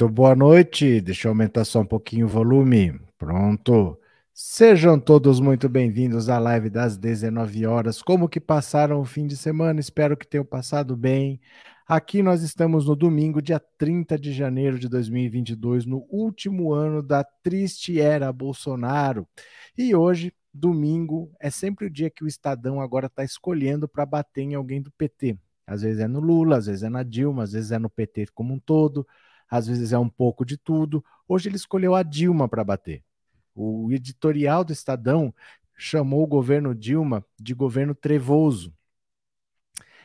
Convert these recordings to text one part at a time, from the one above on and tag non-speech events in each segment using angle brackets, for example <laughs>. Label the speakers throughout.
Speaker 1: Muito boa noite. Deixa eu aumentar só um pouquinho o volume. Pronto. Sejam todos muito bem-vindos à live das 19 horas. Como que passaram o fim de semana? Espero que tenham passado bem. Aqui nós estamos no domingo, dia 30 de janeiro de 2022, no último ano da triste era Bolsonaro. E hoje, domingo, é sempre o dia que o Estadão agora está escolhendo para bater em alguém do PT. Às vezes é no Lula, às vezes é na Dilma, às vezes é no PT como um todo, às vezes é um pouco de tudo. Hoje ele escolheu a Dilma para bater. O editorial do Estadão chamou o governo Dilma de governo trevoso.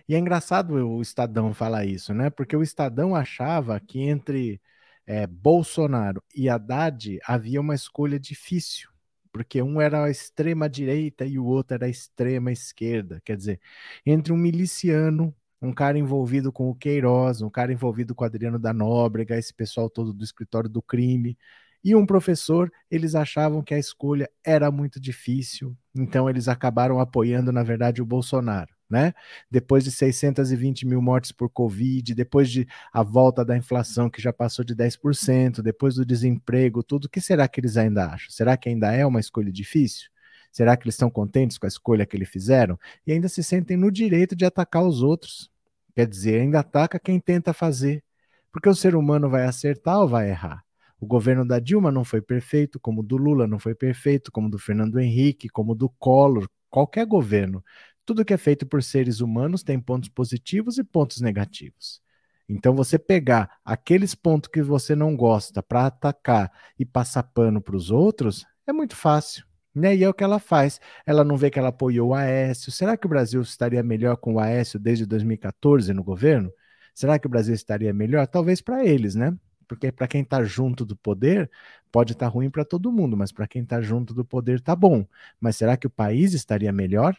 Speaker 1: E é engraçado o Estadão falar isso, né? Porque o Estadão achava que entre é, Bolsonaro e Haddad havia uma escolha difícil, porque um era a extrema direita e o outro era a extrema esquerda. Quer dizer, entre um miliciano um cara envolvido com o Queiroz, um cara envolvido com o Adriano da Nóbrega, esse pessoal todo do escritório do crime, e um professor, eles achavam que a escolha era muito difícil, então eles acabaram apoiando, na verdade, o Bolsonaro. Né? Depois de 620 mil mortes por Covid, depois de a volta da inflação que já passou de 10%, depois do desemprego, tudo, o que será que eles ainda acham? Será que ainda é uma escolha difícil? Será que eles estão contentes com a escolha que eles fizeram? E ainda se sentem no direito de atacar os outros. Quer dizer, ainda ataca quem tenta fazer. Porque o ser humano vai acertar ou vai errar? O governo da Dilma não foi perfeito, como o do Lula não foi perfeito, como o do Fernando Henrique, como o do Collor, qualquer governo. Tudo que é feito por seres humanos tem pontos positivos e pontos negativos. Então, você pegar aqueles pontos que você não gosta para atacar e passar pano para os outros é muito fácil. Né? E é o que ela faz. Ela não vê que ela apoiou o Aécio. Será que o Brasil estaria melhor com o Aécio desde 2014 no governo? Será que o Brasil estaria melhor? Talvez para eles, né? Porque para quem está junto do poder, pode estar tá ruim para todo mundo, mas para quem está junto do poder tá bom. Mas será que o país estaria melhor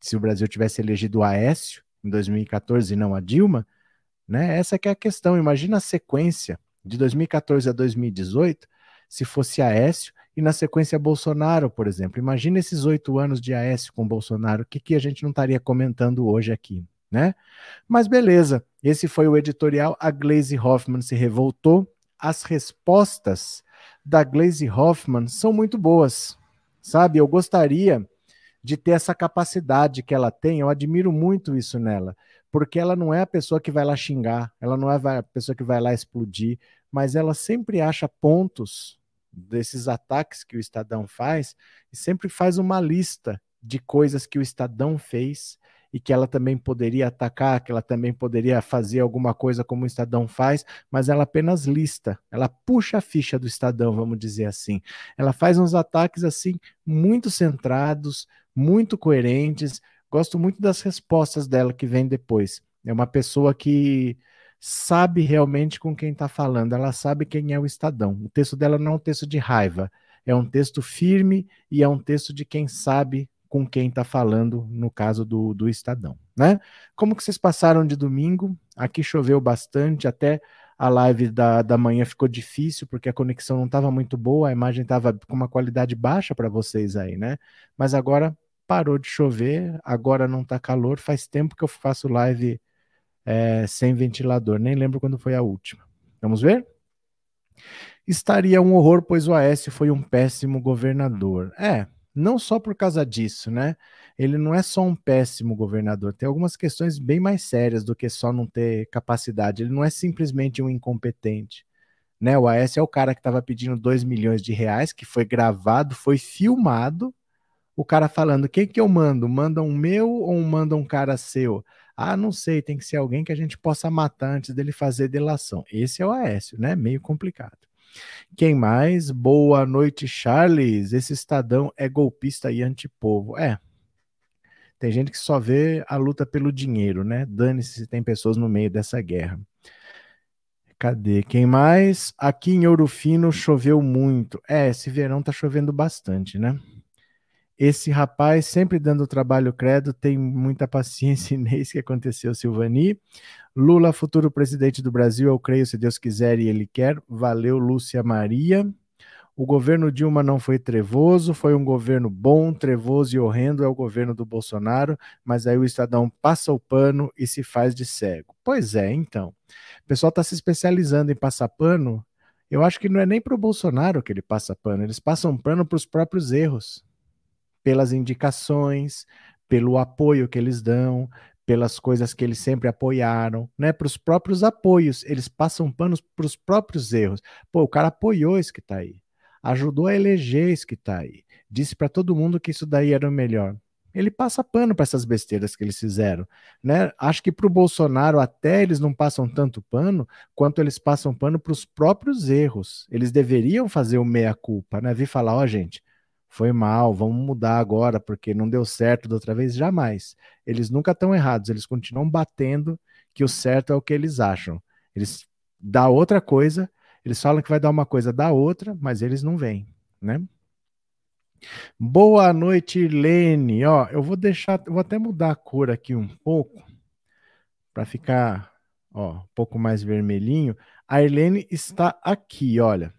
Speaker 1: se o Brasil tivesse elegido o Aécio em 2014 e não a Dilma? Né? Essa que é a questão. Imagina a sequência de 2014 a 2018, se fosse Aécio e na sequência Bolsonaro, por exemplo. Imagina esses oito anos de Aécio com Bolsonaro, o que, que a gente não estaria comentando hoje aqui, né? Mas beleza, esse foi o editorial. A Glaze Hoffman se revoltou. As respostas da Glaze Hoffman são muito boas, sabe? Eu gostaria de ter essa capacidade que ela tem, eu admiro muito isso nela, porque ela não é a pessoa que vai lá xingar, ela não é a pessoa que vai lá explodir, mas ela sempre acha pontos desses ataques que o Estadão faz e sempre faz uma lista de coisas que o Estadão fez e que ela também poderia atacar, que ela também poderia fazer alguma coisa como o Estadão faz, mas ela apenas lista, ela puxa a ficha do Estadão, vamos dizer assim. Ela faz uns ataques assim muito centrados, muito coerentes. Gosto muito das respostas dela que vem depois. É uma pessoa que sabe realmente com quem está falando, ela sabe quem é o Estadão. O texto dela não é um texto de raiva, é um texto firme e é um texto de quem sabe com quem está falando, no caso do, do Estadão. Né? Como que vocês passaram de domingo? Aqui choveu bastante, até a live da, da manhã ficou difícil, porque a conexão não estava muito boa, a imagem estava com uma qualidade baixa para vocês aí, né? Mas agora parou de chover, agora não está calor, faz tempo que eu faço live é, sem ventilador. Nem lembro quando foi a última. Vamos ver? Estaria um horror, pois o Aécio foi um péssimo governador. É, não só por causa disso, né? Ele não é só um péssimo governador, tem algumas questões bem mais sérias do que só não ter capacidade. Ele não é simplesmente um incompetente. Né? O Aécio é o cara que estava pedindo 2 milhões de reais, que foi gravado, foi filmado. O cara falando: quem que eu mando? Manda um meu ou manda um cara seu? Ah, não sei, tem que ser alguém que a gente possa matar antes dele fazer delação. Esse é o Aécio, né? Meio complicado. Quem mais? Boa noite, Charles. Esse Estadão é golpista e antipovo. É. Tem gente que só vê a luta pelo dinheiro, né? Dane-se se tem pessoas no meio dessa guerra. Cadê? Quem mais? Aqui em Ouro Fino choveu muito. É, esse verão tá chovendo bastante, né? Esse rapaz, sempre dando trabalho credo, tem muita paciência, <laughs> Inês, que aconteceu, Silvani. Lula, futuro presidente do Brasil, eu creio, se Deus quiser e ele quer. Valeu, Lúcia Maria. O governo Dilma não foi trevoso, foi um governo bom, trevoso e horrendo é o governo do Bolsonaro, mas aí o Estadão passa o pano e se faz de cego. Pois é, então. O pessoal está se especializando em passar pano. Eu acho que não é nem para o Bolsonaro que ele passa pano, eles passam pano para os próprios erros, pelas indicações, pelo apoio que eles dão, pelas coisas que eles sempre apoiaram, né? Para os próprios apoios, eles passam panos para os próprios erros. Pô, o cara apoiou esse que está aí ajudou a eleger esse que está aí, disse para todo mundo que isso daí era o melhor. Ele passa pano para essas besteiras que eles fizeram, né? Acho que para o Bolsonaro até eles não passam tanto pano quanto eles passam pano para os próprios erros. Eles deveriam fazer o meia culpa, né? Vi falar, ó oh, gente, foi mal, vamos mudar agora porque não deu certo da outra vez, jamais. Eles nunca estão errados, eles continuam batendo que o certo é o que eles acham. Eles dá outra coisa, eles falam que vai dar uma coisa da outra, mas eles não vêm, né? Boa noite, Lene. Ó, eu vou deixar, vou até mudar a cor aqui um pouco para ficar, ó, um pouco mais vermelhinho. A Irlene está aqui, olha.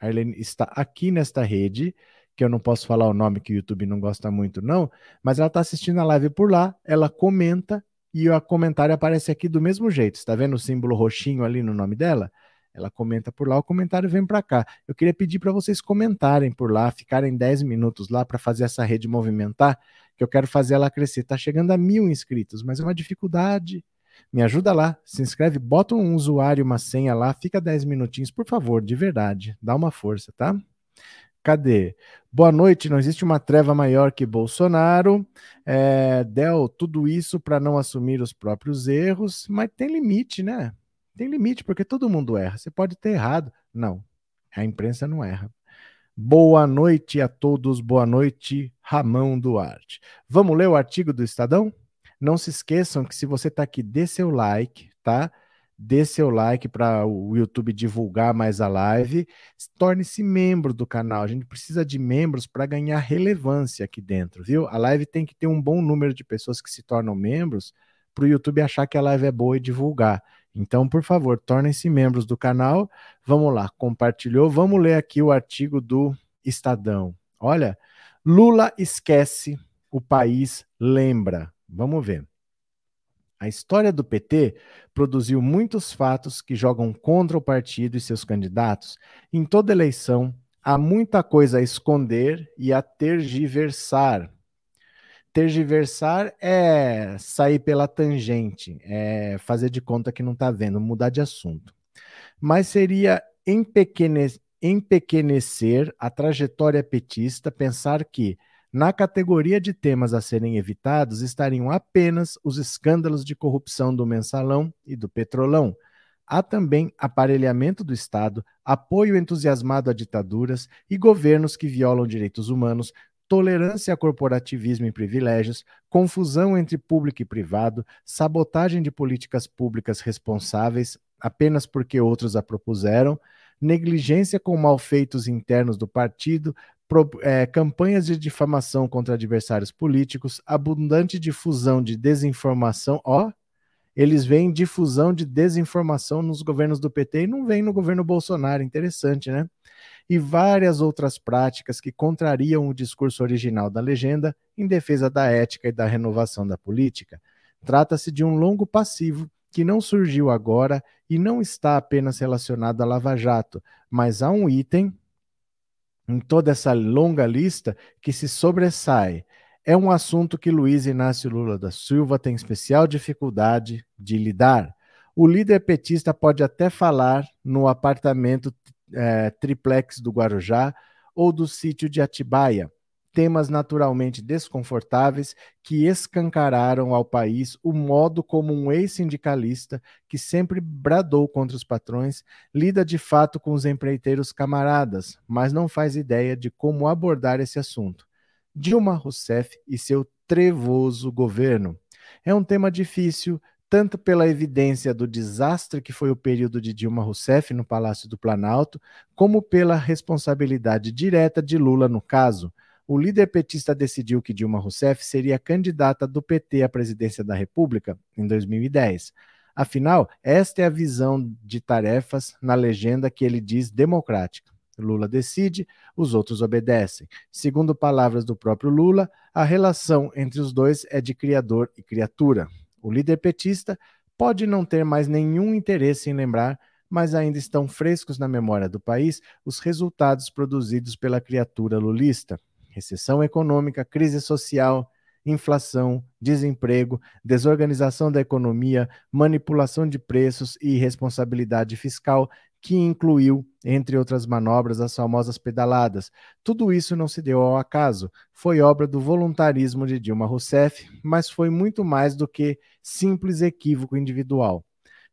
Speaker 1: A Irlene está aqui nesta rede, que eu não posso falar o nome que o YouTube não gosta muito não, mas ela está assistindo a live por lá, ela comenta e o comentário aparece aqui do mesmo jeito. Está vendo o símbolo roxinho ali no nome dela? Ela comenta por lá, o comentário vem para cá. Eu queria pedir para vocês comentarem por lá, ficarem 10 minutos lá para fazer essa rede movimentar, que eu quero fazer ela crescer. Está chegando a mil inscritos, mas é uma dificuldade. Me ajuda lá, se inscreve, bota um usuário, uma senha lá, fica 10 minutinhos, por favor, de verdade. Dá uma força, tá? Cadê? Boa noite, não existe uma treva maior que Bolsonaro. É, Del, tudo isso para não assumir os próprios erros, mas tem limite, né? Tem limite, porque todo mundo erra. Você pode ter errado. Não, a imprensa não erra. Boa noite a todos, boa noite, Ramão Duarte. Vamos ler o artigo do Estadão? Não se esqueçam que se você está aqui, dê seu like, tá? Dê seu like para o YouTube divulgar mais a live. Torne-se membro do canal. A gente precisa de membros para ganhar relevância aqui dentro, viu? A live tem que ter um bom número de pessoas que se tornam membros para o YouTube achar que a live é boa e divulgar. Então, por favor, tornem-se membros do canal. Vamos lá, compartilhou. Vamos ler aqui o artigo do Estadão. Olha, Lula esquece, o país lembra. Vamos ver. A história do PT produziu muitos fatos que jogam contra o partido e seus candidatos. Em toda eleição, há muita coisa a esconder e a tergiversar. Tergiversar é sair pela tangente, é fazer de conta que não está vendo, mudar de assunto. Mas seria empequenecer, empequenecer a trajetória petista pensar que, na categoria de temas a serem evitados, estariam apenas os escândalos de corrupção do mensalão e do petrolão. Há também aparelhamento do Estado, apoio entusiasmado a ditaduras e governos que violam direitos humanos, tolerância a corporativismo e privilégios, confusão entre público e privado, sabotagem de políticas públicas responsáveis apenas porque outros a propuseram, negligência com malfeitos internos do partido, pro, é, campanhas de difamação contra adversários políticos, abundante difusão de desinformação. Ó, eles veem difusão de desinformação nos governos do PT e não vem no governo Bolsonaro. Interessante, né? e várias outras práticas que contrariam o discurso original da legenda em defesa da ética e da renovação da política. Trata-se de um longo passivo que não surgiu agora e não está apenas relacionado à Lava Jato, mas há um item em toda essa longa lista que se sobressai. É um assunto que Luiz Inácio Lula da Silva tem especial dificuldade de lidar. O líder petista pode até falar no apartamento é, triplex do Guarujá ou do sítio de Atibaia, temas naturalmente desconfortáveis que escancararam ao país o modo como um ex-sindicalista, que sempre bradou contra os patrões, lida de fato com os empreiteiros camaradas, mas não faz ideia de como abordar esse assunto. Dilma Rousseff e seu trevoso governo. É um tema difícil, tanto pela evidência do desastre que foi o período de Dilma Rousseff no Palácio do Planalto, como pela responsabilidade direta de Lula no caso. O líder petista decidiu que Dilma Rousseff seria candidata do PT à presidência da República em 2010. Afinal, esta é a visão de tarefas na legenda que ele diz democrática. Lula decide, os outros obedecem. Segundo palavras do próprio Lula, a relação entre os dois é de criador e criatura. O líder petista pode não ter mais nenhum interesse em lembrar, mas ainda estão frescos na memória do país os resultados produzidos pela criatura lulista. Recessão econômica, crise social, inflação, desemprego, desorganização da economia, manipulação de preços e irresponsabilidade fiscal, que incluiu, entre outras manobras, as famosas pedaladas. Tudo isso não se deu ao acaso, foi obra do voluntarismo de Dilma Rousseff, mas foi muito mais do que simples equívoco individual.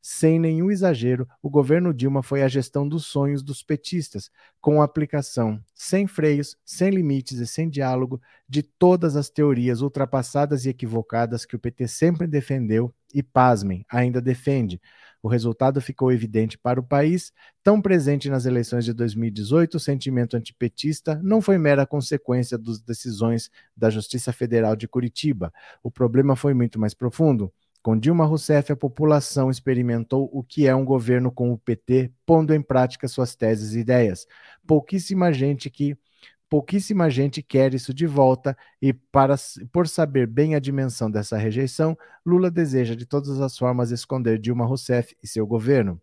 Speaker 1: Sem nenhum exagero, o governo Dilma foi a gestão dos sonhos dos petistas, com a aplicação sem freios, sem limites e sem diálogo de todas as teorias ultrapassadas e equivocadas que o PT sempre defendeu e, pasmem, ainda defende. O resultado ficou evidente para o país. Tão presente nas eleições de 2018, o sentimento antipetista não foi mera consequência das decisões da Justiça Federal de Curitiba. O problema foi muito mais profundo. Com Dilma Rousseff, a população experimentou o que é um governo com o PT pondo em prática suas teses e ideias. Pouquíssima gente que pouquíssima gente quer isso de volta e para por saber bem a dimensão dessa rejeição, Lula deseja de todas as formas esconder Dilma Rousseff e seu governo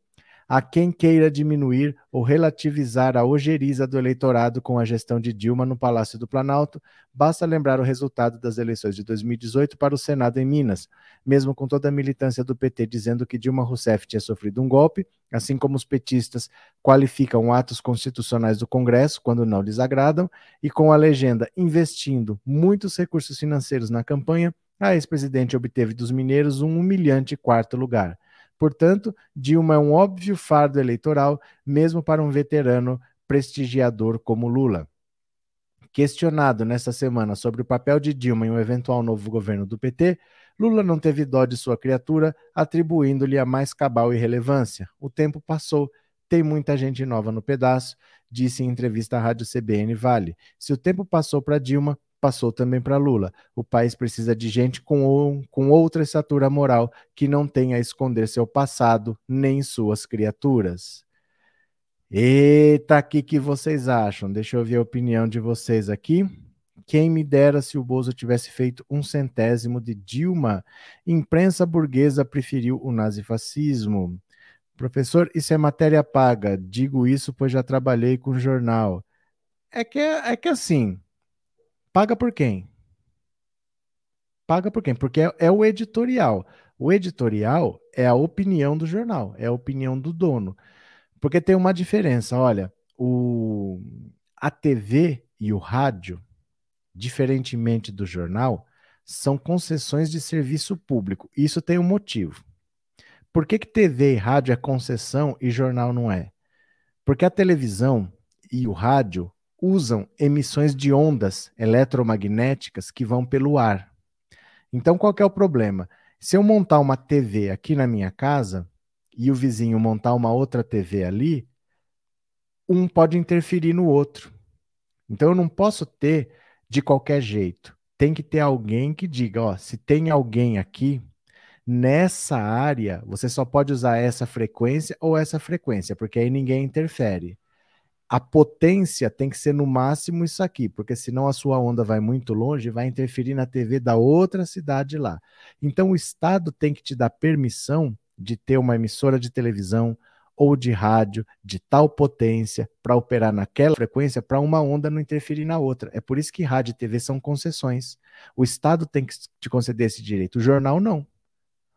Speaker 1: a quem queira diminuir ou relativizar a ojeriza do eleitorado com a gestão de Dilma no Palácio do Planalto, basta lembrar o resultado das eleições de 2018 para o Senado em Minas. Mesmo com toda a militância do PT dizendo que Dilma Rousseff tinha sofrido um golpe, assim como os petistas qualificam atos constitucionais do Congresso quando não lhes agradam, e com a legenda investindo muitos recursos financeiros na campanha, a ex-presidente obteve dos mineiros um humilhante quarto lugar. Portanto, Dilma é um óbvio fardo eleitoral, mesmo para um veterano prestigiador como Lula. Questionado nesta semana sobre o papel de Dilma em um eventual novo governo do PT, Lula não teve dó de sua criatura, atribuindo-lhe a mais cabal irrelevância. O tempo passou, tem muita gente nova no pedaço, disse em entrevista à Rádio CBN Vale. Se o tempo passou para Dilma, passou também para Lula. O país precisa de gente com, com outra estatura moral que não tenha a esconder seu passado nem suas criaturas. Eita, o que, que vocês acham? Deixa eu ver a opinião de vocês aqui. Quem me dera se o Bozo tivesse feito um centésimo de Dilma. Imprensa burguesa preferiu o nazifascismo. Professor, isso é matéria paga. Digo isso pois já trabalhei com jornal. É que, é que assim, Paga por quem? Paga por quem? Porque é, é, o editorial. O editorial é a opinião do jornal, é a opinião do dono. Porque tem uma diferença, olha, o, a TV e o rádio, diferentemente do jornal, são concessões de serviço público. Isso tem um motivo. Por que, que TV e rádio é concessão e jornal não é? Porque a televisão e o rádio usam emissões de ondas eletromagnéticas que vão pelo ar. Então, qual é o problema? Se eu montar uma TV aqui na minha casa e o vizinho montar uma outra TV ali, um pode interferir no outro. Então, eu não posso ter de qualquer jeito. Tem que ter alguém que diga: ó, se tem alguém aqui, nessa área, você só pode usar essa frequência ou essa frequência, porque aí ninguém interfere a potência tem que ser no máximo isso aqui, porque senão a sua onda vai muito longe e vai interferir na TV da outra cidade lá. Então o Estado tem que te dar permissão de ter uma emissora de televisão ou de rádio de tal potência para operar naquela frequência para uma onda não interferir na outra. É por isso que rádio e TV são concessões. O Estado tem que te conceder esse direito, o jornal não.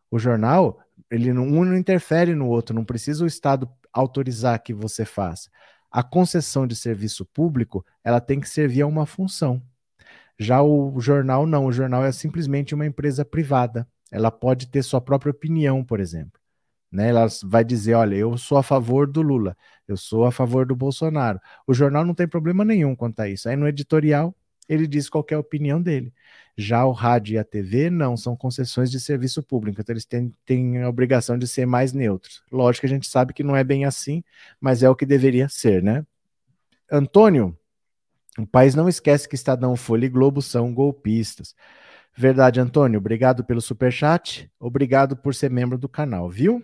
Speaker 1: O jornal, ele não, um não interfere no outro, não precisa o Estado autorizar que você faça. A concessão de serviço público, ela tem que servir a uma função. Já o jornal não, o jornal é simplesmente uma empresa privada. Ela pode ter sua própria opinião, por exemplo. Né? Ela vai dizer, olha, eu sou a favor do Lula, eu sou a favor do Bolsonaro. O jornal não tem problema nenhum quanto a isso. Aí no editorial ele diz qual é a opinião dele. Já o rádio e a TV não, são concessões de serviço público, então eles têm, têm a obrigação de ser mais neutros. Lógico que a gente sabe que não é bem assim, mas é o que deveria ser, né? Antônio, o país não esquece que Estadão, Folha e Globo são golpistas. Verdade, Antônio. Obrigado pelo super chat. Obrigado por ser membro do canal, viu?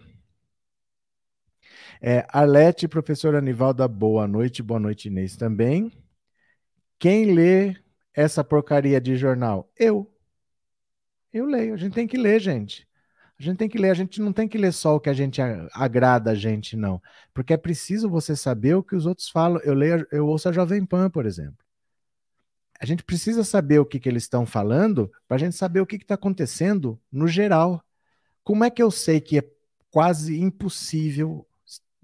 Speaker 1: É, Arlete, professora Anivalda, boa noite. Boa noite, Inês também. Quem lê essa porcaria de jornal? Eu. Eu leio. A gente tem que ler, gente. A gente tem que ler, a gente não tem que ler só o que a gente agrada a gente, não. Porque é preciso você saber o que os outros falam. Eu leio, eu ouço a Jovem Pan, por exemplo. A gente precisa saber o que, que eles estão falando para a gente saber o que está acontecendo no geral. Como é que eu sei que é quase impossível,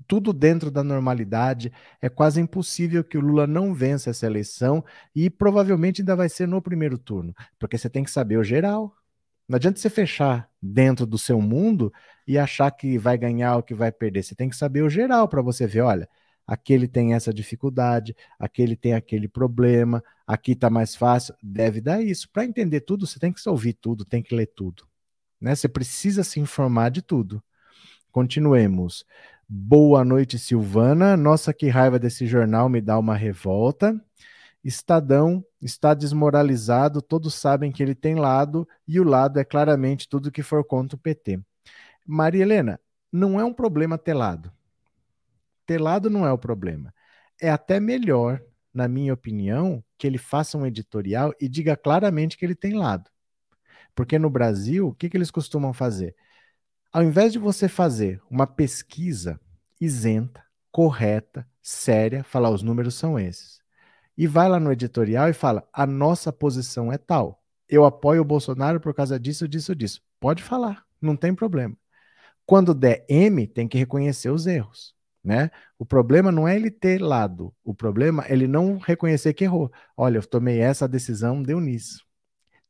Speaker 1: tudo dentro da normalidade, é quase impossível que o Lula não vença essa eleição e provavelmente ainda vai ser no primeiro turno? Porque você tem que saber o geral. Não adianta você fechar dentro do seu mundo e achar que vai ganhar ou que vai perder. Você tem que saber o geral para você ver, olha, aquele tem essa dificuldade, aquele tem aquele problema, aqui está mais fácil, deve dar isso. Para entender tudo, você tem que ouvir tudo, tem que ler tudo. Né? Você precisa se informar de tudo. Continuemos. Boa noite, Silvana. Nossa, que raiva desse jornal, me dá uma revolta. Estadão está desmoralizado, todos sabem que ele tem lado e o lado é claramente tudo que for contra o PT. Maria Helena, não é um problema ter lado. Ter lado não é o problema. É até melhor, na minha opinião, que ele faça um editorial e diga claramente que ele tem lado. Porque no Brasil, o que, que eles costumam fazer? Ao invés de você fazer uma pesquisa isenta, correta, séria, falar os números são esses e vai lá no editorial e fala: a nossa posição é tal. Eu apoio o Bolsonaro por causa disso, disso, disso. Pode falar, não tem problema. Quando der M, tem que reconhecer os erros. Né? O problema não é ele ter lado, o problema é ele não reconhecer que errou. Olha, eu tomei essa decisão, deu nisso.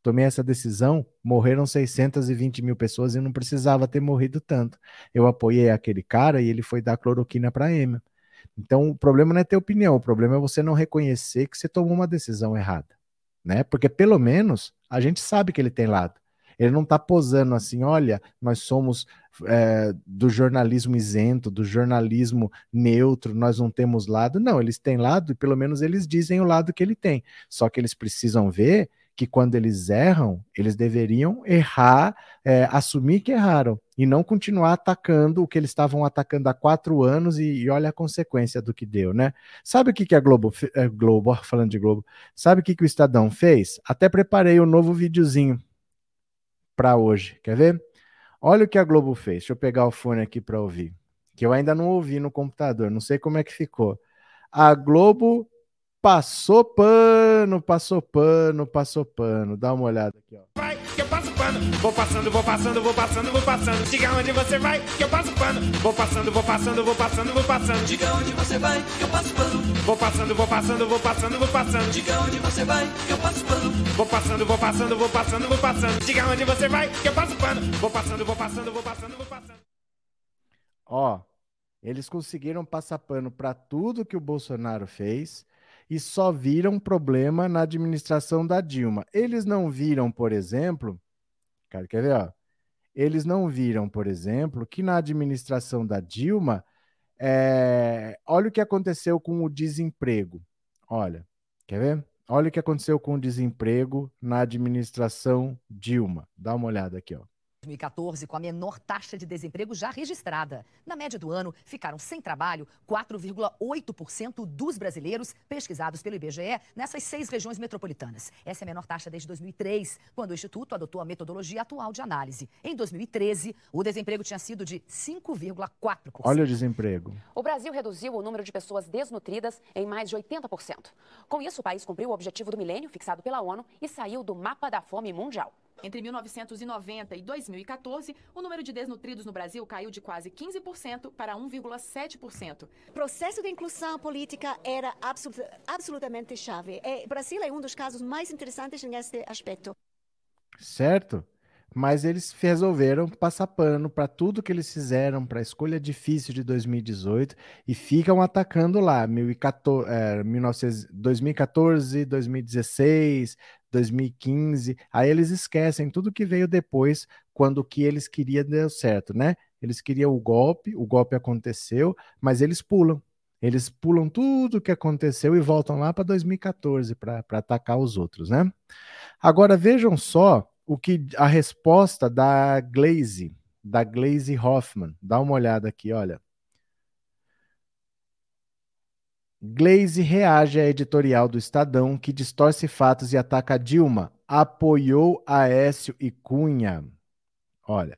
Speaker 1: Tomei essa decisão, morreram 620 mil pessoas e não precisava ter morrido tanto. Eu apoiei aquele cara e ele foi dar cloroquina para M. Então, o problema não é ter opinião, o problema é você não reconhecer que você tomou uma decisão errada, né? Porque pelo menos a gente sabe que ele tem lado. Ele não está posando assim, olha, nós somos é, do jornalismo isento, do jornalismo neutro, nós não temos lado. Não, eles têm lado e pelo menos eles dizem o lado que ele tem. Só que eles precisam ver que quando eles erram, eles deveriam errar, é, assumir que erraram e não continuar atacando o que eles estavam atacando há quatro anos e, e, olha a consequência do que deu, né? Sabe o que, que a Globo, é, Globo, <laughs> falando de Globo, sabe o que, que o Estadão fez? Até preparei um novo videozinho para hoje, quer ver? Olha o que a Globo fez. Deixa eu pegar o fone aqui para ouvir, que eu ainda não ouvi no computador, não sei como é que ficou. A Globo Passou pano, passou pano, passou pano. Dá uma olhada aqui, ó. Vai, que eu passo pano. Vou passando, vou passando, vou passando, vou passando. Diga onde você vai, que eu passo pano. Vou passando, vou passando, vou passando, vou passando. Diga onde você vai, que eu passo pano. Vou passando, vou passando, vou passando, vou passando. Diga onde você vai, que eu passo pano. Vou passando, vou passando, vou passando, vou passando. Diga onde você vai, que eu passo pano. Vou passando, vou passando, vou passando, vou passando. Ó, eles conseguiram passar pano para tudo que o Bolsonaro fez e só viram problema na administração da Dilma. Eles não viram, por exemplo, cara, quer ver? Ó? Eles não viram, por exemplo, que na administração da Dilma, é... olha o que aconteceu com o desemprego. Olha, quer ver? Olha o que aconteceu com o desemprego na administração Dilma. Dá uma olhada aqui, ó.
Speaker 2: 2014, com a menor taxa de desemprego já registrada. Na média do ano, ficaram sem trabalho 4,8% dos brasileiros pesquisados pelo IBGE nessas seis regiões metropolitanas. Essa é a menor taxa desde 2003, quando o Instituto adotou a metodologia atual de análise. Em 2013, o desemprego tinha sido de 5,4%.
Speaker 1: Olha o desemprego.
Speaker 3: O Brasil reduziu o número de pessoas desnutridas em mais de 80%. Com isso, o país cumpriu o objetivo do milênio fixado pela ONU e saiu do mapa da fome mundial.
Speaker 4: Entre 1990 e 2014, o número de desnutridos no Brasil caiu de quase 15% para 1,7%.
Speaker 5: O processo de inclusão política era absolut absolutamente chave. E o Brasil é um dos casos mais interessantes nesse aspecto.
Speaker 1: Certo? Mas eles resolveram passar pano para tudo que eles fizeram, para a escolha difícil de 2018 e ficam atacando lá 2014, é, 2014, 2016, 2015. Aí eles esquecem tudo que veio depois, quando o que eles queriam deu certo, né? Eles queriam o golpe, o golpe aconteceu, mas eles pulam. Eles pulam tudo que aconteceu e voltam lá para 2014 para atacar os outros, né? Agora vejam só o que a resposta da Glaze, da Glaze Hoffman. Dá uma olhada aqui, olha. Glaze reage à editorial do Estadão que distorce fatos e ataca Dilma. Apoiou Aécio e Cunha. Olha,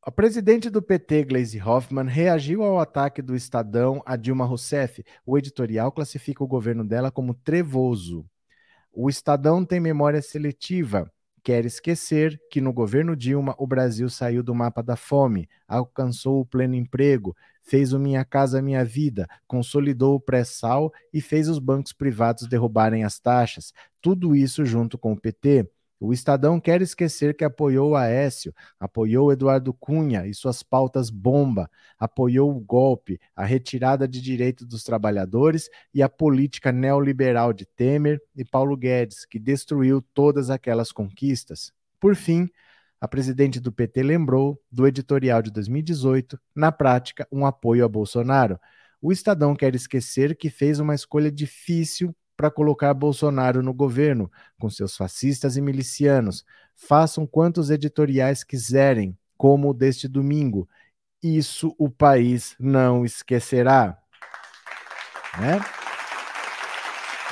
Speaker 1: a presidente do PT, Glaze Hoffmann, reagiu ao ataque do Estadão a Dilma Rousseff. O editorial classifica o governo dela como trevoso. O Estadão tem memória seletiva. Quer esquecer que no governo Dilma o Brasil saiu do mapa da fome, alcançou o pleno emprego, fez o Minha Casa Minha Vida, consolidou o pré-sal e fez os bancos privados derrubarem as taxas. Tudo isso junto com o PT. O Estadão quer esquecer que apoiou Aécio, apoiou Eduardo Cunha e suas pautas bomba, apoiou o golpe, a retirada de direitos dos trabalhadores e a política neoliberal de Temer e Paulo Guedes, que destruiu todas aquelas conquistas. Por fim, a presidente do PT lembrou do editorial de 2018, na prática, um apoio a Bolsonaro. O Estadão quer esquecer que fez uma escolha difícil para colocar Bolsonaro no governo, com seus fascistas e milicianos. Façam quantos editoriais quiserem, como o deste domingo. Isso o país não esquecerá. Né?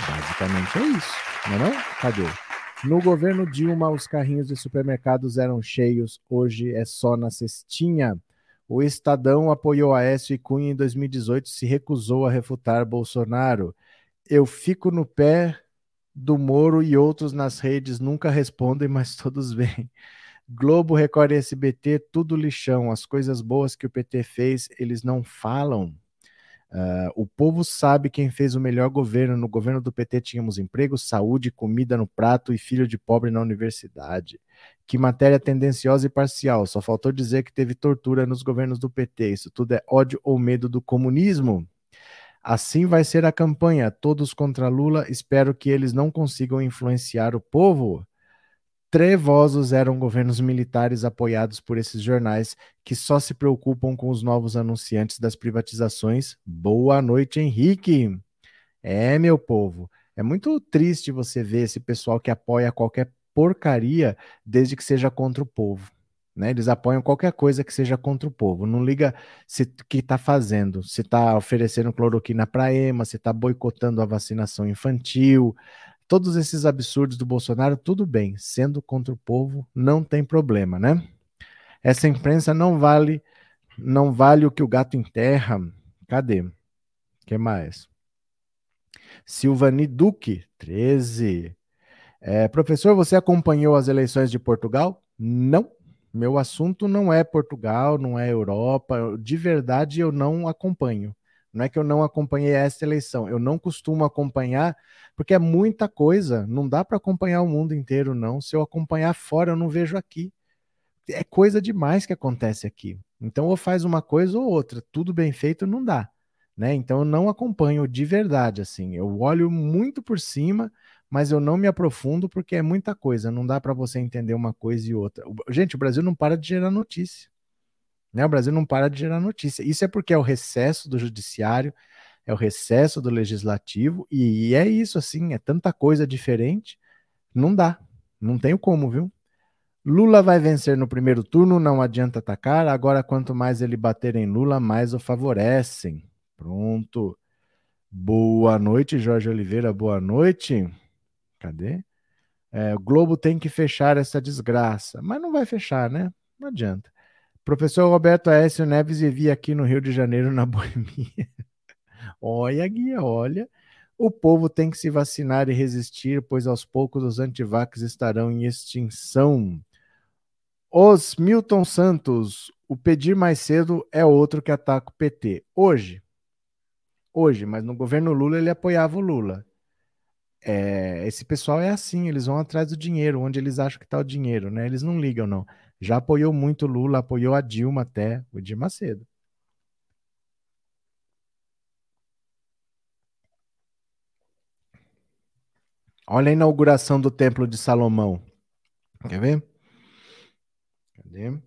Speaker 1: Basicamente é isso, não é? Não? Cadê? No governo Dilma, os carrinhos de supermercados eram cheios, hoje é só na cestinha. O Estadão apoiou Aécio e Cunha em 2018 se recusou a refutar Bolsonaro eu fico no pé do Moro e outros nas redes nunca respondem, mas todos vêm. Globo, Record e SBT, tudo lixão. As coisas boas que o PT fez, eles não falam. Uh, o povo sabe quem fez o melhor governo. No governo do PT tínhamos emprego, saúde, comida no prato e filho de pobre na universidade. Que matéria tendenciosa e parcial. Só faltou dizer que teve tortura nos governos do PT. Isso tudo é ódio ou medo do comunismo? Assim vai ser a campanha, todos contra Lula. Espero que eles não consigam influenciar o povo. Trevosos eram governos militares apoiados por esses jornais que só se preocupam com os novos anunciantes das privatizações. Boa noite, Henrique. É, meu povo, é muito triste você ver esse pessoal que apoia qualquer porcaria desde que seja contra o povo. Né? Eles apoiam qualquer coisa que seja contra o povo. Não liga se que está fazendo, se está oferecendo cloroquina para EMA, se está boicotando a vacinação infantil. Todos esses absurdos do Bolsonaro, tudo bem. Sendo contra o povo, não tem problema, né? Essa imprensa não vale, não vale o que o gato enterra. Cadê? Que mais? Silvani Duque, 13. É, professor, você acompanhou as eleições de Portugal? Não. Meu assunto não é Portugal, não é Europa. De verdade, eu não acompanho. Não é que eu não acompanhei essa eleição. Eu não costumo acompanhar, porque é muita coisa. Não dá para acompanhar o mundo inteiro, não. Se eu acompanhar fora, eu não vejo aqui. É coisa demais que acontece aqui. Então, ou faz uma coisa ou outra. Tudo bem feito não dá. Né? Então, eu não acompanho de verdade. assim. Eu olho muito por cima mas eu não me aprofundo porque é muita coisa, não dá para você entender uma coisa e outra. Gente, o Brasil não para de gerar notícia. Né? O Brasil não para de gerar notícia. Isso é porque é o recesso do judiciário, é o recesso do legislativo, e, e é isso, assim, é tanta coisa diferente, não dá. Não tenho como, viu? Lula vai vencer no primeiro turno, não adianta atacar. Agora, quanto mais ele bater em Lula, mais o favorecem. Pronto. Boa noite, Jorge Oliveira. Boa noite. Cadê? É, o Globo tem que fechar essa desgraça. Mas não vai fechar, né? Não adianta. Professor Roberto Aécio Neves vivia aqui no Rio de Janeiro, na <laughs> Boemia. olha, guia, olha. O povo tem que se vacinar e resistir, pois aos poucos os antivax estarão em extinção. Os Milton Santos, o pedir mais cedo é outro que ataca o PT. Hoje, hoje, mas no governo Lula ele apoiava o Lula. É, esse pessoal é assim, eles vão atrás do dinheiro, onde eles acham que está o dinheiro, né? Eles não ligam, não. Já apoiou muito Lula, apoiou a Dilma até, o Edir Macedo. Olha a inauguração do Templo de Salomão. Quer ver? Cadê?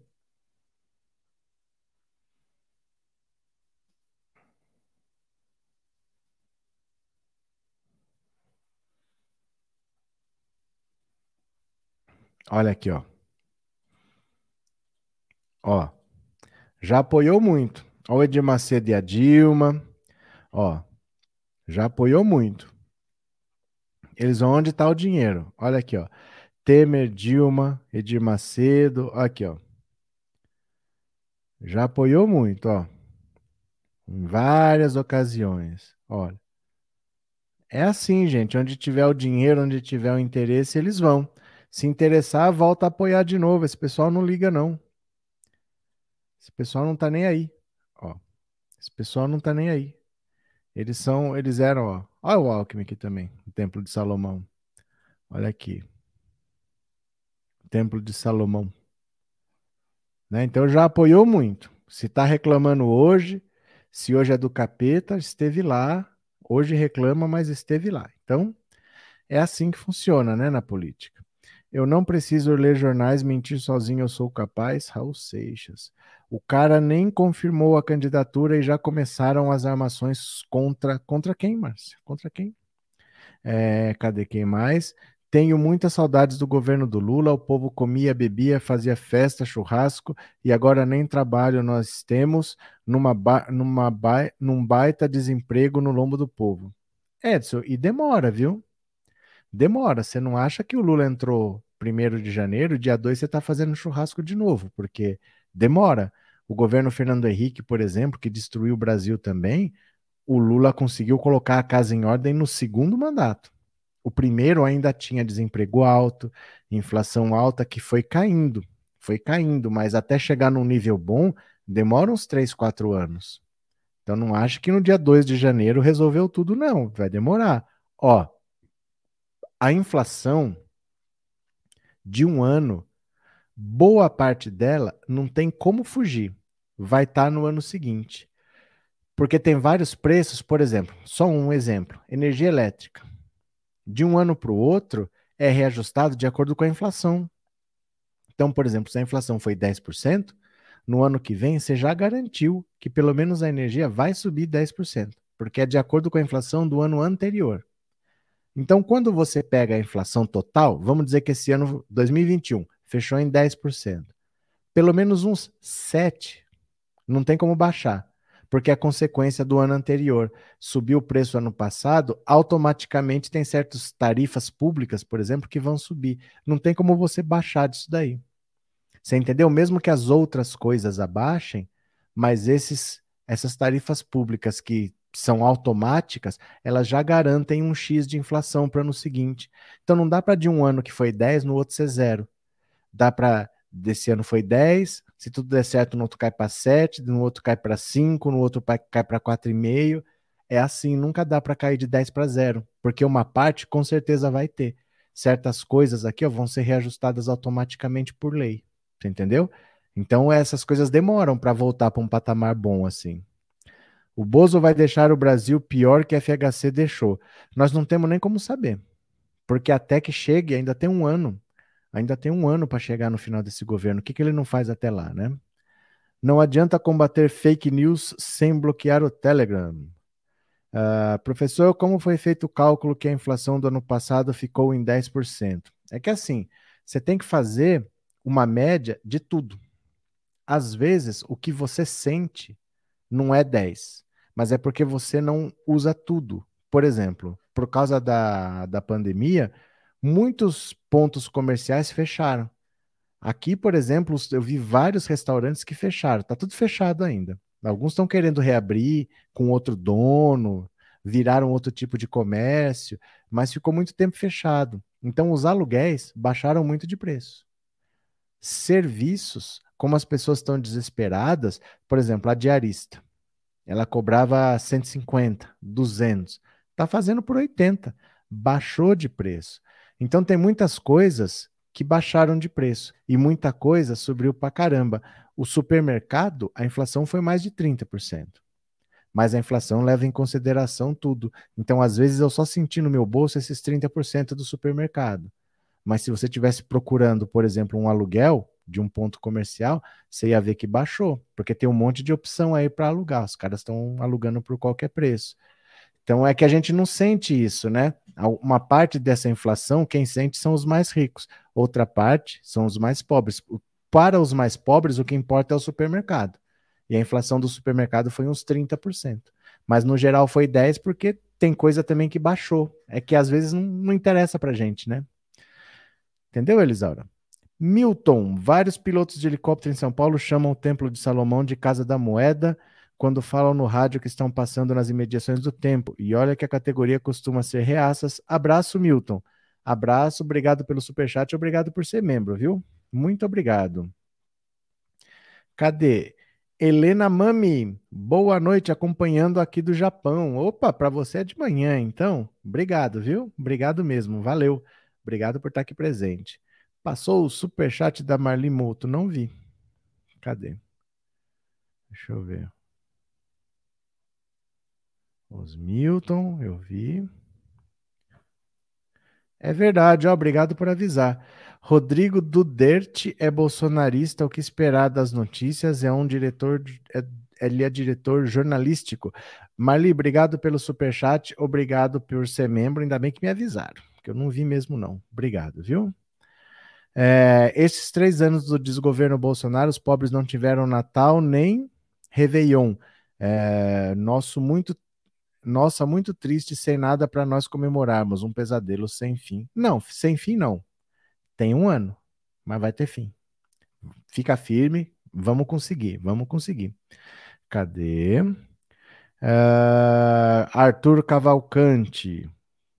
Speaker 1: Olha aqui, ó. Ó. Já apoiou muito. Ó, o Edir Macedo e a Dilma. Ó. Já apoiou muito. Eles vão onde está o dinheiro. Olha aqui, ó. Temer, Dilma, Edir Macedo, aqui, ó. Já apoiou muito, ó. Em várias ocasiões. Olha. É assim, gente. Onde tiver o dinheiro, onde tiver o interesse, eles vão. Se interessar, volta a apoiar de novo. Esse pessoal não liga, não. Esse pessoal não tá nem aí. Ó. Esse pessoal não tá nem aí. Eles são, eles eram, ó. Olha o Alckmin aqui também, o Templo de Salomão. Olha aqui. Templo de Salomão. Né? Então já apoiou muito. Se está reclamando hoje, se hoje é do capeta, esteve lá. Hoje reclama, mas esteve lá. Então é assim que funciona, né, na política. Eu não preciso ler jornais, mentir sozinho, eu sou capaz. Raul Seixas. O cara nem confirmou a candidatura e já começaram as armações contra. Contra quem, Márcia? Contra quem? É, cadê quem mais? Tenho muitas saudades do governo do Lula. O povo comia, bebia, fazia festa, churrasco e agora nem trabalho nós temos numa, ba numa ba num baita desemprego no lombo do povo. Edson, e demora, viu? Demora. Você não acha que o Lula entrou primeiro de janeiro, dia 2 você está fazendo churrasco de novo, porque demora. O governo Fernando Henrique, por exemplo, que destruiu o Brasil também, o Lula conseguiu colocar a casa em ordem no segundo mandato. O primeiro ainda tinha desemprego alto, inflação alta que foi caindo, foi caindo, mas até chegar num nível bom demora uns 3, 4 anos. Então não acho que no dia 2 de janeiro resolveu tudo, não. Vai demorar. Ó, a inflação de um ano, boa parte dela não tem como fugir. Vai estar tá no ano seguinte. Porque tem vários preços, por exemplo, só um exemplo: energia elétrica de um ano para o outro é reajustado de acordo com a inflação. Então, por exemplo, se a inflação foi 10%, no ano que vem você já garantiu que pelo menos a energia vai subir 10%, porque é de acordo com a inflação do ano anterior. Então, quando você pega a inflação total, vamos dizer que esse ano 2021 fechou em 10%. Pelo menos uns 7 não tem como baixar porque é consequência do ano anterior. Subiu o preço ano passado, automaticamente tem certas tarifas públicas, por exemplo, que vão subir. Não tem como você baixar disso daí. Você entendeu? Mesmo que as outras coisas abaixem, mas esses, essas tarifas públicas que são automáticas, elas já garantem um X de inflação para o ano seguinte. Então não dá para de um ano que foi 10 no outro ser zero. Dá para desse ano foi 10, se tudo der certo, no outro cai para 7, no outro cai para 5, no outro cai para 4,5. É assim, nunca dá para cair de 10 para 0, porque uma parte com certeza vai ter. Certas coisas aqui ó, vão ser reajustadas automaticamente por lei. Entendeu? Então essas coisas demoram para voltar para um patamar bom assim. O Bozo vai deixar o Brasil pior que a FHC deixou. Nós não temos nem como saber. Porque até que chegue, ainda tem um ano. Ainda tem um ano para chegar no final desse governo. O que, que ele não faz até lá, né? Não adianta combater fake news sem bloquear o Telegram. Uh, professor, como foi feito o cálculo que a inflação do ano passado ficou em 10%? É que assim, você tem que fazer uma média de tudo. Às vezes, o que você sente não é 10, mas é porque você não usa tudo. Por exemplo, por causa da, da pandemia, muitos pontos comerciais fecharam. Aqui, por exemplo, eu vi vários restaurantes que fecharam. Está tudo fechado ainda. Alguns estão querendo reabrir com outro dono, viraram outro tipo de comércio, mas ficou muito tempo fechado. Então, os aluguéis baixaram muito de preço. Serviços, como as pessoas estão desesperadas, por exemplo, a diarista, ela cobrava 150, 200, está fazendo por 80, baixou de preço. Então tem muitas coisas que baixaram de preço e muita coisa subiu para caramba. O supermercado, a inflação foi mais de 30%. Mas a inflação leva em consideração tudo. Então, às vezes, eu só senti no meu bolso esses 30% do supermercado. Mas se você estivesse procurando, por exemplo, um aluguel de um ponto comercial, você ia ver que baixou, porque tem um monte de opção aí para alugar. Os caras estão alugando por qualquer preço. Então é que a gente não sente isso, né? Uma parte dessa inflação, quem sente são os mais ricos, outra parte são os mais pobres. Para os mais pobres, o que importa é o supermercado. E a inflação do supermercado foi uns 30%. Mas no geral foi 10 porque tem coisa também que baixou. É que às vezes não, não interessa pra gente, né? Entendeu, Elisaura? Milton, vários pilotos de helicóptero em São Paulo chamam o Templo de Salomão de Casa da Moeda quando falam no rádio que estão passando nas imediações do tempo. E olha que a categoria costuma ser reaças. Abraço, Milton. Abraço, obrigado pelo superchat, obrigado por ser membro, viu? Muito obrigado. Cadê? Helena Mami, boa noite, acompanhando aqui do Japão. Opa, para você é de manhã, então. Obrigado, viu? Obrigado mesmo, valeu. Obrigado por estar aqui presente. Passou o superchat da Marli Mouto, não vi. Cadê? Deixa eu ver. Os Milton, eu vi. É verdade, ó, obrigado por avisar. Rodrigo Duderte é bolsonarista. O que esperar das notícias? É um diretor, é, ele é diretor jornalístico. Marli, obrigado pelo superchat. Obrigado por ser membro. Ainda bem que me avisaram, que eu não vi mesmo, não. Obrigado, viu? É, esses três anos do desgoverno Bolsonaro, os pobres não tiveram Natal nem Réveillon. É, nosso muito nossa, muito triste, sem nada para nós comemorarmos, um pesadelo sem fim. Não, sem fim não. Tem um ano, mas vai ter fim. Fica firme, vamos conseguir, vamos conseguir. Cadê? Uh, Arthur Cavalcante.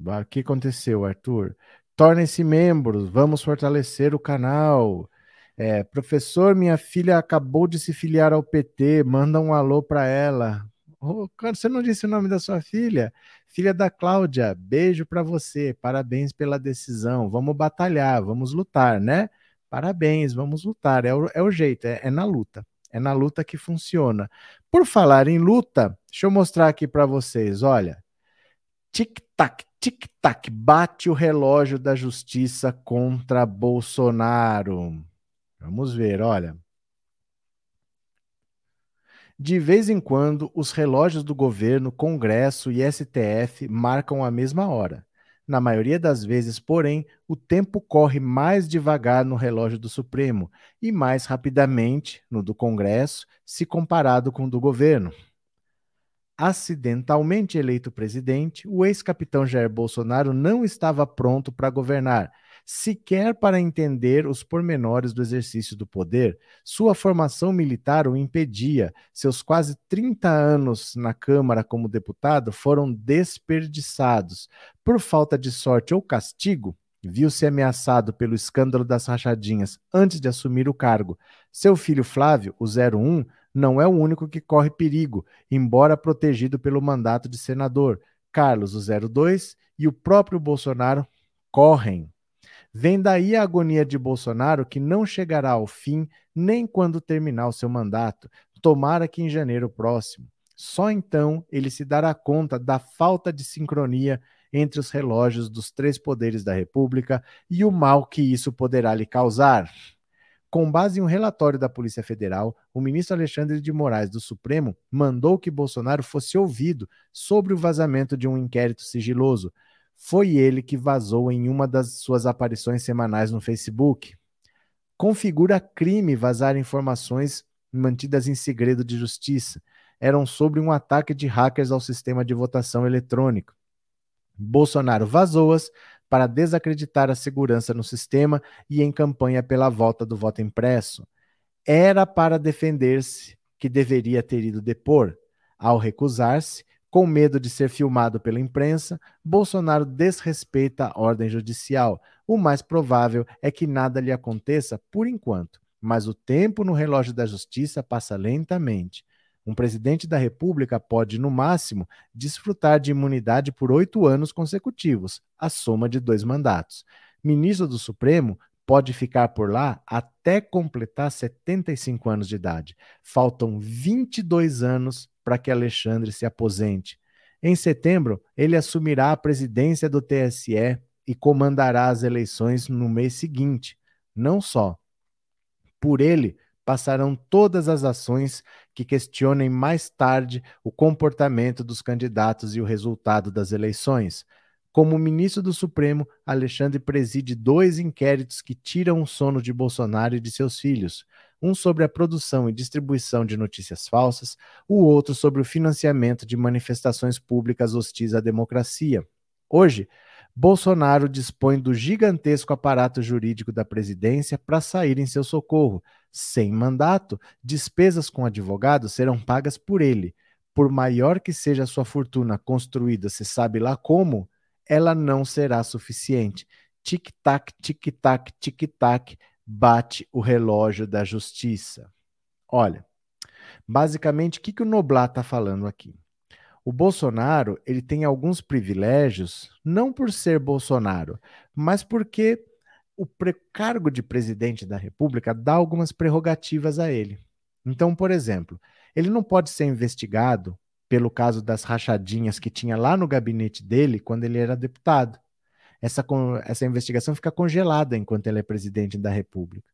Speaker 1: O que aconteceu, Arthur? Tornem-se membros, vamos fortalecer o canal. É, professor, minha filha acabou de se filiar ao PT, manda um alô para ela. Oh, você não disse o nome da sua filha? Filha da Cláudia, beijo para você. Parabéns pela decisão. Vamos batalhar, vamos lutar, né? Parabéns, vamos lutar. É o, é o jeito, é, é na luta. É na luta que funciona. Por falar em luta, deixa eu mostrar aqui para vocês. Olha, tic-tac, tic-tac, bate o relógio da justiça contra Bolsonaro. Vamos ver, olha. De vez em quando, os relógios do governo, Congresso e STF marcam a mesma hora. Na maioria das vezes, porém, o tempo corre mais devagar no relógio do Supremo e mais rapidamente no do Congresso, se comparado com o do governo. Acidentalmente eleito presidente, o ex-capitão Jair Bolsonaro não estava pronto para governar sequer para entender os pormenores do exercício do poder. Sua formação militar o impedia. Seus quase 30 anos na Câmara como deputado foram desperdiçados. Por falta de sorte ou castigo, viu-se ameaçado pelo escândalo das rachadinhas antes de assumir o cargo. Seu filho Flávio, o 01, não é o único que corre perigo, embora protegido pelo mandato de senador. Carlos, o 02, e o próprio Bolsonaro correm. Vem daí a agonia de Bolsonaro, que não chegará ao fim nem quando terminar o seu mandato, tomara que em janeiro próximo. Só então ele se dará conta da falta de sincronia entre os relógios dos três poderes da República e o mal que isso poderá lhe causar. Com base em um relatório da Polícia Federal, o ministro Alexandre de Moraes do Supremo mandou que Bolsonaro fosse ouvido sobre o vazamento de um inquérito sigiloso, foi ele que vazou em uma das suas aparições semanais no Facebook. Configura crime vazar informações mantidas em segredo de justiça. Eram sobre um ataque de hackers ao sistema de votação eletrônico. Bolsonaro vazou-as para desacreditar a segurança no sistema e em campanha pela volta do voto impresso. Era para defender-se que deveria ter ido depor. Ao recusar-se, com medo de ser filmado pela imprensa, Bolsonaro desrespeita a ordem judicial. O mais provável é que nada lhe aconteça por enquanto, mas o tempo no relógio da justiça passa lentamente. Um presidente da República pode, no máximo, desfrutar de imunidade por oito anos consecutivos, a soma de dois mandatos. Ministro do Supremo pode ficar por lá até completar 75 anos de idade. Faltam 22 anos para que Alexandre se aposente. Em setembro, ele assumirá a presidência do TSE e comandará as eleições no mês seguinte. Não só. Por ele, passarão todas as ações que questionem mais tarde o comportamento dos candidatos e o resultado das eleições. Como ministro do Supremo, Alexandre preside dois inquéritos que tiram o sono de Bolsonaro e de seus filhos. um sobre a produção e distribuição de notícias falsas, o outro sobre o financiamento de manifestações públicas hostis à democracia. Hoje, Bolsonaro dispõe do gigantesco aparato jurídico da presidência para sair em seu socorro. Sem mandato, despesas com advogados serão pagas por ele. Por maior que seja a sua fortuna construída, se sabe lá como, ela não será suficiente. Tic-tac, tic-tac, tic-tac, bate o relógio da justiça. Olha, basicamente, o que, que o Noblat está falando aqui? O Bolsonaro ele tem alguns privilégios, não por ser Bolsonaro, mas porque o cargo de presidente da República dá algumas prerrogativas a ele. Então, por exemplo, ele não pode ser investigado pelo caso das rachadinhas que tinha lá no gabinete dele quando ele era deputado. Essa, essa investigação fica congelada enquanto ele é presidente da República.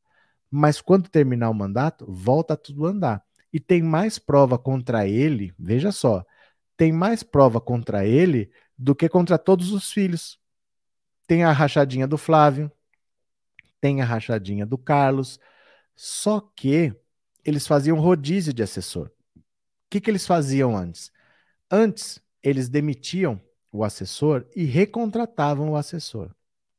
Speaker 1: Mas quando terminar o mandato, volta tudo a andar. E tem mais prova contra ele, veja só, tem mais prova contra ele do que contra todos os filhos. Tem a rachadinha do Flávio, tem a rachadinha do Carlos, só que eles faziam rodízio de assessor. O que, que eles faziam antes? Antes, eles demitiam o assessor e recontratavam o assessor.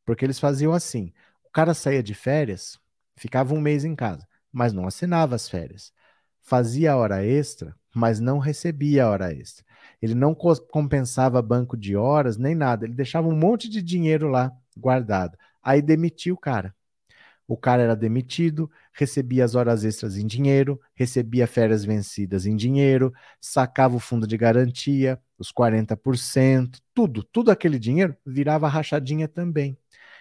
Speaker 1: Porque eles faziam assim: o cara saía de férias, ficava um mês em casa, mas não assinava as férias. Fazia hora extra, mas não recebia hora extra. Ele não compensava banco de horas nem nada. Ele deixava um monte de dinheiro lá guardado. Aí demitiu o cara. O cara era demitido, recebia as horas extras em dinheiro, recebia férias vencidas em dinheiro, sacava o fundo de garantia, os 40%, tudo, tudo aquele dinheiro virava rachadinha também.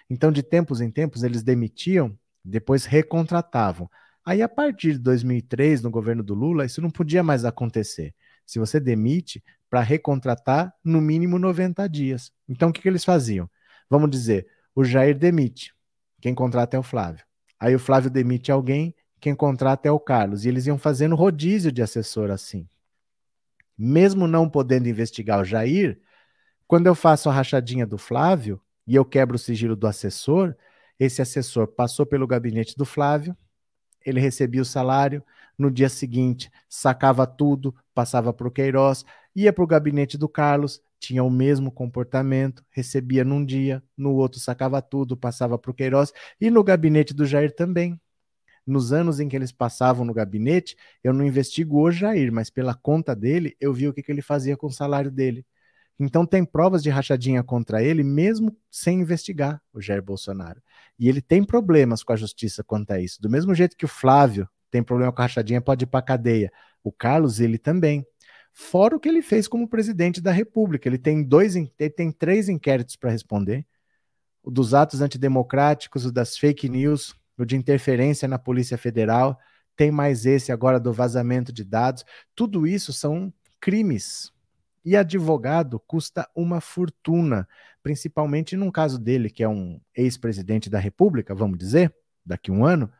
Speaker 1: Então, de tempos em tempos, eles demitiam, depois recontratavam. Aí, a partir de 2003, no governo do Lula, isso não podia mais acontecer. Se você demite, para recontratar no mínimo 90 dias. Então o que, que eles faziam? Vamos dizer, o Jair demite, quem contrata é o Flávio. Aí o Flávio demite alguém, quem contrata é o Carlos. E eles iam fazendo rodízio de assessor assim. Mesmo não podendo investigar o Jair, quando eu faço a rachadinha do Flávio e eu quebro o sigilo do assessor, esse assessor passou pelo gabinete do Flávio, ele recebia o salário, no dia seguinte sacava tudo, passava para o Queiroz, ia para o gabinete do Carlos, tinha o mesmo comportamento, recebia num dia, no outro sacava tudo, passava para o Queiroz, e no gabinete do Jair também. Nos anos em que eles passavam no gabinete, eu não investigo o Jair, mas pela conta dele, eu vi o que, que ele fazia com o salário dele. Então tem provas de rachadinha contra ele, mesmo sem investigar o Jair Bolsonaro. E ele tem problemas com a justiça quanto a isso. Do mesmo jeito que o Flávio tem problema com a rachadinha, pode ir para cadeia. O Carlos, ele também. Fora o que ele fez como presidente da República. Ele tem dois, ele tem três inquéritos para responder: o dos atos antidemocráticos, o das fake news, o de interferência na Polícia Federal. Tem mais esse agora do vazamento de dados. Tudo isso são crimes e advogado custa uma fortuna, principalmente num caso dele, que é um ex-presidente da República, vamos dizer, daqui a um ano.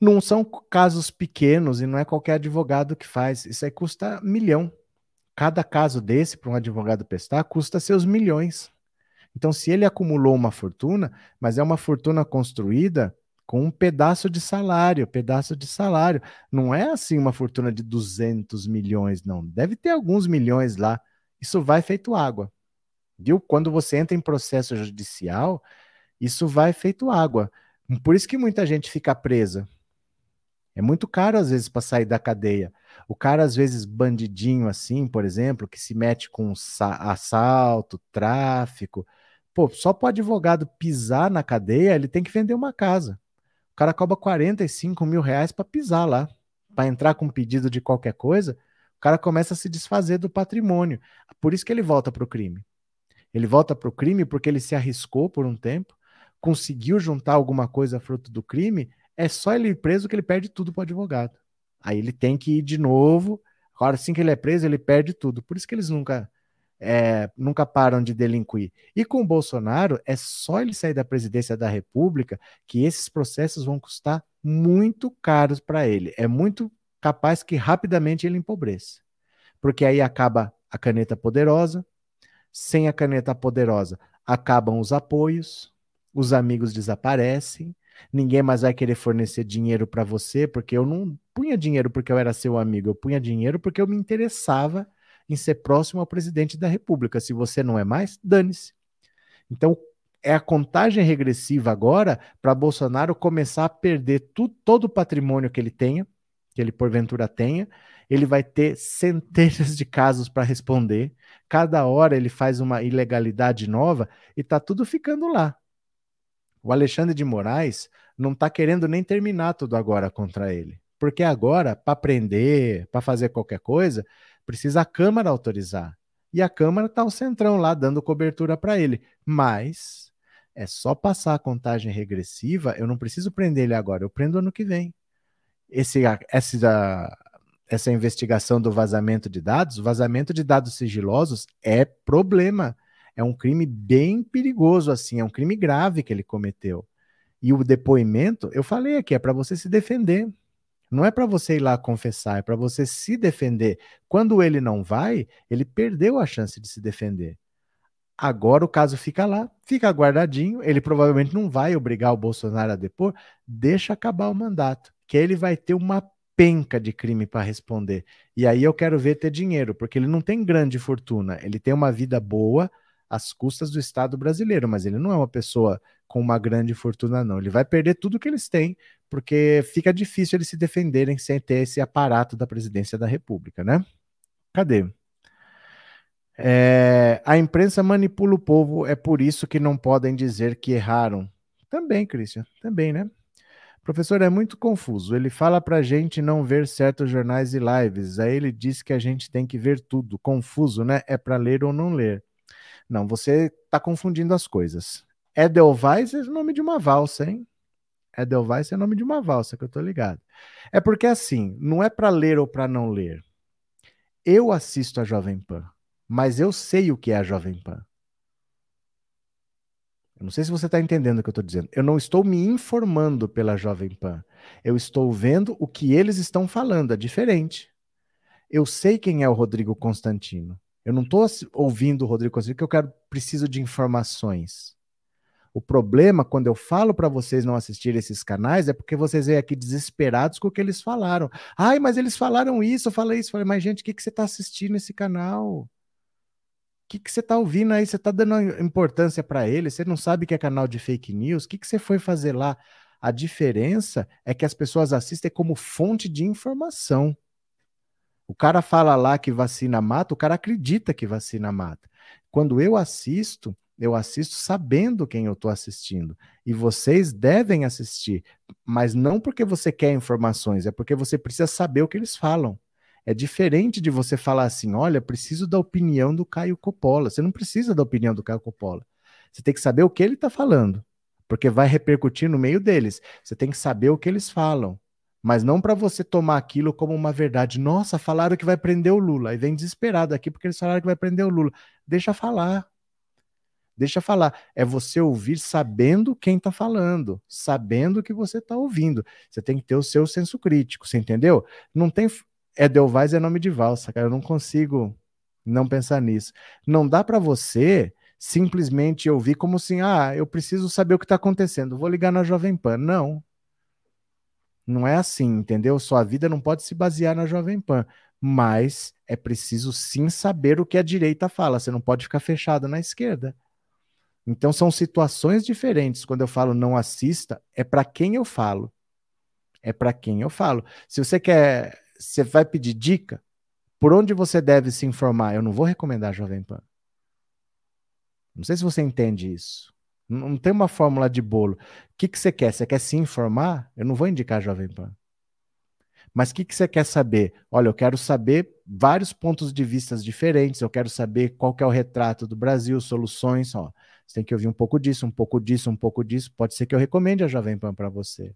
Speaker 1: Não são casos pequenos e não é qualquer advogado que faz. Isso aí custa milhão. Cada caso desse, para um advogado prestar, custa seus milhões. Então, se ele acumulou uma fortuna, mas é uma fortuna construída com um pedaço de salário, pedaço de salário. Não é assim uma fortuna de 200 milhões, não. Deve ter alguns milhões lá. Isso vai feito água. Viu? Quando você entra em processo judicial, isso vai feito água. Por isso que muita gente fica presa. É muito caro às vezes para sair da cadeia. O cara às vezes bandidinho assim, por exemplo, que se mete com assalto, tráfico, pô, só para o advogado pisar na cadeia, ele tem que vender uma casa cara cobra 45 mil reais para pisar lá, para entrar com um pedido de qualquer coisa, o cara começa a se desfazer do patrimônio. Por isso que ele volta para o crime. Ele volta para o crime porque ele se arriscou por um tempo, conseguiu juntar alguma coisa fruto do crime, é só ele ir preso que ele perde tudo para o advogado. Aí ele tem que ir de novo. Agora, assim que ele é preso, ele perde tudo. Por isso que eles nunca é, nunca param de delinquir. E com o Bolsonaro, é só ele sair da presidência da República que esses processos vão custar muito caros para ele. É muito capaz que rapidamente ele empobreça. Porque aí acaba a caneta poderosa, sem a caneta poderosa acabam os apoios, os amigos desaparecem, ninguém mais vai querer fornecer dinheiro para você, porque eu não punha dinheiro porque eu era seu amigo, eu punha dinheiro porque eu me interessava em ser próximo ao presidente da República. Se você não é mais, dane-se. Então, é a contagem regressiva agora para Bolsonaro começar a perder tu, todo o patrimônio que ele tenha, que ele porventura tenha. Ele vai ter centenas de casos para responder. Cada hora ele faz uma ilegalidade nova e tá tudo ficando lá. O Alexandre de Moraes não está querendo nem terminar tudo agora contra ele. Porque agora, para prender, para fazer qualquer coisa, precisa a Câmara autorizar. E a Câmara está o centrão lá dando cobertura para ele. Mas é só passar a contagem regressiva, eu não preciso prender ele agora, eu prendo ano que vem. Esse, essa, essa investigação do vazamento de dados, vazamento de dados sigilosos é problema é um crime bem perigoso, assim, é um crime grave que ele cometeu. E o depoimento, eu falei aqui, é para você se defender. Não é para você ir lá confessar, é para você se defender. Quando ele não vai, ele perdeu a chance de se defender. Agora o caso fica lá, fica guardadinho. Ele provavelmente não vai obrigar o Bolsonaro a depor. Deixa acabar o mandato, que ele vai ter uma penca de crime para responder. E aí eu quero ver ter dinheiro, porque ele não tem grande fortuna. Ele tem uma vida boa, às custas do Estado brasileiro, mas ele não é uma pessoa com uma grande fortuna, não. Ele vai perder tudo que eles têm, porque fica difícil eles se defenderem sem ter esse aparato da presidência da República, né? Cadê? É, a imprensa manipula o povo, é por isso que não podem dizer que erraram. Também, Christian, também, né? Professor, é muito confuso. Ele fala para a gente não ver certos jornais e lives. Aí ele diz que a gente tem que ver tudo. Confuso, né? É para ler ou não ler. Não, você está confundindo as coisas. Edelweiss é o nome de uma valsa, hein? Edelweiss é o nome de uma valsa, que eu tô ligado. É porque assim, não é para ler ou para não ler. Eu assisto a Jovem Pan, mas eu sei o que é a Jovem Pan. Eu não sei se você está entendendo o que eu estou dizendo. Eu não estou me informando pela Jovem Pan. Eu estou vendo o que eles estão falando. É diferente. Eu sei quem é o Rodrigo Constantino. Eu não estou ouvindo o Rodrigo Conselho que eu quero preciso de informações. O problema, quando eu falo para vocês não assistirem esses canais, é porque vocês vêm aqui desesperados com o que eles falaram. Ai, mas eles falaram isso, eu falei isso. Eu falei, mas gente, o que, que você está assistindo esse canal? O que, que você está ouvindo aí? Você está dando importância para ele? Você não sabe que é canal de fake news? O que, que você foi fazer lá? A diferença é que as pessoas assistem como fonte de informação. O cara fala lá que vacina mata, o cara acredita que vacina mata. Quando eu assisto, eu assisto sabendo quem eu estou assistindo. E vocês devem assistir, mas não porque você quer informações, é porque você precisa saber o que eles falam. É diferente de você falar assim: olha, preciso da opinião do Caio Coppola. Você não precisa da opinião do Caio Coppola. Você tem que saber o que ele está falando, porque vai repercutir no meio deles. Você tem que saber o que eles falam mas não para você tomar aquilo como uma verdade. Nossa, falaram que vai prender o Lula. Aí vem desesperado aqui porque eles falaram que vai prender o Lula. Deixa falar. Deixa falar. É você ouvir sabendo quem está falando, sabendo o que você está ouvindo. Você tem que ter o seu senso crítico, você entendeu? Não tem. Edelweiss é nome de valsa, cara. Eu não consigo não pensar nisso. Não dá para você simplesmente ouvir como assim, ah, eu preciso saber o que está acontecendo, vou ligar na Jovem Pan. Não, não é assim, entendeu? Sua vida não pode se basear na Jovem Pan. Mas é preciso sim saber o que a direita fala. Você não pode ficar fechado na esquerda. Então são situações diferentes. Quando eu falo não assista, é para quem eu falo. É para quem eu falo. Se você quer, você vai pedir dica, por onde você deve se informar? Eu não vou recomendar a Jovem Pan. Não sei se você entende isso. Não tem uma fórmula de bolo. O que, que você quer? Você quer se informar? Eu não vou indicar Jovem Pan. Mas o que, que você quer saber? Olha, eu quero saber vários pontos de vista diferentes, eu quero saber qual que é o retrato do Brasil, soluções. Ó, você tem que ouvir um pouco disso, um pouco disso, um pouco disso. Pode ser que eu recomende a Jovem Pan para você.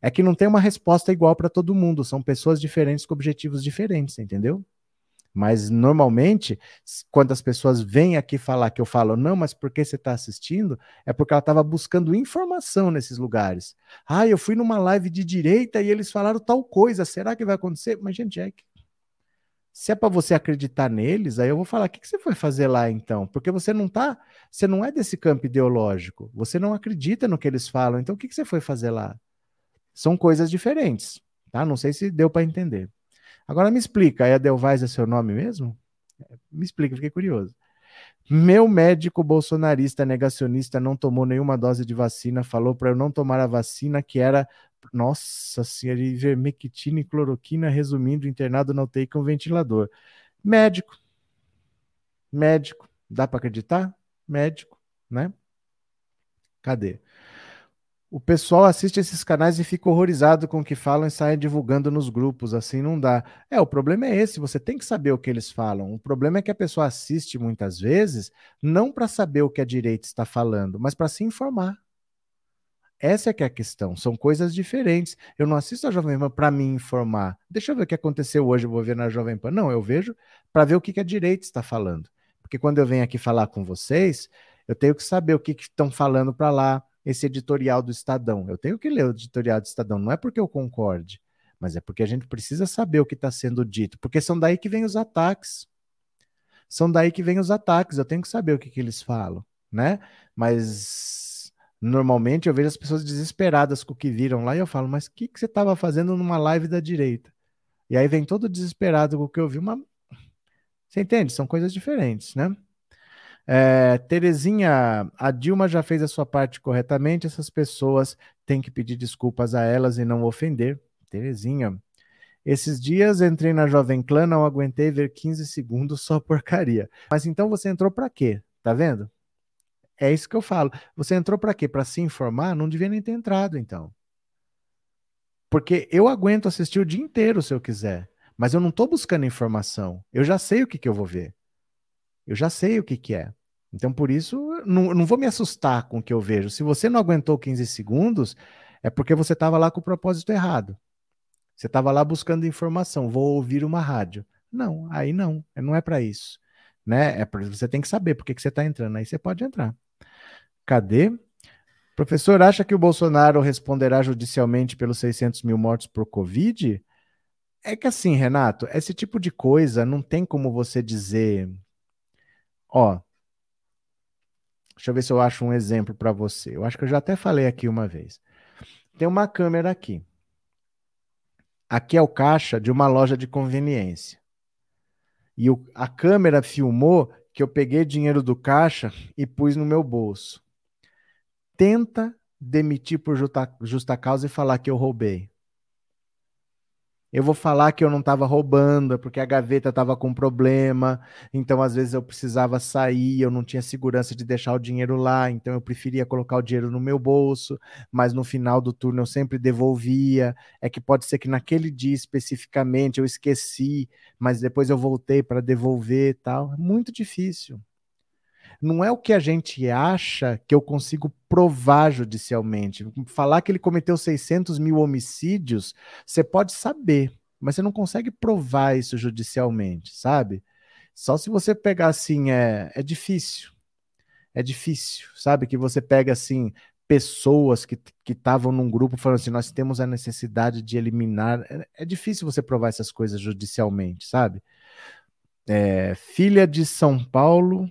Speaker 1: É que não tem uma resposta igual para todo mundo, são pessoas diferentes com objetivos diferentes, entendeu? Mas normalmente, quando as pessoas vêm aqui falar que eu falo, não, mas por que você está assistindo? É porque ela estava buscando informação nesses lugares. Ah, eu fui numa live de direita e eles falaram tal coisa, será que vai acontecer? Mas, gente, é que Se é para você acreditar neles, aí eu vou falar: o que, que você foi fazer lá então? Porque você não tá, você não é desse campo ideológico, você não acredita no que eles falam, então o que, que você foi fazer lá? São coisas diferentes, tá? Não sei se deu para entender. Agora me explica, a Edelweiss é seu nome mesmo? Me explica, fiquei curioso. Meu médico bolsonarista negacionista não tomou nenhuma dose de vacina, falou para eu não tomar a vacina que era, nossa senhora, ivermectina e cloroquina, resumindo, internado na UTI com ventilador. Médico. Médico. Dá para acreditar? Médico, né? Cadê? O pessoal assiste esses canais e fica horrorizado com o que falam e sai divulgando nos grupos, assim não dá. É, o problema é esse, você tem que saber o que eles falam. O problema é que a pessoa assiste muitas vezes não para saber o que a direita está falando, mas para se informar. Essa é que é a questão, são coisas diferentes. Eu não assisto a Jovem Pan para me informar. Deixa eu ver o que aconteceu hoje, eu vou ver na Jovem Pan. Não, eu vejo para ver o que, que a direita está falando. Porque quando eu venho aqui falar com vocês, eu tenho que saber o que estão falando para lá, esse editorial do Estadão. Eu tenho que ler o editorial do Estadão, não é porque eu concorde, mas é porque a gente precisa saber o que está sendo dito, porque são daí que vêm os ataques. São daí que vêm os ataques, eu tenho que saber o que, que eles falam, né? Mas normalmente eu vejo as pessoas desesperadas com o que viram lá e eu falo, mas o que, que você estava fazendo numa live da direita? E aí vem todo desesperado com o que eu vi, uma. Você entende? São coisas diferentes, né? É, Terezinha, a Dilma já fez a sua parte corretamente, essas pessoas têm que pedir desculpas a elas e não ofender. Terezinha, esses dias entrei na Jovem Clã, não aguentei ver 15 segundos, só porcaria. Mas então você entrou para quê? Tá vendo? É isso que eu falo. Você entrou para quê? Para se informar? Não devia nem ter entrado, então. Porque eu aguento assistir o dia inteiro se eu quiser, mas eu não estou buscando informação. Eu já sei o que, que eu vou ver. Eu já sei o que, que é. Então, por isso, não, não vou me assustar com o que eu vejo. Se você não aguentou 15 segundos, é porque você estava lá com o propósito errado. Você estava lá buscando informação. Vou ouvir uma rádio. Não, aí não. Não é para isso. Né? É pra, você tem que saber por que, que você está entrando. Aí você pode entrar. Cadê? Professor, acha que o Bolsonaro responderá judicialmente pelos 600 mil mortos por Covid? É que assim, Renato, esse tipo de coisa não tem como você dizer Ó, deixa eu ver se eu acho um exemplo para você. Eu acho que eu já até falei aqui uma vez. Tem uma câmera aqui. Aqui é o caixa de uma loja de conveniência. E o, a câmera filmou que eu peguei dinheiro do caixa e pus no meu bolso. Tenta demitir por justa, justa causa e falar que eu roubei. Eu vou falar que eu não estava roubando, porque a gaveta estava com problema, então às vezes eu precisava sair, eu não tinha segurança de deixar o dinheiro lá, então eu preferia colocar o dinheiro no meu bolso, mas no final do turno eu sempre devolvia. É que pode ser que naquele dia especificamente eu esqueci, mas depois eu voltei para devolver e tal. É muito difícil não é o que a gente acha que eu consigo provar judicialmente. Falar que ele cometeu 600 mil homicídios, você pode saber, mas você não consegue provar isso judicialmente, sabe? Só se você pegar assim, é, é difícil. É difícil, sabe? Que você pega assim, pessoas que estavam num grupo falando assim: nós temos a necessidade de eliminar. É, é difícil você provar essas coisas judicialmente, sabe? É, filha de São Paulo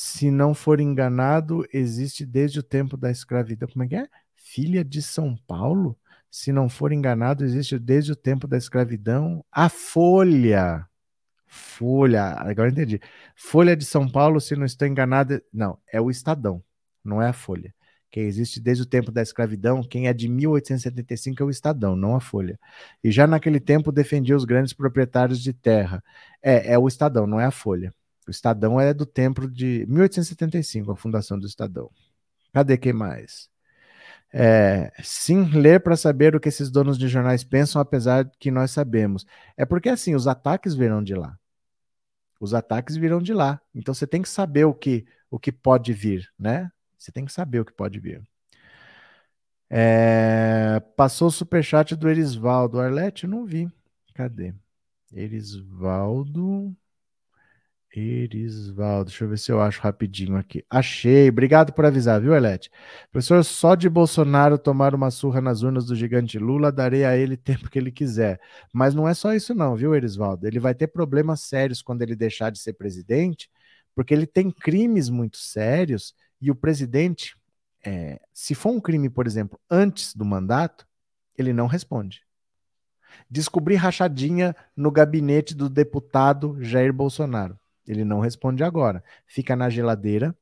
Speaker 1: se não for enganado, existe desde o tempo da escravidão. Como é que é? Filha de São Paulo? Se não for enganado, existe desde o tempo da escravidão. A Folha. Folha, agora entendi. Folha de São Paulo, se não estou enganado, não, é o Estadão, não é a Folha. Que existe desde o tempo da escravidão, quem é de 1875 é o Estadão, não a Folha. E já naquele tempo defendia os grandes proprietários de terra. É, é o Estadão, não é a Folha. O Estadão é do tempo de 1875, a fundação do Estadão. Cadê quem mais? É, sim, ler para saber o que esses donos de jornais pensam, apesar de que nós sabemos. É porque assim, os ataques virão de lá. Os ataques virão de lá. Então você tem que saber o que, o que pode vir, né? Você tem que saber o que pode vir. É, passou o superchat do Erisvaldo. Arlete, não vi. Cadê? Erisvaldo. Erisvaldo, deixa eu ver se eu acho rapidinho aqui. Achei, obrigado por avisar, viu, Elete? Professor, só de Bolsonaro tomar uma surra nas urnas do gigante Lula, darei a ele <laughs> tempo que ele quiser. Mas não é só isso, não, viu, Erisvaldo? Ele vai ter problemas sérios quando ele deixar de ser presidente, porque ele tem crimes muito sérios e o presidente, é, se for um crime, por exemplo, antes do mandato, ele não responde. Descobri rachadinha no gabinete do deputado Jair Bolsonaro. Ele não responde agora. Fica na geladeira.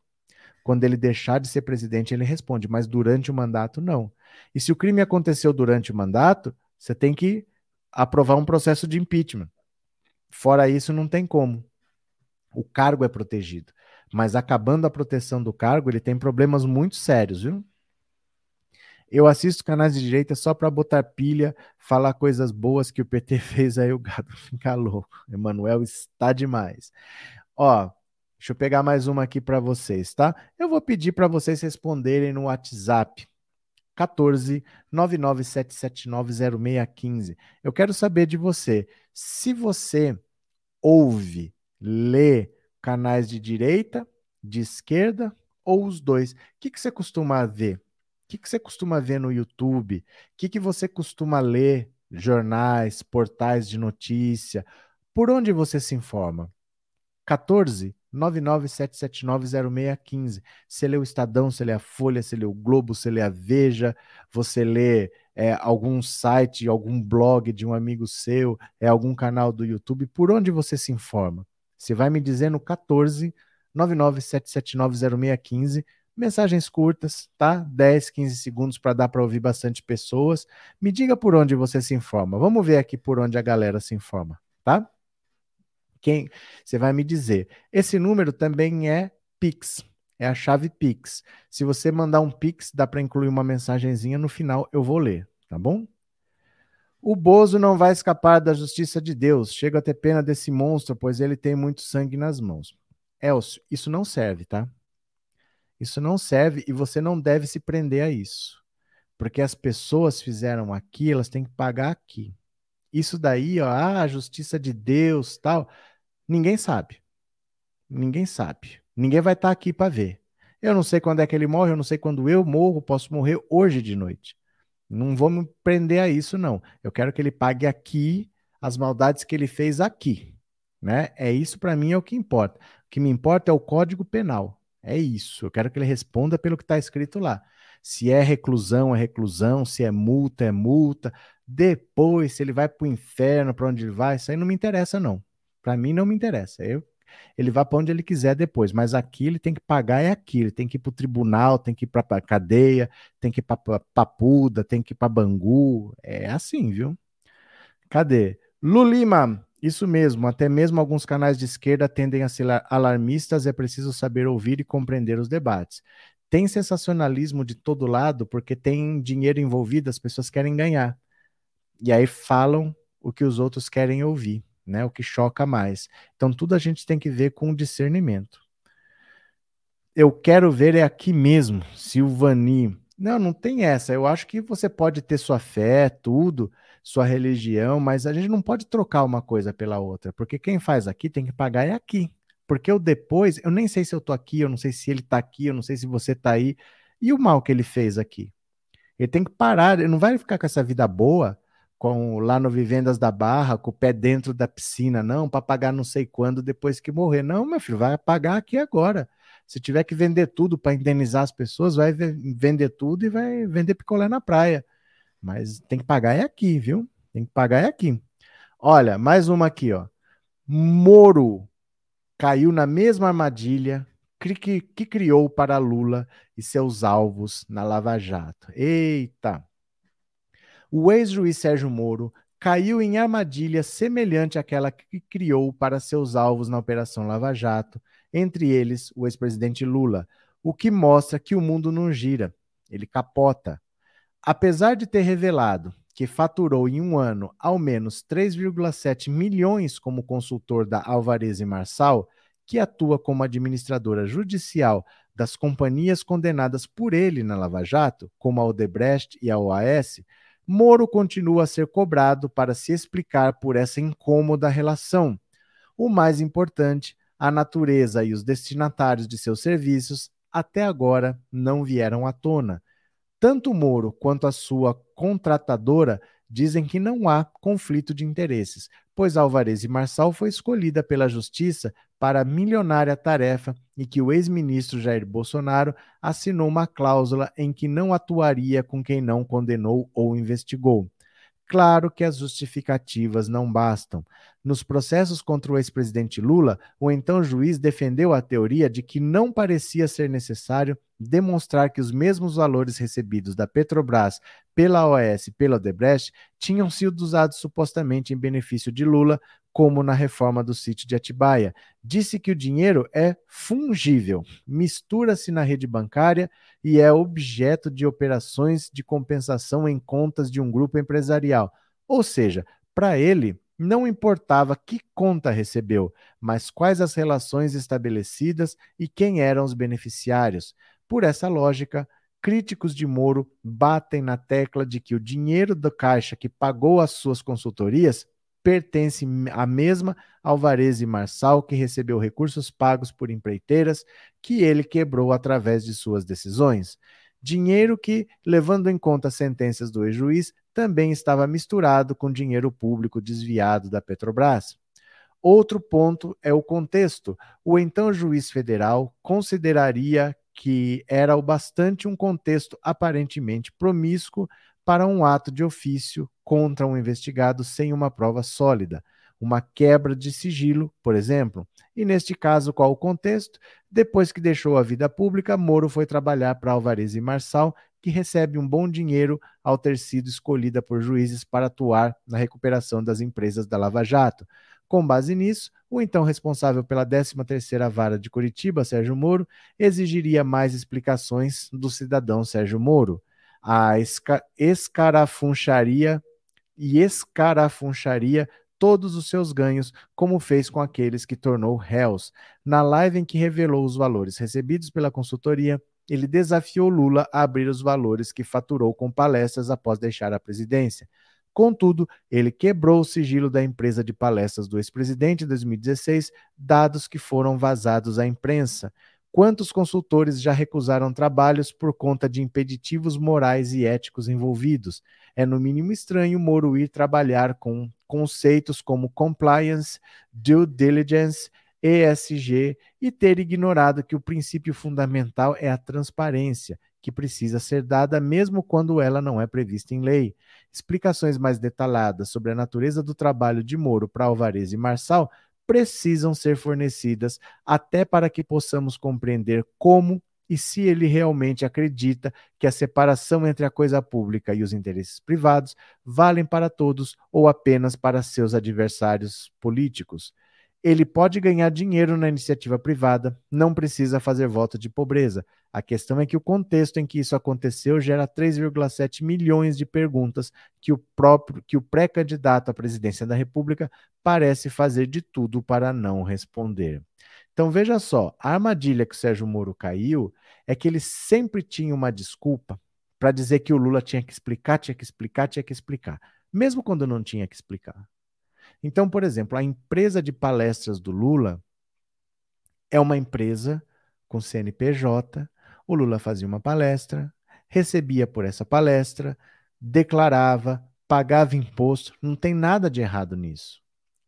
Speaker 1: Quando ele deixar de ser presidente, ele responde, mas durante o mandato, não. E se o crime aconteceu durante o mandato, você tem que aprovar um processo de impeachment. Fora isso, não tem como. O cargo é protegido. Mas acabando a proteção do cargo, ele tem problemas muito sérios, viu? Eu assisto canais de direita só para botar pilha, falar coisas boas que o PT <laughs> fez, aí o gado <laughs> fica louco. Emanuel está demais. Ó, deixa eu pegar mais uma aqui para vocês, tá? Eu vou pedir para vocês responderem no WhatsApp. 14 997790615. Eu quero saber de você. Se você ouve, lê canais de direita, de esquerda ou os dois, o que, que você costuma ver? O que, que você costuma ver no YouTube? O que, que você costuma ler? Jornais, portais de notícia? Por onde você se informa? 14 997790615. Você lê o Estadão, você lê a Folha, você lê o Globo, você lê a Veja, você lê é, algum site, algum blog de um amigo seu, é algum canal do YouTube. Por onde você se informa? Você vai me dizer no 14 997790615 mensagens curtas, tá? 10, 15 segundos para dar para ouvir bastante pessoas. Me diga por onde você se informa. Vamos ver aqui por onde a galera se informa, tá? Quem você vai me dizer. Esse número também é Pix. É a chave Pix. Se você mandar um Pix, dá para incluir uma mensagenzinha no final, eu vou ler, tá bom? O Bozo não vai escapar da justiça de Deus. Chega a ter pena desse monstro, pois ele tem muito sangue nas mãos. Elcio, isso não serve, tá? Isso não serve e você não deve se prender a isso. Porque as pessoas fizeram aqui, elas têm que pagar aqui. Isso daí, ó, ah, a justiça de Deus, tal, ninguém sabe. Ninguém sabe. Ninguém vai estar tá aqui para ver. Eu não sei quando é que ele morre, eu não sei quando eu morro, posso morrer hoje de noite. Não vou me prender a isso, não. Eu quero que ele pague aqui as maldades que ele fez aqui. Né? É isso para mim é o que importa. O que me importa é o Código Penal. É isso. Eu quero que ele responda pelo que está escrito lá. Se é reclusão, é reclusão. Se é multa, é multa. Depois, se ele vai para o inferno, para onde ele vai, isso aí não me interessa, não. Para mim, não me interessa. Eu, ele vai para onde ele quiser depois. Mas aqui ele tem que pagar, é aqui. Ele tem que ir para o tribunal, tem que ir para a cadeia, tem que ir para Papuda, tem que ir para Bangu. É assim, viu? Cadê? Lulima, isso mesmo, até mesmo alguns canais de esquerda tendem a ser alarmistas, é preciso saber ouvir e compreender os debates. Tem sensacionalismo de todo lado, porque tem dinheiro envolvido, as pessoas querem ganhar. E aí falam o que os outros querem ouvir, né? O que choca mais. Então tudo a gente tem que ver com discernimento. Eu quero ver é aqui mesmo, Silvani. Não, não tem essa. Eu acho que você pode ter sua fé, tudo, sua religião, mas a gente não pode trocar uma coisa pela outra, porque quem faz aqui tem que pagar é aqui. Porque eu depois, eu nem sei se eu tô aqui, eu não sei se ele tá aqui, eu não sei se você tá aí. E o mal que ele fez aqui? Ele tem que parar, ele não vai ficar com essa vida boa com lá no Vivendas da Barra, com o pé dentro da piscina, não, para pagar não sei quando depois que morrer. Não, meu filho, vai pagar aqui agora. Se tiver que vender tudo para indenizar as pessoas, vai vender tudo e vai vender picolé na praia. Mas tem que pagar é aqui, viu? Tem que pagar é aqui. Olha, mais uma aqui, ó. Moro caiu na mesma armadilha que, que criou para Lula e seus alvos na Lava Jato. Eita! O ex-juiz Sérgio Moro caiu em armadilha semelhante àquela que criou para seus alvos na Operação Lava Jato, entre eles o ex-presidente Lula, o que mostra que o mundo não gira, ele capota. Apesar de ter revelado que faturou em um ano ao menos 3,7 milhões como consultor da Alvarez e Marçal, que atua como administradora judicial das companhias condenadas por ele na Lava Jato, como a Odebrecht e a OAS, Moro continua a ser cobrado para se explicar por essa incômoda relação. O mais importante, a natureza e os destinatários de seus serviços até agora não vieram à tona. Tanto Moro quanto a sua contratadora dizem que não há conflito de interesses, pois Alvarez e Marçal foi escolhida pela Justiça para a milionária tarefa e que o ex-ministro Jair Bolsonaro assinou uma cláusula em que não atuaria com quem não condenou ou investigou. Claro que as justificativas não bastam. Nos processos contra o ex-presidente Lula, o então juiz defendeu a teoria de que não parecia ser necessário demonstrar que os mesmos valores recebidos da Petrobras pela OAS e pela Odebrecht tinham sido usados supostamente em benefício de Lula, como na reforma do sítio de Atibaia. Disse que o dinheiro é fungível, mistura-se na rede bancária e é objeto de operações de compensação em contas de um grupo empresarial. Ou seja, para ele, não importava que conta recebeu, mas quais as relações estabelecidas e quem eram os beneficiários. Por essa lógica, críticos de Moro batem na tecla de que o dinheiro da Caixa que pagou as suas consultorias pertence à mesma Alvarez e Marçal, que recebeu recursos pagos por empreiteiras que ele quebrou através de suas decisões. Dinheiro que, levando em conta as sentenças do ex-juiz, também estava misturado com dinheiro público desviado da Petrobras. Outro ponto é o contexto. O então juiz federal consideraria que era o bastante um contexto aparentemente promíscuo para um ato de ofício contra um investigado sem uma prova sólida, uma quebra de sigilo, por exemplo. E neste caso, qual o contexto? Depois que deixou a vida pública, Moro foi trabalhar para Alvarez e Marçal, que recebe um bom dinheiro ao ter sido escolhida por juízes para atuar na recuperação das empresas da Lava Jato. Com base nisso, o então responsável pela 13ª Vara de Curitiba, Sérgio Moro, exigiria mais explicações do cidadão Sérgio Moro a esca escarafuncharia e escarafuncharia todos os seus ganhos, como fez com aqueles que tornou réus. Na live em que revelou os valores recebidos pela consultoria, ele desafiou Lula a abrir os valores que faturou com palestras após deixar a presidência. Contudo, ele quebrou o sigilo da empresa de palestras do ex-presidente em 2016, dados que foram vazados à imprensa. Quantos consultores já recusaram trabalhos por conta de impeditivos morais e éticos envolvidos? É no mínimo estranho Moro ir trabalhar com conceitos como compliance, due diligence, ESG e ter ignorado que o princípio fundamental é a transparência, que precisa ser dada mesmo quando ela não é prevista em lei. Explicações mais detalhadas sobre a natureza do trabalho de Moro para Alvarez e Marçal precisam ser fornecidas até para que possamos compreender como e se ele realmente acredita que a separação entre a coisa pública e os interesses privados valem para todos ou apenas para seus adversários políticos. Ele pode ganhar dinheiro na iniciativa privada, não precisa fazer voto de pobreza. A questão é que o contexto em que isso aconteceu gera 3,7 milhões de perguntas que o próprio que o pré-candidato à presidência da República parece fazer de tudo para não responder. Então veja só, a armadilha que o Sérgio Moro caiu é que ele sempre tinha uma desculpa para dizer que o Lula tinha que explicar, tinha que explicar, tinha que explicar, mesmo quando não tinha que explicar. Então, por exemplo, a empresa de palestras do Lula é uma empresa com CNPJ. O Lula fazia uma palestra, recebia por essa palestra, declarava, pagava imposto, não tem nada de errado nisso.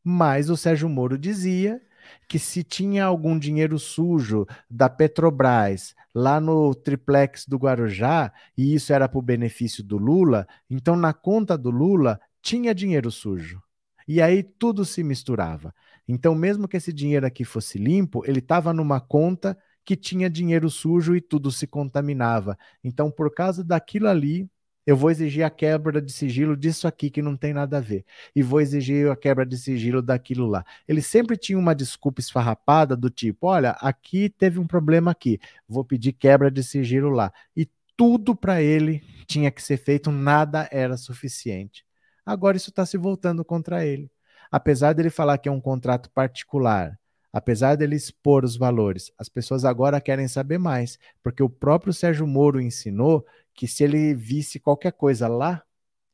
Speaker 1: Mas o Sérgio Moro dizia que se tinha algum dinheiro sujo da Petrobras lá no triplex do Guarujá, e isso era para o benefício do Lula, então na conta do Lula tinha dinheiro sujo. E aí tudo se misturava. Então, mesmo que esse dinheiro aqui fosse limpo, ele estava numa conta que tinha dinheiro sujo e tudo se contaminava. Então, por causa daquilo ali, eu vou exigir a quebra de sigilo disso aqui que não tem nada a ver. E vou exigir a quebra de sigilo daquilo lá. Ele sempre tinha uma desculpa esfarrapada do tipo: olha, aqui teve um problema aqui, vou pedir quebra de sigilo lá. E tudo para ele tinha que ser feito, nada era suficiente. Agora isso está se voltando contra ele. Apesar dele falar que é um contrato particular, apesar dele expor os valores, as pessoas agora querem saber mais, porque o próprio Sérgio Moro ensinou que se ele visse qualquer coisa lá,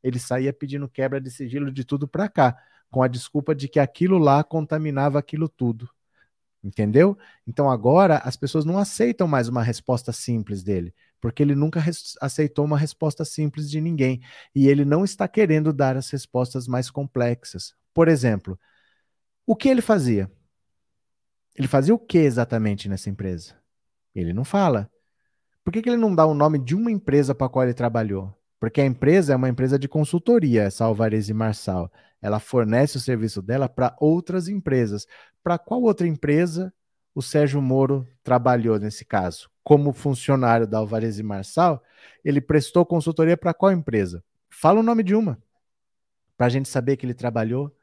Speaker 1: ele saía pedindo quebra de sigilo de tudo para cá, com a desculpa de que aquilo lá contaminava aquilo tudo. Entendeu? Então agora as pessoas não aceitam mais uma resposta simples dele, porque ele nunca aceitou uma resposta simples de ninguém e ele não está querendo dar as respostas mais complexas. Por exemplo, o que ele fazia? Ele fazia o que exatamente nessa empresa? Ele não fala. Por que, que ele não dá o nome de uma empresa para a qual ele trabalhou? Porque a empresa é uma empresa de consultoria, essa Alvarez e Marçal. Ela fornece o serviço dela para outras empresas. Para qual outra empresa o Sérgio Moro trabalhou nesse caso? Como funcionário da Alvarez e Marçal, ele prestou consultoria para qual empresa? Fala o nome de uma, para a gente saber que ele trabalhou.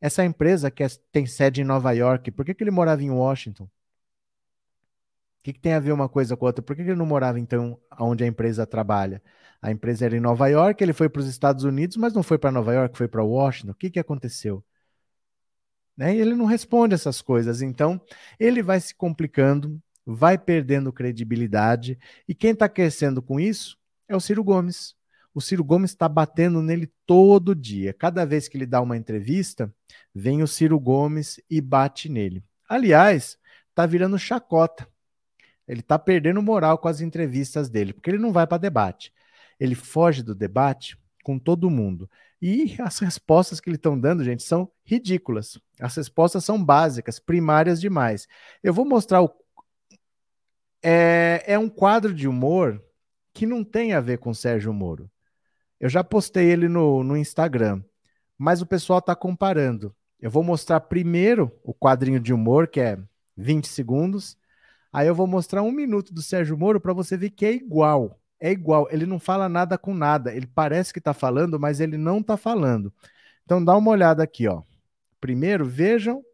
Speaker 1: Essa empresa que é, tem sede em Nova York, por que, que ele morava em Washington? O que, que, tem a ver uma coisa com a outra? Por que, que ele não morava, então, onde a empresa trabalha? A empresa era em Nova York, ele foi para os Estados Unidos, mas não foi para Nova York, foi para Washington. O que, que aconteceu? Né? E ele não responde essas coisas. Então, ele vai se complicando, vai perdendo credibilidade. E quem está crescendo com isso é o Ciro Gomes. O Ciro Gomes está batendo nele todo dia. Cada vez que ele dá uma entrevista, vem o Ciro Gomes e bate nele. Aliás, está virando chacota. Ele está perdendo moral com as entrevistas dele, porque ele não vai para debate ele foge do debate com todo mundo. E as respostas que ele estão dando, gente, são ridículas. As respostas são básicas, primárias demais. Eu vou mostrar o. É, é um quadro de humor que não tem a ver com Sérgio Moro. Eu já postei ele no, no Instagram, mas o pessoal está comparando. Eu vou mostrar primeiro o quadrinho de humor, que é 20 segundos. Aí eu vou mostrar um minuto do Sérgio Moro para você ver que é igual é igual, ele não fala nada com nada. Ele parece que está falando, mas ele não está falando. Então dá uma olhada aqui, ó. Primeiro, vejam,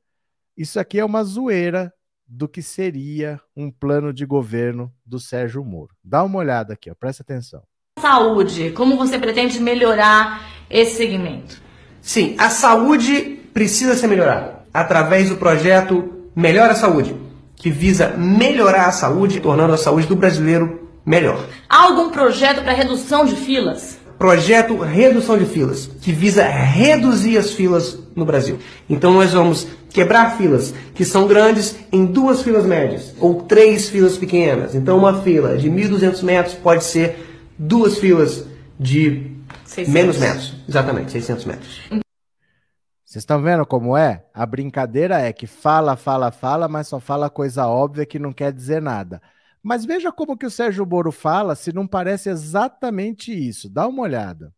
Speaker 1: isso aqui é uma zoeira do que seria um plano de governo do Sérgio Moro. Dá uma olhada aqui, ó, presta atenção.
Speaker 6: Saúde, como você pretende melhorar esse segmento?
Speaker 7: Sim, a saúde precisa ser melhorada através do projeto Melhora a Saúde, que visa melhorar a saúde, tornando a saúde do brasileiro melhor.
Speaker 6: Há algum projeto para redução de filas?
Speaker 7: Projeto Redução de Filas, que visa reduzir as filas no Brasil. Então nós vamos quebrar filas que são grandes em duas filas médias ou três filas pequenas. Então uma fila de 1.200 metros pode ser duas filas de 600. menos metros. Exatamente, 600 metros.
Speaker 1: Vocês estão vendo como é? A brincadeira é que fala, fala, fala, mas só fala coisa óbvia que não quer dizer nada. Mas veja como que o Sérgio Moro fala, se não parece exatamente isso. Dá uma olhada.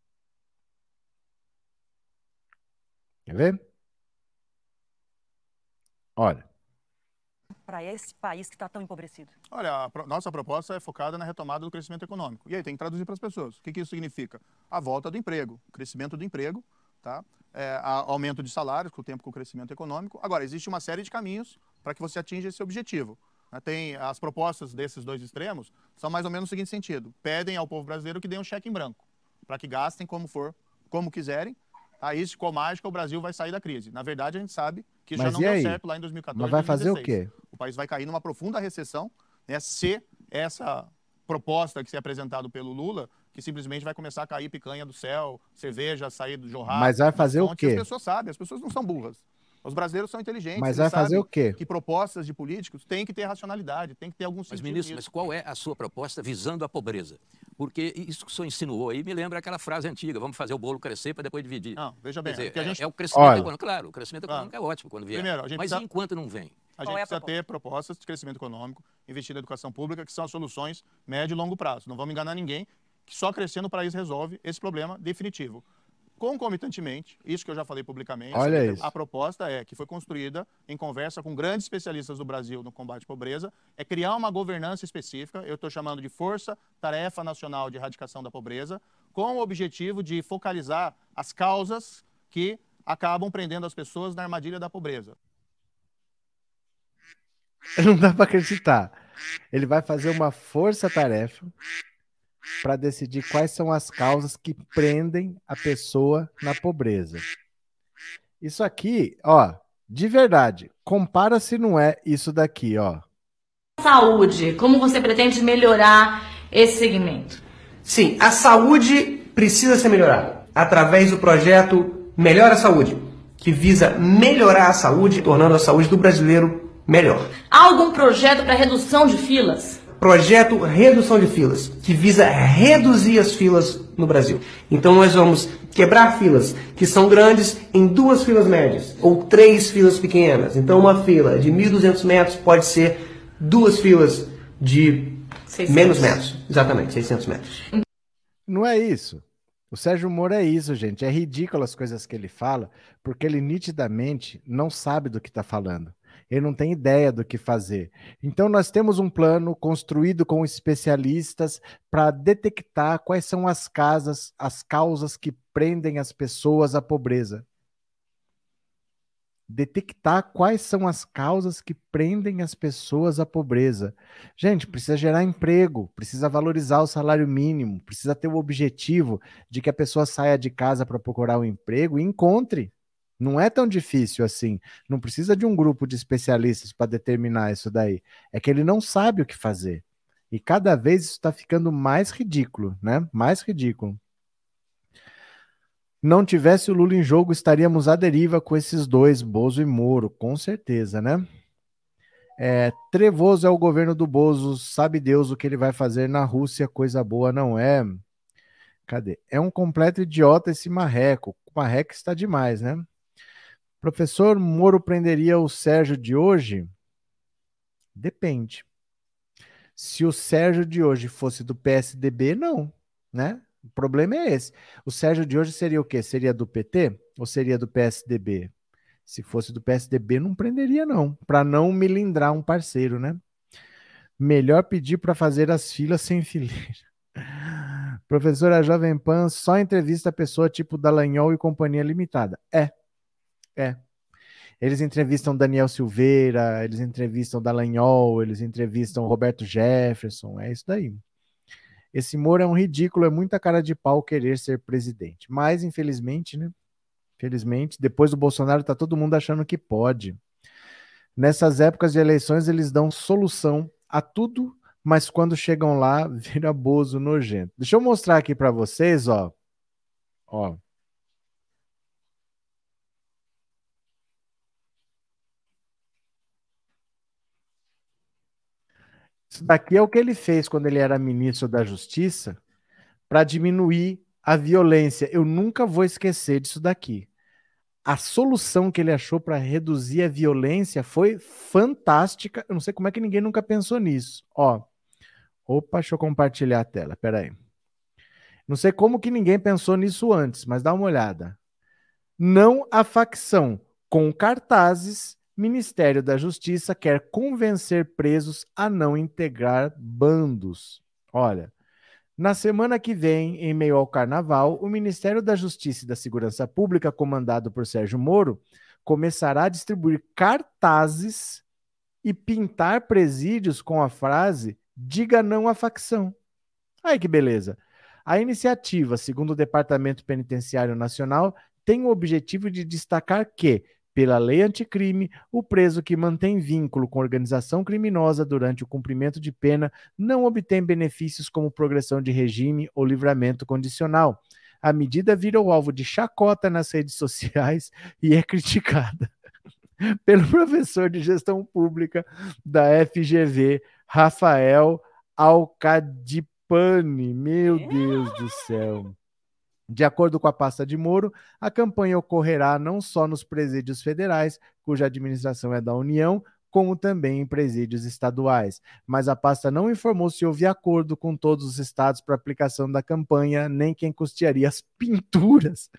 Speaker 1: Quer ver? Olha.
Speaker 8: Para esse país que está tão empobrecido.
Speaker 9: Olha, a pro nossa proposta é focada na retomada do crescimento econômico. E aí tem que traduzir para as pessoas. O que, que isso significa? A volta do emprego, crescimento do emprego, tá? É, aumento de salários com o tempo com o crescimento econômico. Agora, existe uma série de caminhos para que você atinja esse objetivo. Né, tem as propostas desses dois extremos são mais ou menos no seguinte sentido: pedem ao povo brasileiro que dê um cheque em branco, para que gastem como for, como quiserem. Aí, se com mágica, o Brasil vai sair da crise. Na verdade, a gente sabe que Mas já não deu certo lá em 2014.
Speaker 1: Mas vai 2016. fazer o quê?
Speaker 9: O país vai cair numa profunda recessão, né, se essa proposta que se é apresentado pelo Lula, que simplesmente vai começar a cair picanha do céu, cerveja sair do jorrado.
Speaker 1: Mas vai fazer o quê? As
Speaker 9: pessoas sabem, as pessoas não são burras. Os brasileiros são inteligentes.
Speaker 1: Mas vai fazer o quê?
Speaker 9: Que propostas de políticos têm que ter racionalidade, tem que ter algum sentido.
Speaker 10: Mas, ministro, mas qual é a sua proposta visando a pobreza? Porque isso que o senhor insinuou aí me lembra aquela frase antiga: vamos fazer o bolo crescer para depois dividir.
Speaker 9: Não, veja bem.
Speaker 10: Dizer,
Speaker 9: é,
Speaker 10: gente... é, o crescimento Olha, econômico. Claro, o crescimento econômico é ótimo quando vier. Primeiro, mas precisa... enquanto não vem?
Speaker 9: A gente é a precisa ter propostas de crescimento econômico, investir na educação pública, que são as soluções médio e longo prazo. Não vamos enganar ninguém que só crescendo o país resolve esse problema definitivo. Concomitantemente, isso que eu já falei publicamente, a proposta é que foi construída em conversa com grandes especialistas do Brasil no combate à pobreza, é criar uma governança específica, eu estou chamando de Força Tarefa Nacional de Erradicação da Pobreza, com o objetivo de focalizar as causas que acabam prendendo as pessoas na armadilha da pobreza. <laughs>
Speaker 1: Não dá para acreditar. Ele vai fazer uma força-tarefa para decidir quais são as causas que prendem a pessoa na pobreza. Isso aqui, ó, de verdade, compara se não é isso daqui, ó.
Speaker 6: Saúde, como você pretende melhorar esse segmento?
Speaker 7: Sim, a saúde precisa ser melhorada através do projeto Melhora a Saúde, que visa melhorar a saúde, tornando a saúde do brasileiro melhor.
Speaker 6: Há algum projeto para redução de filas?
Speaker 7: Projeto Redução de Filas, que visa reduzir as filas no Brasil. Então nós vamos quebrar filas que são grandes em duas filas médias ou três filas pequenas. Então uma fila de 1.200 metros pode ser duas filas de 600. menos metros. Exatamente, 600 metros.
Speaker 1: Não é isso. O Sérgio Moro é isso, gente. É ridículo as coisas que ele fala, porque ele nitidamente não sabe do que está falando ele não tem ideia do que fazer. Então, nós temos um plano construído com especialistas para detectar quais são as casas, as causas que prendem as pessoas à pobreza. Detectar quais são as causas que prendem as pessoas à pobreza. Gente, precisa gerar emprego, precisa valorizar o salário mínimo, precisa ter o objetivo de que a pessoa saia de casa para procurar um emprego e encontre. Não é tão difícil assim. Não precisa de um grupo de especialistas para determinar isso daí. É que ele não sabe o que fazer. E cada vez isso está ficando mais ridículo, né? Mais ridículo. Não tivesse o Lula em jogo, estaríamos à deriva com esses dois, Bozo e Moro, com certeza, né? É, trevoso é o governo do Bozo, sabe Deus o que ele vai fazer na Rússia, coisa boa não é. Cadê? É um completo idiota esse marreco. O marreco está demais, né? Professor Moro prenderia o Sérgio de hoje? Depende. Se o Sérgio de hoje fosse do PSDB, não, né? O problema é esse. O Sérgio de hoje seria o quê? Seria do PT ou seria do PSDB? Se fosse do PSDB, não prenderia, não, para não milindrar um parceiro, né? Melhor pedir para fazer as filas sem <laughs> fileira. Professora Jovem Pan só entrevista a pessoa tipo Dallagnol e Companhia Limitada. É, é. Eles entrevistam Daniel Silveira, eles entrevistam Dallagnol, eles entrevistam Roberto Jefferson, é isso daí. Esse Moro é um ridículo, é muita cara de pau querer ser presidente. Mas, infelizmente, né? Infelizmente, depois do Bolsonaro, tá todo mundo achando que pode. Nessas épocas de eleições, eles dão solução a tudo, mas quando chegam lá, <laughs> vira bozo nojento. Deixa eu mostrar aqui para vocês, ó. Ó. Isso daqui é o que ele fez quando ele era ministro da Justiça para diminuir a violência. Eu nunca vou esquecer disso daqui. A solução que ele achou para reduzir a violência foi fantástica. Eu não sei como é que ninguém nunca pensou nisso. Ó, opa, deixa eu compartilhar a tela. Peraí. Não sei como que ninguém pensou nisso antes, mas dá uma olhada. Não a facção com cartazes Ministério da Justiça quer convencer presos a não integrar bandos. Olha, na semana que vem, em meio ao carnaval, o Ministério da Justiça e da Segurança Pública, comandado por Sérgio Moro, começará a distribuir cartazes e pintar presídios com a frase Diga não à facção. Aí que beleza. A iniciativa, segundo o Departamento Penitenciário Nacional, tem o objetivo de destacar que pela lei anticrime, o preso que mantém vínculo com organização criminosa durante o cumprimento de pena não obtém benefícios como progressão de regime ou livramento condicional. A medida virou alvo de chacota nas redes sociais e é criticada <laughs> pelo professor de gestão pública da FGV, Rafael Alcadipani. Meu Deus do céu. De acordo com a pasta de Moro, a campanha ocorrerá não só nos presídios federais, cuja administração é da União, como também em presídios estaduais. Mas a pasta não informou se houve acordo com todos os estados para aplicação da campanha, nem quem custearia as pinturas.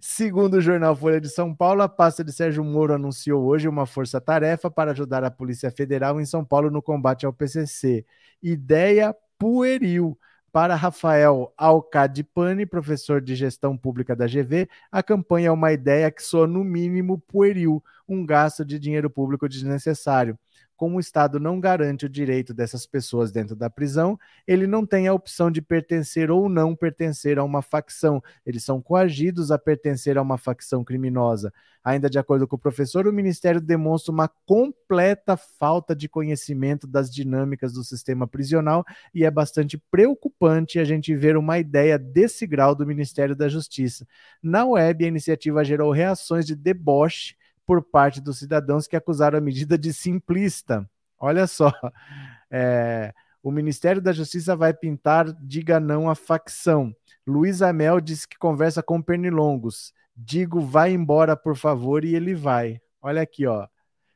Speaker 1: Segundo o jornal Folha de São Paulo, a pasta de Sérgio Moro anunciou hoje uma força-tarefa para ajudar a Polícia Federal em São Paulo no combate ao PCC. Ideia pueril. Para Rafael Alcadipani, professor de gestão pública da GV, a campanha é uma ideia que soa no mínimo pueril, um gasto de dinheiro público desnecessário como o Estado não garante o direito dessas pessoas dentro da prisão, ele não tem a opção de pertencer ou não pertencer a uma facção. Eles são coagidos a pertencer a uma facção criminosa. Ainda de acordo com o professor, o Ministério demonstra uma completa falta de conhecimento das dinâmicas do sistema prisional e é bastante preocupante a gente ver uma ideia desse grau do Ministério da Justiça. Na web, a iniciativa gerou reações de deboche por parte dos cidadãos que acusaram a medida de simplista. Olha só, <laughs> é, o Ministério da Justiça vai pintar diga não à facção. Luiz Amel disse que conversa com Pernilongos. Digo, vai embora, por favor, e ele vai. Olha aqui, ó.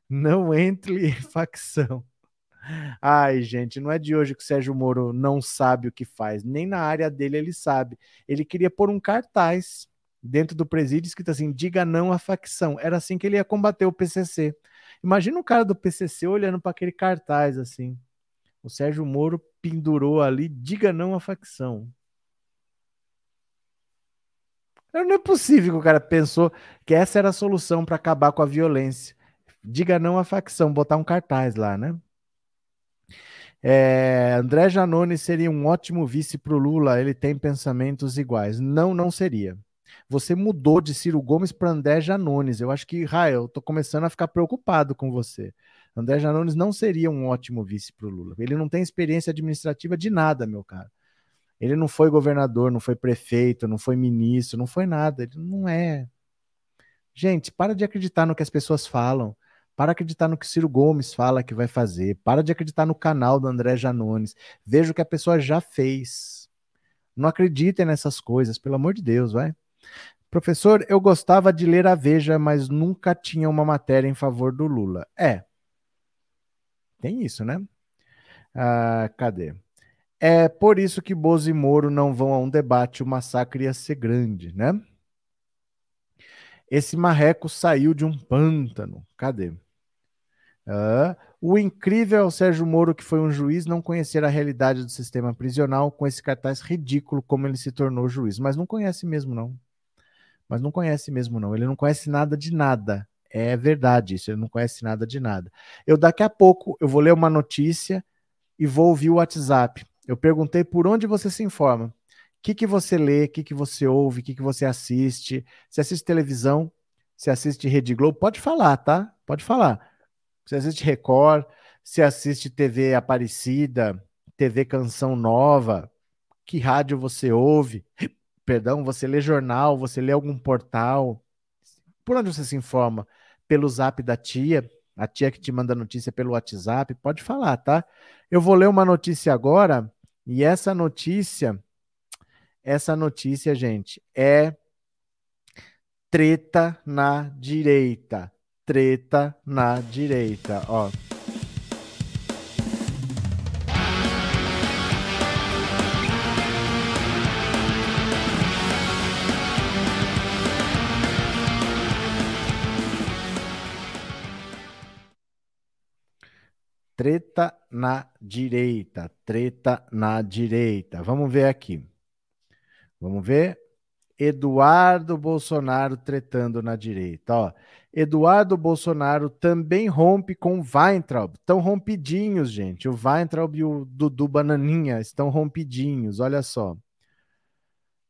Speaker 1: Não entre <laughs> facção. Ai, gente, não é de hoje que o Sérgio Moro não sabe o que faz. Nem na área dele ele sabe. Ele queria pôr um cartaz dentro do presídio escrito assim: diga não à facção. Era assim que ele ia combater o PCC. Imagina um cara do PCC olhando para aquele cartaz assim. O Sérgio Moro pendurou ali, diga não à facção. Não é possível que o cara pensou que essa era a solução para acabar com a violência. Diga não à facção, botar um cartaz lá, né? É, André Janone seria um ótimo vice para o Lula, ele tem pensamentos iguais. Não, não seria. Você mudou de Ciro Gomes para André Janones. Eu acho que, Rael, eu tô começando a ficar preocupado com você. André Janones não seria um ótimo vice para o Lula. Ele não tem experiência administrativa de nada, meu cara. Ele não foi governador, não foi prefeito, não foi ministro, não foi nada. Ele não é. Gente, para de acreditar no que as pessoas falam. Para acreditar no que Ciro Gomes fala que vai fazer. Para de acreditar no canal do André Janones. Veja o que a pessoa já fez. Não acreditem nessas coisas, pelo amor de Deus, vai. Professor, eu gostava de ler a Veja, mas nunca tinha uma matéria em favor do Lula. É, tem isso, né? Ah, cadê? É por isso que Bozo e Moro não vão a um debate, o massacre ia ser grande, né? Esse marreco saiu de um pântano. Cadê? Ah, o incrível Sérgio Moro, que foi um juiz, não conhecer a realidade do sistema prisional com esse cartaz ridículo como ele se tornou juiz. Mas não conhece mesmo, não. Mas não conhece mesmo, não. Ele não conhece nada de nada. É verdade isso, ele não conhece nada de nada. Eu daqui a pouco eu vou ler uma notícia e vou ouvir o WhatsApp. Eu perguntei por onde você se informa. O que, que você lê, o que, que você ouve, o que, que você assiste. Se assiste televisão, se assiste Rede Globo, pode falar, tá? Pode falar. Se assiste Record, se assiste TV Aparecida, TV Canção Nova, que rádio você ouve? Perdão, você lê jornal, você lê algum portal? Por onde você se informa? Pelo zap da tia, a tia que te manda notícia pelo WhatsApp, pode falar, tá? Eu vou ler uma notícia agora, e essa notícia, essa notícia, gente, é treta na direita. Treta na direita, ó. Treta na direita, treta na direita. Vamos ver aqui. Vamos ver. Eduardo Bolsonaro tretando na direita. Ó, Eduardo Bolsonaro também rompe com Weintraub. Estão rompidinhos, gente. O Weintraub e o Dudu Bananinha estão rompidinhos. Olha só.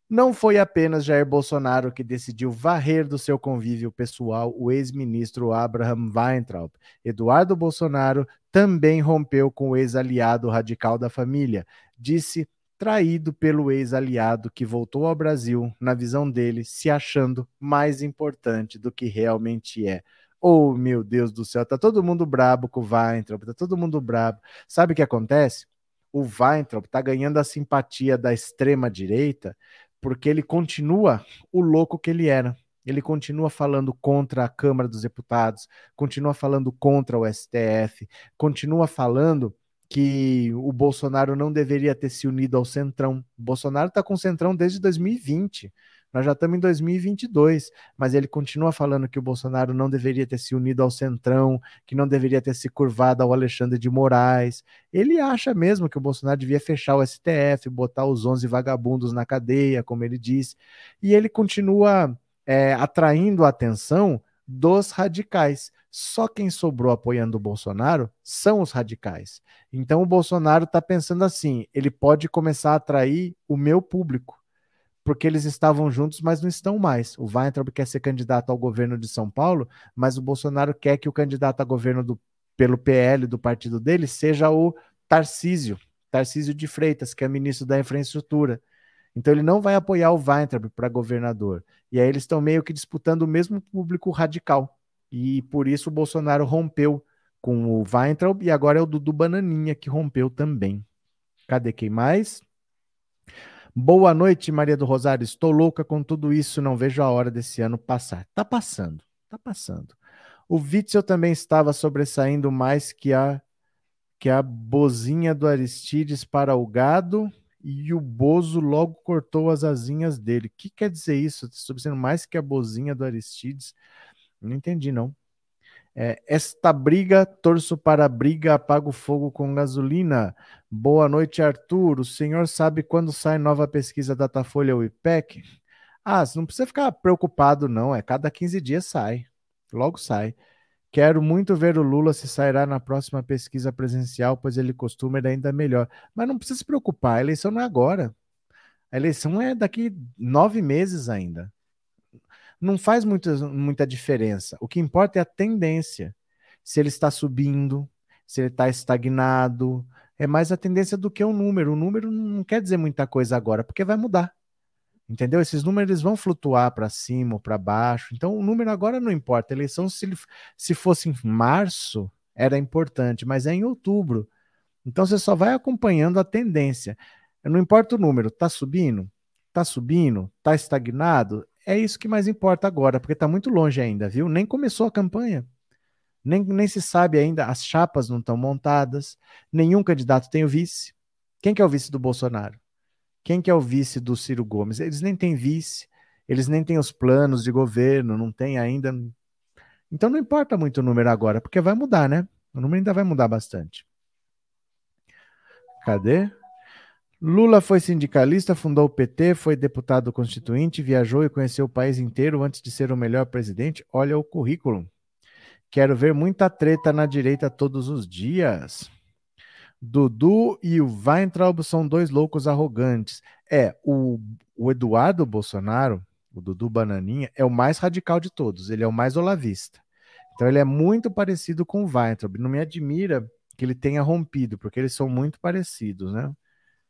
Speaker 1: Não foi apenas Jair Bolsonaro que decidiu varrer do seu convívio pessoal o ex-ministro Abraham Weintraub. Eduardo Bolsonaro também rompeu com o ex-aliado radical da família. Disse traído pelo ex-aliado que voltou ao Brasil, na visão dele, se achando mais importante do que realmente é. Oh, meu Deus do céu, tá todo mundo brabo com o Weintraub, tá todo mundo brabo. Sabe o que acontece? O Weintraub tá ganhando a simpatia da extrema direita porque ele continua o louco que ele era. Ele continua falando contra a Câmara dos Deputados, continua falando contra o STF, continua falando que o Bolsonaro não deveria ter se unido ao Centrão. O Bolsonaro está com o Centrão desde 2020. Nós já estamos em 2022, mas ele continua falando que o Bolsonaro não deveria ter se unido ao Centrão, que não deveria ter se curvado ao Alexandre de Moraes. Ele acha mesmo que o Bolsonaro devia fechar o STF, botar os 11 vagabundos na cadeia, como ele disse. E ele continua é, atraindo a atenção dos radicais. Só quem sobrou apoiando o Bolsonaro são os radicais. Então o Bolsonaro está pensando assim: ele pode começar a atrair o meu público porque eles estavam juntos, mas não estão mais. O Weintraub quer ser candidato ao governo de São Paulo, mas o Bolsonaro quer que o candidato a governo do, pelo PL do partido dele seja o Tarcísio, Tarcísio de Freitas, que é ministro da Infraestrutura. Então ele não vai apoiar o Weintraub para governador. E aí eles estão meio que disputando o mesmo público radical. E por isso o Bolsonaro rompeu com o Weintraub e agora é o Dudu Bananinha que rompeu também. Cadê quem mais? Boa noite, Maria do Rosário. Estou louca com tudo isso, não vejo a hora desse ano passar. Tá passando, tá passando. O Witzel também estava sobressaindo mais que a que a bozinha do Aristides para o gado e o Bozo logo cortou as asinhas dele. O que quer dizer isso? Sobressaindo mais que a bozinha do Aristides? Não entendi, não. É, esta briga, torço para a briga, apago fogo com gasolina. Boa noite, Arthur. O senhor sabe quando sai nova pesquisa Datafolha ou IPEC? Ah, você não precisa ficar preocupado, não. É cada 15 dias sai. Logo sai. Quero muito ver o Lula se sairá na próxima pesquisa presencial, pois ele costuma ir ainda melhor. Mas não precisa se preocupar, a eleição não é agora. A eleição é daqui nove meses ainda não faz muita, muita diferença. O que importa é a tendência. Se ele está subindo, se ele está estagnado. É mais a tendência do que o número. O número não quer dizer muita coisa agora, porque vai mudar. Entendeu? Esses números vão flutuar para cima ou para baixo. Então, o número agora não importa. A eleição, se, se fosse em março, era importante, mas é em outubro. Então, você só vai acompanhando a tendência. Não importa o número, está subindo? Está subindo? Está estagnado? é isso que mais importa agora, porque está muito longe ainda, viu? Nem começou a campanha. Nem, nem se sabe ainda, as chapas não estão montadas, nenhum candidato tem o vice. Quem que é o vice do Bolsonaro? Quem que é o vice do Ciro Gomes? Eles nem têm vice, eles nem têm os planos de governo, não tem ainda. Então não importa muito o número agora, porque vai mudar, né? O número ainda vai mudar bastante. Cadê? Lula foi sindicalista, fundou o PT, foi deputado constituinte, viajou e conheceu o país inteiro antes de ser o melhor presidente. Olha o currículo. Quero ver muita treta na direita todos os dias. Dudu e o Weintraub são dois loucos arrogantes. É, o, o Eduardo Bolsonaro, o Dudu Bananinha, é o mais radical de todos. Ele é o mais olavista. Então ele é muito parecido com o Weintraub. Não me admira que ele tenha rompido, porque eles são muito parecidos, né?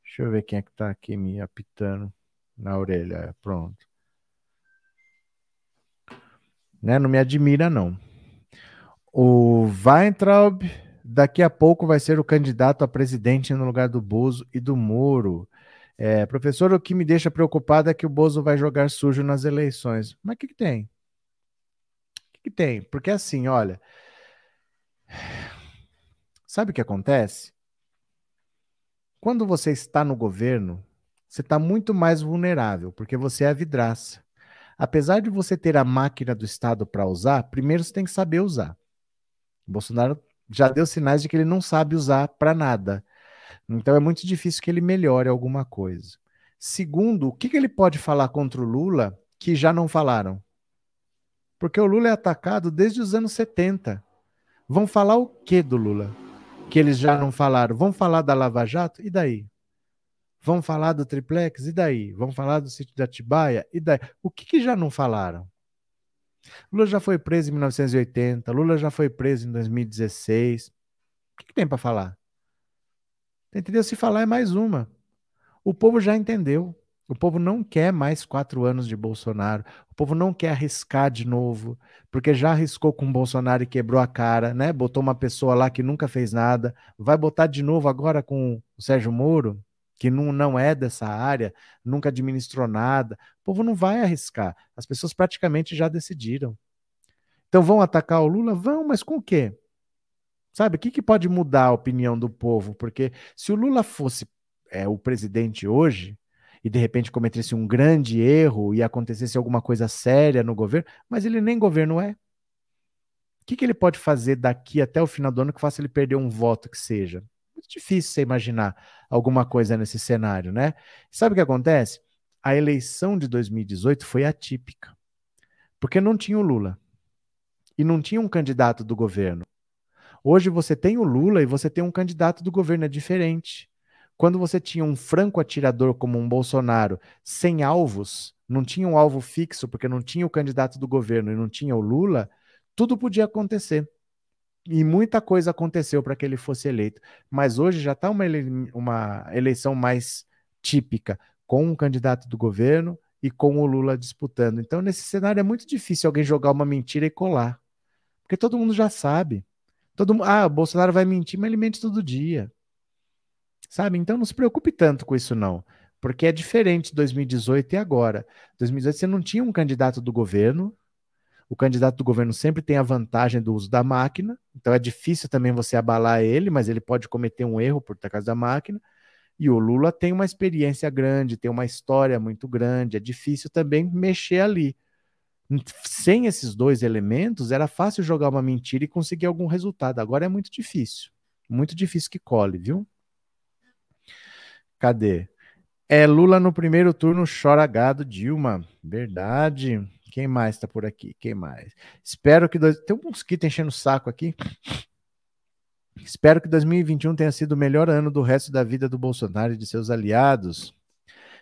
Speaker 1: Deixa eu ver quem é que tá aqui me apitando na orelha. Pronto. Né? Não me admira, não. O Weintraub daqui a pouco vai ser o candidato a presidente no lugar do Bozo e do Moro. É, professor, o que me deixa preocupado é que o Bozo vai jogar sujo nas eleições. Mas o que, que tem? O que, que tem? Porque assim, olha. Sabe o que acontece? Quando você está no governo, você está muito mais vulnerável, porque você é a vidraça. Apesar de você ter a máquina do Estado para usar, primeiro você tem que saber usar. O Bolsonaro já deu sinais de que ele não sabe usar para nada. Então é muito difícil que ele melhore alguma coisa. Segundo, o que, que ele pode falar contra o Lula que já não falaram? Porque o Lula é atacado desde os anos 70. Vão falar o que do Lula? que eles já não falaram. Vão falar da Lava Jato? E daí? Vão falar do triplex? E daí? Vão falar do sítio da Tibaia? E daí? O que, que já não falaram? Lula já foi preso em 1980, Lula já foi preso em 2016. O que, que tem para falar? Entendeu? Se falar é mais uma. O povo já entendeu. O povo não quer mais quatro anos de Bolsonaro. O povo não quer arriscar de novo, porque já arriscou com o Bolsonaro e quebrou a cara, né? Botou uma pessoa lá que nunca fez nada. Vai botar de novo agora com o Sérgio Moro, que não, não é dessa área, nunca administrou nada. O povo não vai arriscar. As pessoas praticamente já decidiram. Então vão atacar o Lula? Vão, mas com o quê? Sabe, o que, que pode mudar a opinião do povo? Porque se o Lula fosse é, o presidente hoje, e de repente cometesse um grande erro e acontecesse alguma coisa séria no governo, mas ele nem governo é. O que, que ele pode fazer daqui até o final do ano que faça ele perder um voto que seja? Muito difícil você imaginar alguma coisa nesse cenário, né? Sabe o que acontece? A eleição de 2018 foi atípica, porque não tinha o Lula e não tinha um candidato do governo. Hoje você tem o Lula e você tem um candidato do governo, é diferente. Quando você tinha um franco atirador como um Bolsonaro sem alvos, não tinha um alvo fixo, porque não tinha o candidato do governo e não tinha o Lula, tudo podia acontecer. E muita coisa aconteceu para que ele fosse eleito. Mas hoje já está uma, ele uma eleição mais típica, com um candidato do governo e com o Lula disputando. Então, nesse cenário, é muito difícil alguém jogar uma mentira e colar. Porque todo mundo já sabe. Todo, ah, o Bolsonaro vai mentir, mas ele mente todo dia. Sabe? Então não se preocupe tanto com isso, não. Porque é diferente 2018 e agora. 2018 você não tinha um candidato do governo. O candidato do governo sempre tem a vantagem do uso da máquina. Então é difícil também você abalar ele, mas ele pode cometer um erro por causa da máquina. E o Lula tem uma experiência grande, tem uma história muito grande. É difícil também mexer ali. Sem esses dois elementos, era fácil jogar uma mentira e conseguir algum resultado. Agora é muito difícil. Muito difícil que cole, viu? Cadê? É Lula no primeiro turno, chora gado, Dilma. Verdade. Quem mais tá por aqui? Quem mais? Espero que. Dois... Tem um mosquito enchendo o saco aqui. Espero que 2021 tenha sido o melhor ano do resto da vida do Bolsonaro e de seus aliados.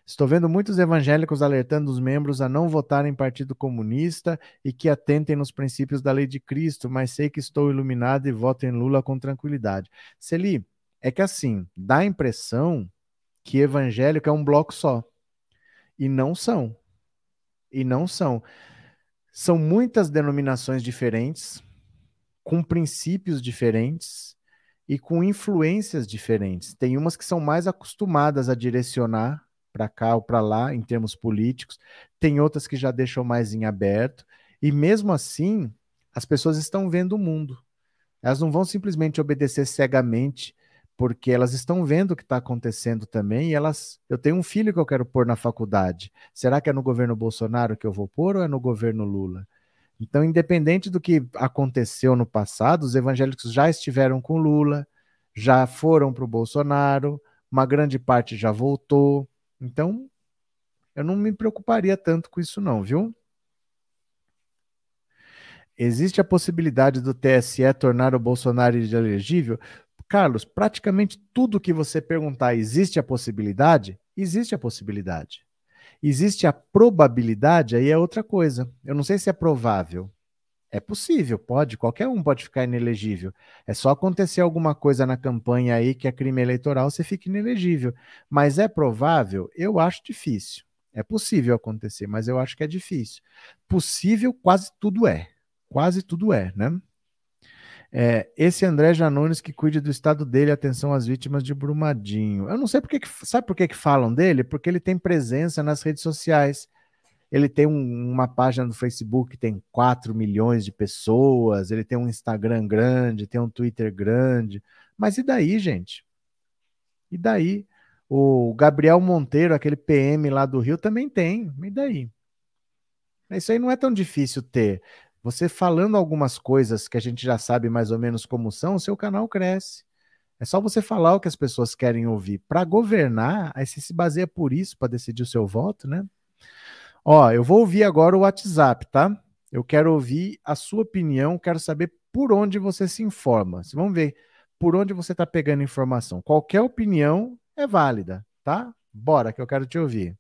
Speaker 1: Estou vendo muitos evangélicos alertando os membros a não votarem em Partido Comunista e que atentem nos princípios da lei de Cristo, mas sei que estou iluminado e voto em Lula com tranquilidade. Celi, é que assim, dá a impressão que evangélico é um bloco só. E não são. E não são. São muitas denominações diferentes, com princípios diferentes e com influências diferentes. Tem umas que são mais acostumadas a direcionar para cá ou para lá em termos políticos, tem outras que já deixam mais em aberto, e mesmo assim, as pessoas estão vendo o mundo. Elas não vão simplesmente obedecer cegamente, porque elas estão vendo o que está acontecendo também, e elas. Eu tenho um filho que eu quero pôr na faculdade. Será que é no governo Bolsonaro que eu vou pôr ou é no governo Lula? Então, independente do que aconteceu no passado, os evangélicos já estiveram com Lula, já foram para o Bolsonaro, uma grande parte já voltou. Então, eu não me preocuparia tanto com isso, não, viu? Existe a possibilidade do TSE tornar o Bolsonaro inelegível? Carlos, praticamente tudo que você perguntar, existe a possibilidade? Existe a possibilidade. Existe a probabilidade, aí é outra coisa. Eu não sei se é provável. É possível, pode, qualquer um pode ficar inelegível. É só acontecer alguma coisa na campanha aí que é crime eleitoral, você fica inelegível. Mas é provável? Eu acho difícil. É possível acontecer, mas eu acho que é difícil. Possível, quase tudo é. Quase tudo é, né? É, esse André Janones que cuide do estado dele, atenção às vítimas de Brumadinho. Eu não sei por que, sabe por que, que falam dele? Porque ele tem presença nas redes sociais. Ele tem um, uma página no Facebook que tem 4 milhões de pessoas, ele tem um Instagram grande, tem um Twitter grande. Mas e daí, gente? E daí? O Gabriel Monteiro, aquele PM lá do Rio, também tem. E daí? Isso aí não é tão difícil ter. Você falando algumas coisas que a gente já sabe mais ou menos como são, o seu canal cresce. É só você falar o que as pessoas querem ouvir. Para governar, aí você se baseia por isso para decidir o seu voto, né? Ó, eu vou ouvir agora o WhatsApp, tá? Eu quero ouvir a sua opinião, quero saber por onde você se informa. Vamos ver por onde você está pegando informação. Qualquer opinião é válida, tá? Bora, que eu quero te ouvir.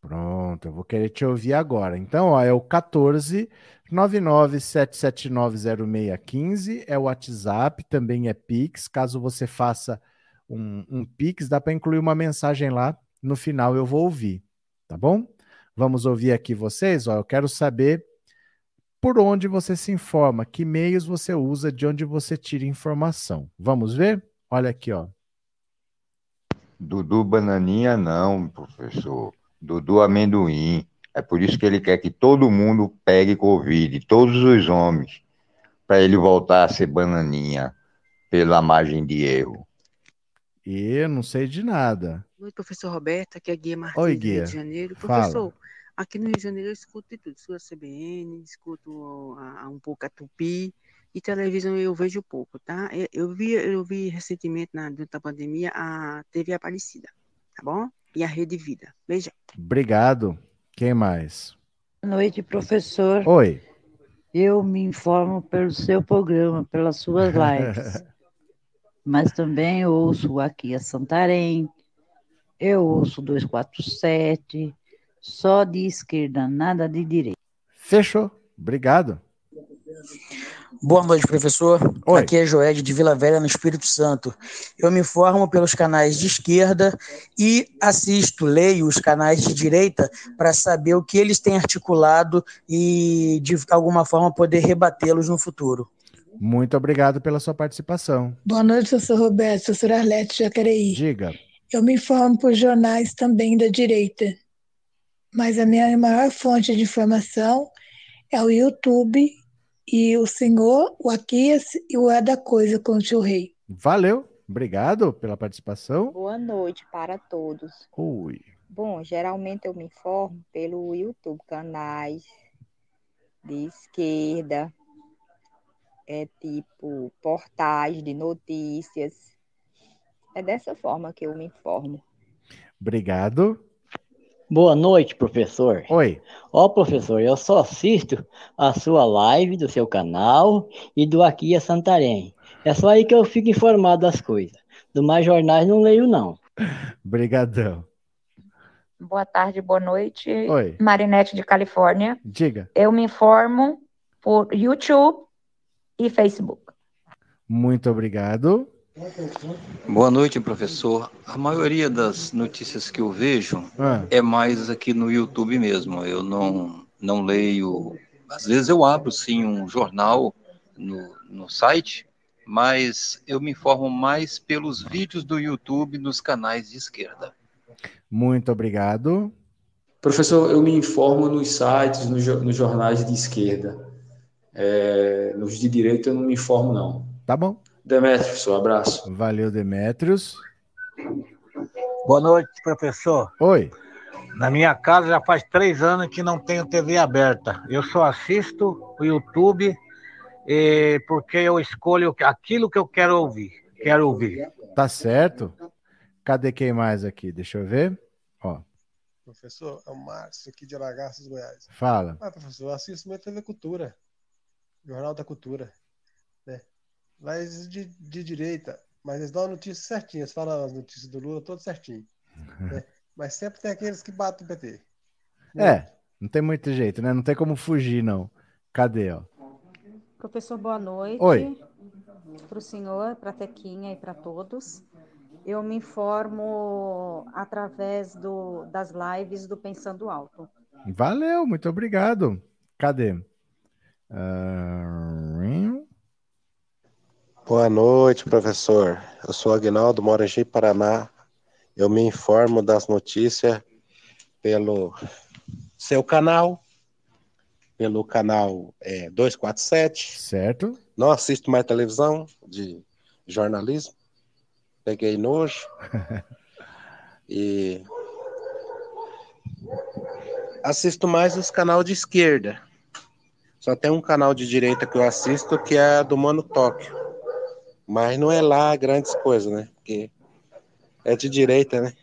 Speaker 1: Pronto, eu vou querer te ouvir agora. Então, ó, é o 14 997790615, é o WhatsApp, também é Pix. Caso você faça um, um Pix, dá para incluir uma mensagem lá. No final eu vou ouvir, tá bom? Vamos ouvir aqui vocês. Ó, eu quero saber por onde você se informa, que meios você usa, de onde você tira informação. Vamos ver? Olha aqui, ó.
Speaker 11: Dudu Bananinha não, professor. Dudu Amendoim. É por isso que ele quer que todo mundo pegue Covid, todos os homens, para ele voltar a ser bananinha pela margem de erro.
Speaker 1: E não sei de nada.
Speaker 12: Oi, professor Roberto, aqui é Guia Martins,
Speaker 1: Oi,
Speaker 12: Guia.
Speaker 1: Guia.
Speaker 12: Rio de Janeiro.
Speaker 1: Fala.
Speaker 12: Professor, aqui no Rio de Janeiro eu escuto de tudo. Escuto a CBN, escuto a, a um pouco a Tupi, e televisão eu vejo pouco, tá? Eu, eu vi, eu vi recentemente, na, durante a pandemia, a TV Aparecida, tá bom? E a Rede Vida. Beijão.
Speaker 1: Obrigado. Quem mais?
Speaker 13: Boa noite, professor.
Speaker 1: Oi.
Speaker 13: Eu me informo pelo seu programa, pelas suas <laughs> lives. Mas também ouço aqui a Santarém, eu ouço 247, só de esquerda, nada de direita.
Speaker 1: Fechou. Obrigado.
Speaker 14: Boa noite, professor.
Speaker 1: Oi.
Speaker 14: Aqui é Joed de Vila Velha, no Espírito Santo. Eu me informo pelos canais de esquerda e assisto, leio os canais de direita para saber o que eles têm articulado e, de alguma forma, poder rebatê-los no futuro.
Speaker 1: Muito obrigado pela sua participação.
Speaker 15: Boa noite, professor Roberto, professor Arlete Jacareí.
Speaker 1: Diga.
Speaker 15: Eu me informo por jornais também da direita, mas a minha maior fonte de informação é o YouTube e o senhor, o Aquias e o É da Coisa com o tio Rei.
Speaker 1: Valeu, obrigado pela participação.
Speaker 16: Boa noite para todos.
Speaker 1: Oi.
Speaker 16: Bom, geralmente eu me informo pelo YouTube, canais de esquerda, é tipo portais de notícias. É dessa forma que eu me informo.
Speaker 1: Obrigado.
Speaker 17: Boa noite, professor.
Speaker 1: Oi.
Speaker 17: Ó, professor, eu só assisto a sua live do seu canal e do Aqui é Santarém. É só aí que eu fico informado das coisas. Do mais jornais não leio, não.
Speaker 1: Brigadão.
Speaker 18: Boa tarde, boa noite.
Speaker 1: Oi.
Speaker 18: Marinete de Califórnia.
Speaker 1: Diga.
Speaker 18: Eu me informo por YouTube e Facebook.
Speaker 1: Muito obrigado.
Speaker 19: Boa noite, professor. A maioria das notícias que eu vejo
Speaker 1: Ah.
Speaker 19: é mais aqui no YouTube mesmo. Eu não, não leio. Às vezes eu abro sim um jornal no, no site, mas eu me informo mais pelos vídeos do YouTube nos canais de esquerda.
Speaker 1: Muito obrigado.
Speaker 20: Professor, eu me informo nos sites, nos, nos jornais de esquerda. É, nos de direita eu não me informo, não.
Speaker 1: Tá bom.
Speaker 20: Demetrio, professor, abraço.
Speaker 1: Valeu, Demetrios.
Speaker 21: Boa noite, professor.
Speaker 1: Oi.
Speaker 21: Na minha casa já faz três anos que não tenho TV aberta. Eu só assisto o YouTube eh, porque eu escolho aquilo que eu quero ouvir. Quero ouvir.
Speaker 1: Tá certo. Cadê quem mais aqui? Deixa eu ver. Ó,
Speaker 22: Professor, é o Márcio aqui de Aragaças, Goiás.
Speaker 1: Fala.
Speaker 22: Ah, professor, eu assisto muito TV Cultura, Jornal da Cultura. Mas de, de direita, mas eles dão a notícia certinha, eles falam as notícias do Lula todo certinho. <laughs> né? Mas sempre tem aqueles que batem o PT.
Speaker 1: É, não tem muito jeito, né? Não tem como fugir, não. Cadê, ó?
Speaker 23: Professor, boa noite.
Speaker 1: Oi.
Speaker 23: Para o senhor, para a Tequinha e para todos. Eu me informo através do, das lives do Pensando Alto.
Speaker 1: Valeu, muito obrigado. Cadê? Ah,
Speaker 24: Boa noite, professor. Eu sou Agnaldo, moro em Paraná. Eu me informo das notícias pelo seu canal, pelo canal é, 247.
Speaker 1: Certo.
Speaker 24: Não assisto mais televisão de jornalismo. Peguei nojo. <laughs> e assisto mais os canais de esquerda. Só tem um canal de direita que eu assisto que é do Mano Tóquio. Mas não é lá grandes coisas, né? Porque é de direita, né?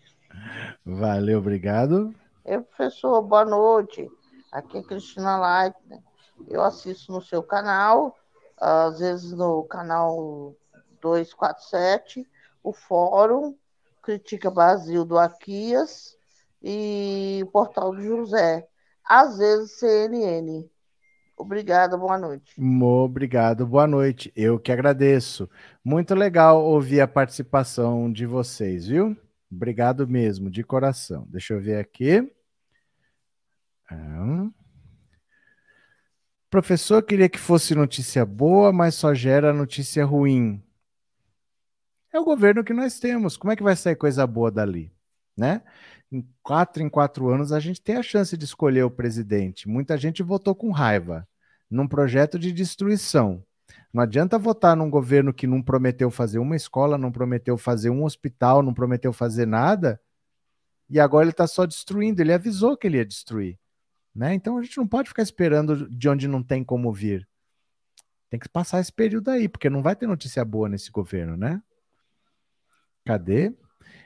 Speaker 1: Valeu, obrigado.
Speaker 25: Ei, professor, boa noite. Aqui é Cristina Leitner. Eu assisto no seu canal, às vezes no canal 247, o Fórum, Critica Brasil do Aquias e o Portal do José. Às vezes CNN. Obrigada, boa noite.
Speaker 1: Obrigado, boa noite. Eu que agradeço. Muito legal ouvir a participação de vocês, viu? Obrigado mesmo, de coração. Deixa eu ver aqui. Ah. Professor queria que fosse notícia boa, mas só gera notícia ruim. É o governo que nós temos. Como é que vai sair coisa boa dali? Né? Em quatro em quatro anos a gente tem a chance de escolher o presidente. Muita gente votou com raiva num projeto de destruição. Não adianta votar num governo que não prometeu fazer uma escola, não prometeu fazer um hospital, não prometeu fazer nada, e agora ele está só destruindo. Ele avisou que ele ia destruir. Né? Então a gente não pode ficar esperando de onde não tem como vir. Tem que passar esse período aí, porque não vai ter notícia boa nesse governo, né? Cadê?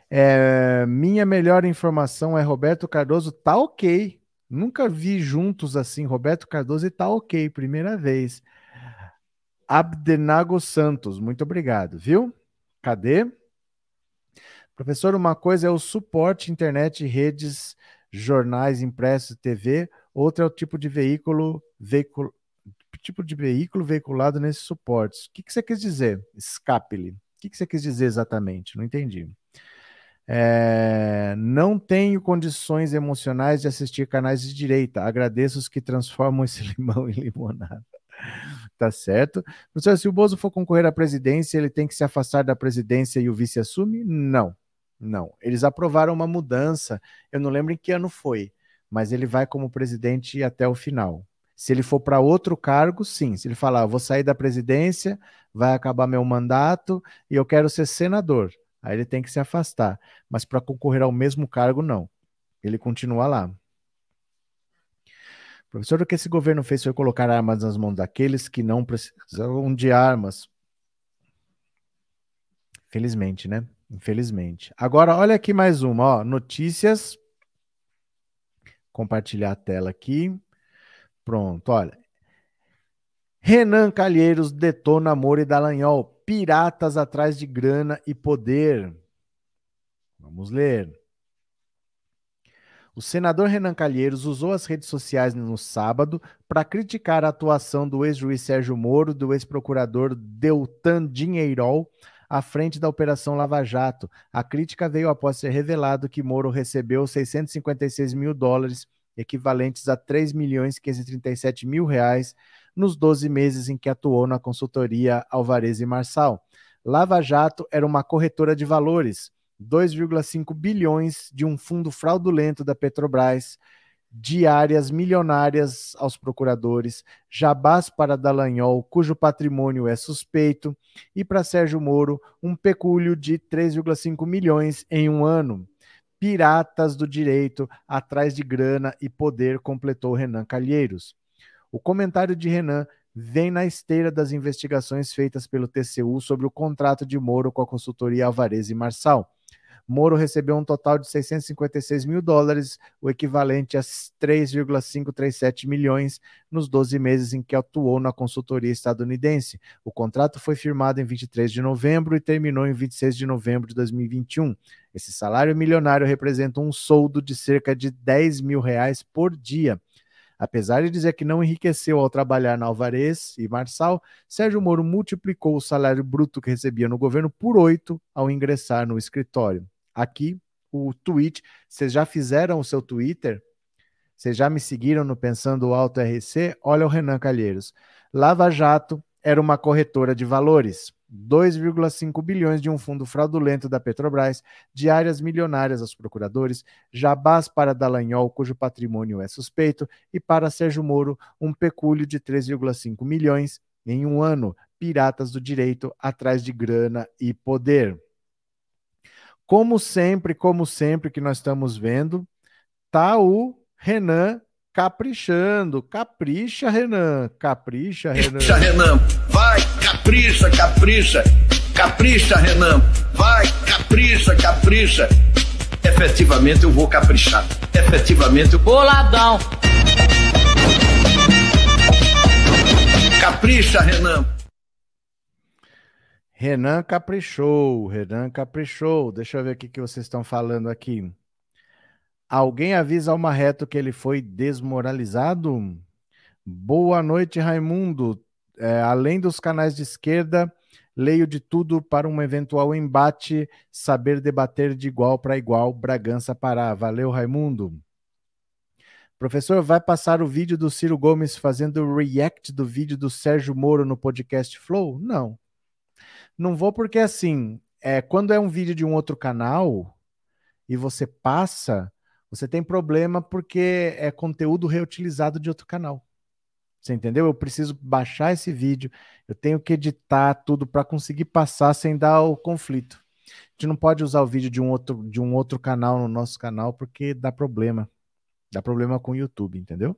Speaker 1: É, minha melhor informação é Roberto Cardoso tá ok. Nunca vi juntos assim, Roberto Cardoso e tá ok, primeira vez. Abdenago Santos, muito obrigado, viu? Cadê? Professor, uma coisa é o suporte, internet, redes, jornais, impressos, TV, outra é o tipo de veículo, tipo de veículo veiculado nesses suportes. O que, que você quis dizer? Escape-lhe. O que, que você quis dizer exatamente? Não entendi. É, não tenho condições emocionais de assistir canais de direita. Agradeço os que transformam esse <laughs> limão em limonada. Tá certo. Professor, se o Bozo for concorrer à presidência, ele tem que se afastar da presidência e o vice assume? Não, não. Eles aprovaram uma mudança. Eu não lembro em que ano foi, mas ele vai como presidente até o final. Se ele for para outro cargo, sim. Se ele falar, vou sair da presidência, vai acabar meu mandato e eu quero ser senador. Aí ele tem que se afastar. Mas para concorrer ao mesmo cargo, não. Ele continua lá. Professor, o que esse governo fez foi colocar armas nas mãos daqueles que não precisavam de armas. Felizmente, né? Infelizmente. Agora, olha aqui mais uma, ó. Notícias. Compartilhar a tela aqui. Pronto, olha. Renan Calheiros detona Moro e Dallagnol. Piratas atrás de grana e poder. Vamos ler. O senador Renan Calheiros usou as redes sociais no sábado para criticar a atuação do ex-juiz Sérgio Moro, do ex-procurador Deltan Dinheirol, à frente da Operação Lava Jato. A crítica veio após ser revelado que Moro recebeu 656 mil dólares, equivalentes a 3 milhões 537 mil reais, nos 12 meses em que atuou na consultoria Alvarez e Marçal. Lava Jato era uma corretora de valores 2,5 bilhões de um fundo fraudulento da Petrobras, diárias milionárias aos procuradores, jabás para Dallagnol, cujo patrimônio é suspeito, e para Sérgio Moro, um pecúlio de 3,5 milhões em um ano. Piratas do direito, atrás de grana e poder, completou Renan Calheiros. O comentário de Renan vem na esteira das investigações feitas pelo TCU sobre o contrato de Moro com a consultoria Alvarez e Marçal. Moro recebeu um total de 656 mil dólares, o equivalente a 3,537 milhões, nos 12 meses em que atuou na consultoria estadunidense. O contrato foi firmado em 23 de novembro e terminou em 26 de novembro de 2021. Esse salário milionário representa um soldo de cerca de 10 mil reais por dia. Apesar de dizer que não enriqueceu ao trabalhar na Alvarez e Marçal, Sérgio Moro multiplicou o salário bruto que recebia no governo por oito ao ingressar no escritório aqui o tweet. Vocês já fizeram o seu Twitter? Vocês já me seguiram no Pensando Alto RC? Olha o Renan Calheiros. Lava Jato era uma corretora de valores. 2,5 bilhões de um fundo fraudulento da Petrobras, diárias milionárias aos procuradores, jabás para Dallagnol, cujo patrimônio é suspeito, e para Sérgio Moro, um pecúlio de 3,5 milhões em um ano. Piratas do direito atrás de grana e poder. Como sempre, como sempre que nós estamos vendo, tá o Renan caprichando. Capricha, Renan. Capricha, Renan.
Speaker 26: Capricha, Renan. Vai, capricha, capricha. Capricha, Renan. Vai, capricha, capricha. Efetivamente eu vou caprichar. Efetivamente eu.
Speaker 27: Boladão.
Speaker 26: Capricha, Renan.
Speaker 1: Renan caprichou, Renan caprichou. Deixa eu ver o que, que vocês estão falando aqui. Alguém avisa ao Marreto que ele foi desmoralizado? Boa noite, Raimundo. É, além dos canais de esquerda, leio de tudo para um eventual embate, saber debater de igual para igual, Bragança Pará. Valeu, Raimundo. Professor, vai passar o vídeo do Ciro Gomes fazendo o react do vídeo do Sérgio Moro no podcast Flow? Não. Não vou porque assim, é, quando é um vídeo de um outro canal e você passa, você tem problema porque é conteúdo reutilizado de outro canal. Você entendeu? Eu preciso baixar esse vídeo, eu tenho que editar tudo para conseguir passar sem dar o conflito. A gente não pode usar o vídeo de um outro de um outro canal no nosso canal porque dá problema. Dá problema com o YouTube, entendeu?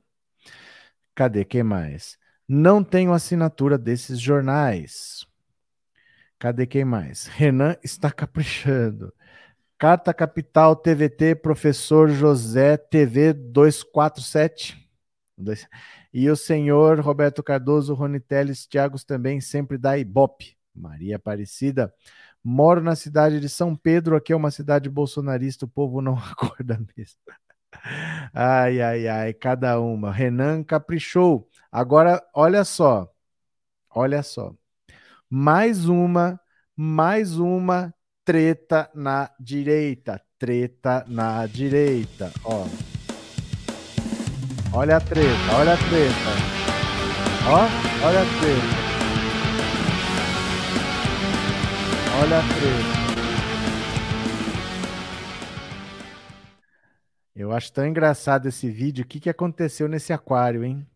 Speaker 1: Cadê? Quem mais? Não tenho assinatura desses jornais. Cadê quem mais? Renan está caprichando. Carta Capital TVT, professor José TV 247. E o senhor Roberto Cardoso, Rony Teles, Thiagos também, sempre da Ibope. Maria Aparecida. Moro na cidade de São Pedro, aqui é uma cidade bolsonarista, o povo não <laughs> acorda mesmo. Ai, ai, ai, cada uma. Renan caprichou. Agora, olha só. Olha só. Mais uma, mais uma treta na direita. Treta na direita. Ó. Olha a treta, olha a treta. Ó, olha a treta. Olha a treta. Eu acho tão engraçado esse vídeo. O que, que aconteceu nesse aquário, hein?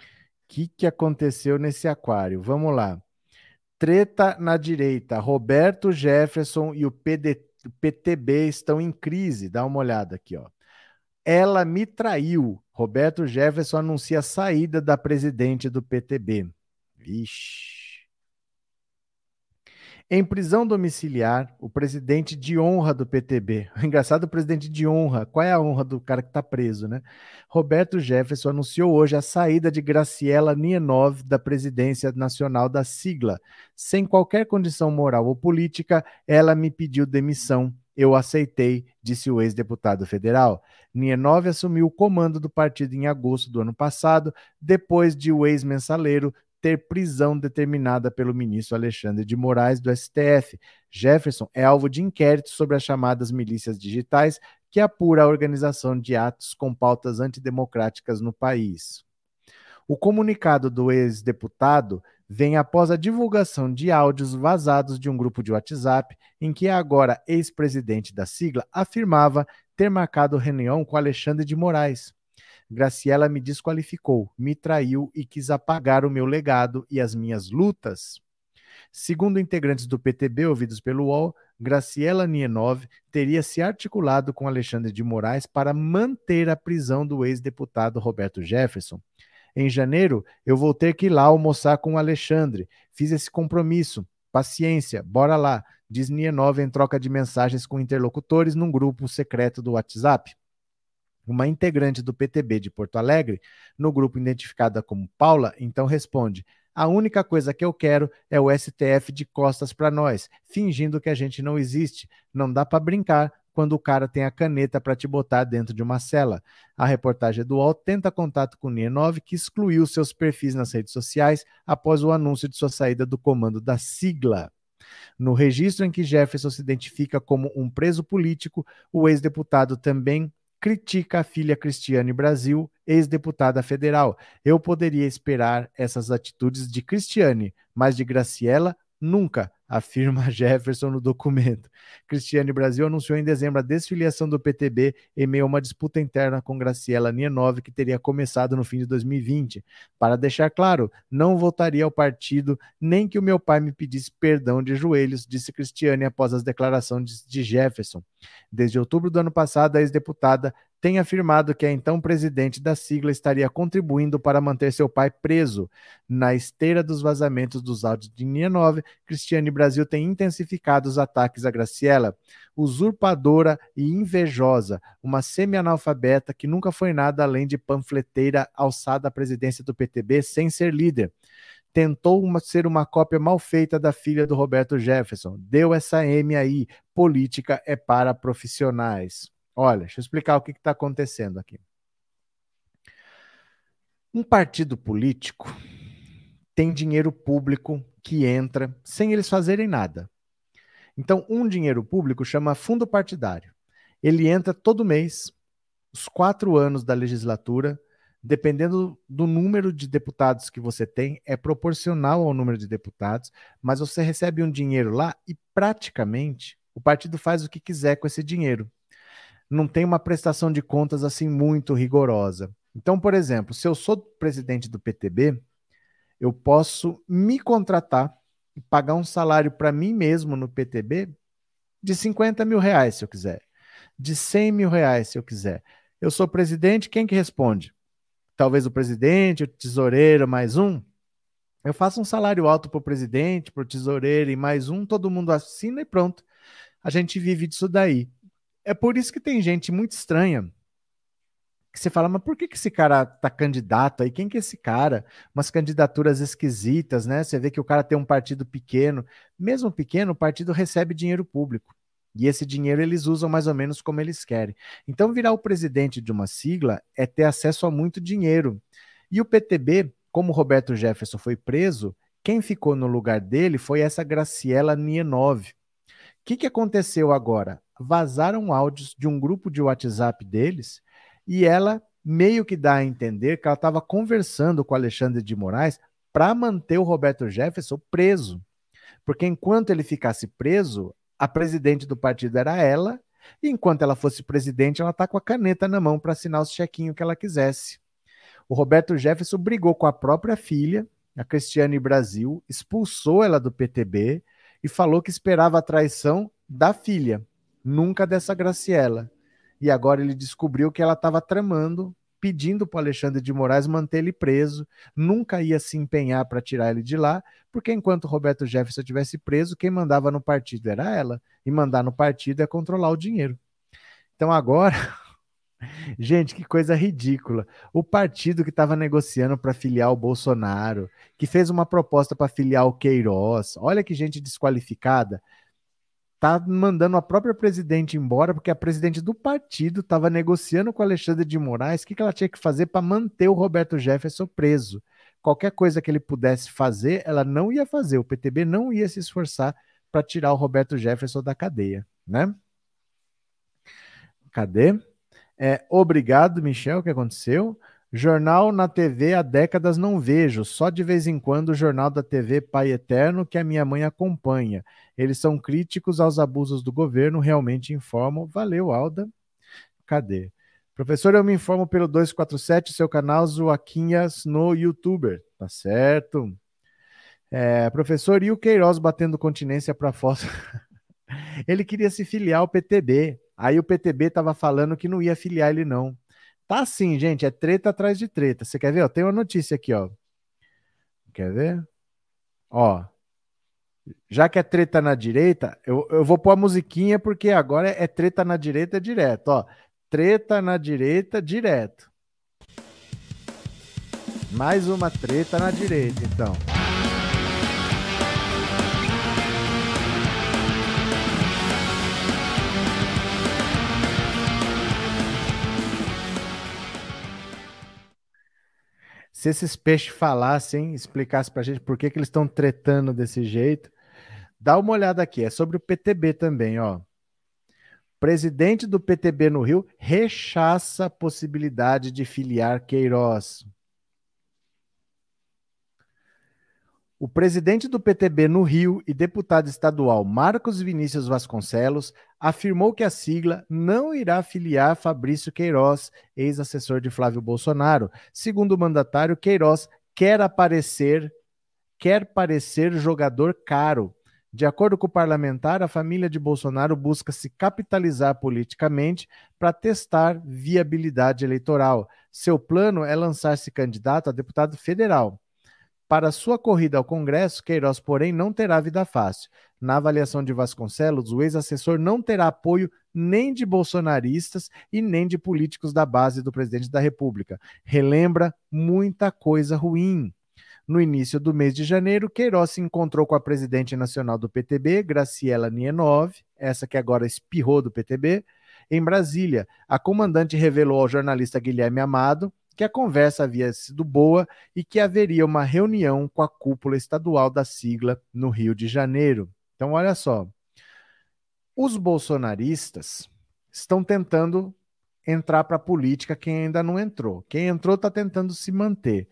Speaker 1: O que, que aconteceu nesse aquário? Vamos lá. Treta na direita. Roberto Jefferson e o PTB estão em crise. Dá uma olhada aqui, ó. Ela me traiu. Roberto Jefferson anuncia a saída da presidente do PTB. Vixe. Em prisão domiciliar, o presidente de honra do PTB. <laughs> Engraçado o presidente de honra. Qual é a honra do cara que está preso, né? Roberto Jefferson anunciou hoje a saída de Graciela Nienov da presidência nacional da sigla. Sem qualquer condição moral ou política, ela me pediu demissão. Eu aceitei, disse o ex-deputado federal. Nienov assumiu o comando do partido em agosto do ano passado, depois de o ex-mensaleiro ter prisão determinada pelo ministro Alexandre de Moraes do STF. Jefferson é alvo de inquérito sobre as chamadas milícias digitais, que apura a organização de atos com pautas antidemocráticas no país. O comunicado do ex-deputado vem após a divulgação de áudios vazados de um grupo de WhatsApp em que a agora ex-presidente da sigla afirmava ter marcado reunião com Alexandre de Moraes. Graciela me desqualificou, me traiu e quis apagar o meu legado e as minhas lutas. Segundo integrantes do PTB ouvidos pelo UOL, Graciela Nienov teria se articulado com Alexandre de Moraes para manter a prisão do ex-deputado Roberto Jefferson. Em janeiro, eu vou ter que ir lá almoçar com o Alexandre. Fiz esse compromisso. Paciência, bora lá, diz Nienov em troca de mensagens com interlocutores num grupo secreto do WhatsApp uma integrante do PTB de Porto Alegre, no grupo identificada como Paula, então responde: a única coisa que eu quero é o STF de costas para nós, fingindo que a gente não existe. Não dá para brincar quando o cara tem a caneta para te botar dentro de uma cela. A reportagem do UOL tenta contato com o que excluiu seus perfis nas redes sociais após o anúncio de sua saída do comando da sigla. No registro em que Jefferson se identifica como um preso político, o ex-deputado também critica a filha Cristiane Brasil, ex-deputada federal. Eu poderia esperar essas atitudes de Cristiane, mas de Graciela, nunca afirma <laughs> Jefferson no documento. Cristiane Brasil anunciou em dezembro a desfiliação do PTB em meio a uma disputa interna com Graciela Nienov, que teria começado no fim de 2020. Para deixar claro, não votaria ao partido nem que o meu pai me pedisse perdão de joelhos, disse Cristiane após as declarações de Jefferson. Desde outubro do ano passado, a ex-deputada tem afirmado que a então presidente da sigla estaria contribuindo para manter seu pai preso. Na esteira dos vazamentos dos áudios de Nienov, Cristiane Brasil tem intensificado os ataques a Graciela, usurpadora e invejosa, uma semi-analfabeta que nunca foi nada além de panfleteira alçada à presidência do PTB sem ser líder tentou uma, ser uma cópia mal feita da filha do Roberto Jefferson. Deu essa M aí. Política é para profissionais. Olha, deixa eu explicar o que está acontecendo aqui. Um partido político tem dinheiro público que entra sem eles fazerem nada. Então, um dinheiro público chama fundo partidário. Ele entra todo mês, os quatro anos da legislatura, dependendo do número de deputados que você tem, é proporcional ao número de deputados, mas você recebe um dinheiro lá e praticamente o partido faz o que quiser com esse dinheiro não tem uma prestação de contas assim muito rigorosa. Então, por exemplo, se eu sou presidente do PTB, eu posso me contratar e pagar um salário para mim mesmo no PTB de 50 mil reais, se eu quiser, de 100 mil reais, se eu quiser. Eu sou presidente, quem que responde? Talvez o presidente, o tesoureiro, mais um. Eu faço um salário alto para o presidente, para o tesoureiro e mais um, todo mundo assina e pronto. A gente vive disso daí. É por isso que tem gente muito estranha que você fala, mas por que, que esse cara tá candidato aí? Quem que é esse cara? Umas candidaturas esquisitas, né? Você vê que o cara tem um partido pequeno. Mesmo pequeno, o partido recebe dinheiro público. E esse dinheiro eles usam mais ou menos como eles querem. Então, virar o presidente de uma sigla é ter acesso a muito dinheiro. E o PTB como Roberto Jefferson foi preso, quem ficou no lugar dele foi essa Graciela Nienov. O que, que aconteceu agora? Vazaram áudios de um grupo de WhatsApp deles e ela meio que dá a entender que ela estava conversando com Alexandre de Moraes para manter o Roberto Jefferson preso. Porque enquanto ele ficasse preso, a presidente do partido era ela, e enquanto ela fosse presidente, ela tá com a caneta na mão para assinar os chequinhos que ela quisesse. O Roberto Jefferson brigou com a própria filha, a Cristiane Brasil, expulsou ela do PTB e falou que esperava a traição da filha, nunca dessa Graciela. E agora ele descobriu que ela estava tramando pedindo para Alexandre de Moraes manter ele preso, nunca ia se empenhar para tirar ele de lá, porque enquanto Roberto Jefferson estivesse preso, quem mandava no partido era ela, e mandar no partido é controlar o dinheiro. Então agora, <laughs> gente, que coisa ridícula. O partido que estava negociando para filiar o Bolsonaro, que fez uma proposta para filiar o Queiroz, olha que gente desqualificada tá mandando a própria presidente embora, porque a presidente do partido estava negociando com Alexandre de Moraes o que, que ela tinha que fazer para manter o Roberto Jefferson preso. Qualquer coisa que ele pudesse fazer, ela não ia fazer. O PTB não ia se esforçar para tirar o Roberto Jefferson da cadeia, né? Cadê? É, obrigado, Michel, o que aconteceu? Jornal na TV há décadas não vejo, só de vez em quando o jornal da TV Pai Eterno que a minha mãe acompanha. Eles são críticos aos abusos do governo, realmente informam. Valeu, Alda. Cadê? Professor, eu me informo pelo 247, seu canal Zoaquinhas no YouTuber. Tá certo. É, professor, e o Queiroz batendo continência para foto? <laughs> ele queria se filiar ao PTB. Aí o PTB estava falando que não ia filiar ele, não. Tá assim, gente, é treta atrás de treta. Você quer ver? Ó, tem uma notícia aqui, ó. Quer ver? Ó. Já que é treta na direita, eu, eu vou pôr a musiquinha porque agora é, é treta na direita direto, ó. Treta na direita direto. Mais uma treta na direita, então. Se esses peixes falassem, explicassem pra gente por que, que eles estão tretando desse jeito, dá uma olhada aqui. É sobre o PTB também, ó. Presidente do PTB no Rio rechaça a possibilidade de filiar Queiroz. O presidente do PTB no Rio e deputado estadual Marcos Vinícius Vasconcelos afirmou que a sigla não irá filiar Fabrício Queiroz, ex-assessor de Flávio Bolsonaro. Segundo o mandatário, Queiroz quer aparecer, quer parecer jogador caro. De acordo com o parlamentar, a família de Bolsonaro busca se capitalizar politicamente para testar viabilidade eleitoral. Seu plano é lançar-se candidato a deputado federal. Para sua corrida ao Congresso, Queiroz, porém, não terá vida fácil. Na avaliação de Vasconcelos, o ex-assessor não terá apoio nem de bolsonaristas e nem de políticos da base do presidente da República. Relembra muita coisa ruim. No início do mês de janeiro, Queiroz se encontrou com a presidente nacional do PTB, Graciela Nienov, essa que agora espirrou do PTB, em Brasília. A comandante revelou ao jornalista Guilherme Amado que a conversa havia sido boa e que haveria uma reunião com a cúpula estadual da sigla no Rio de Janeiro. Então, olha só. Os bolsonaristas estão tentando entrar para a política quem ainda não entrou. Quem entrou está tentando se manter.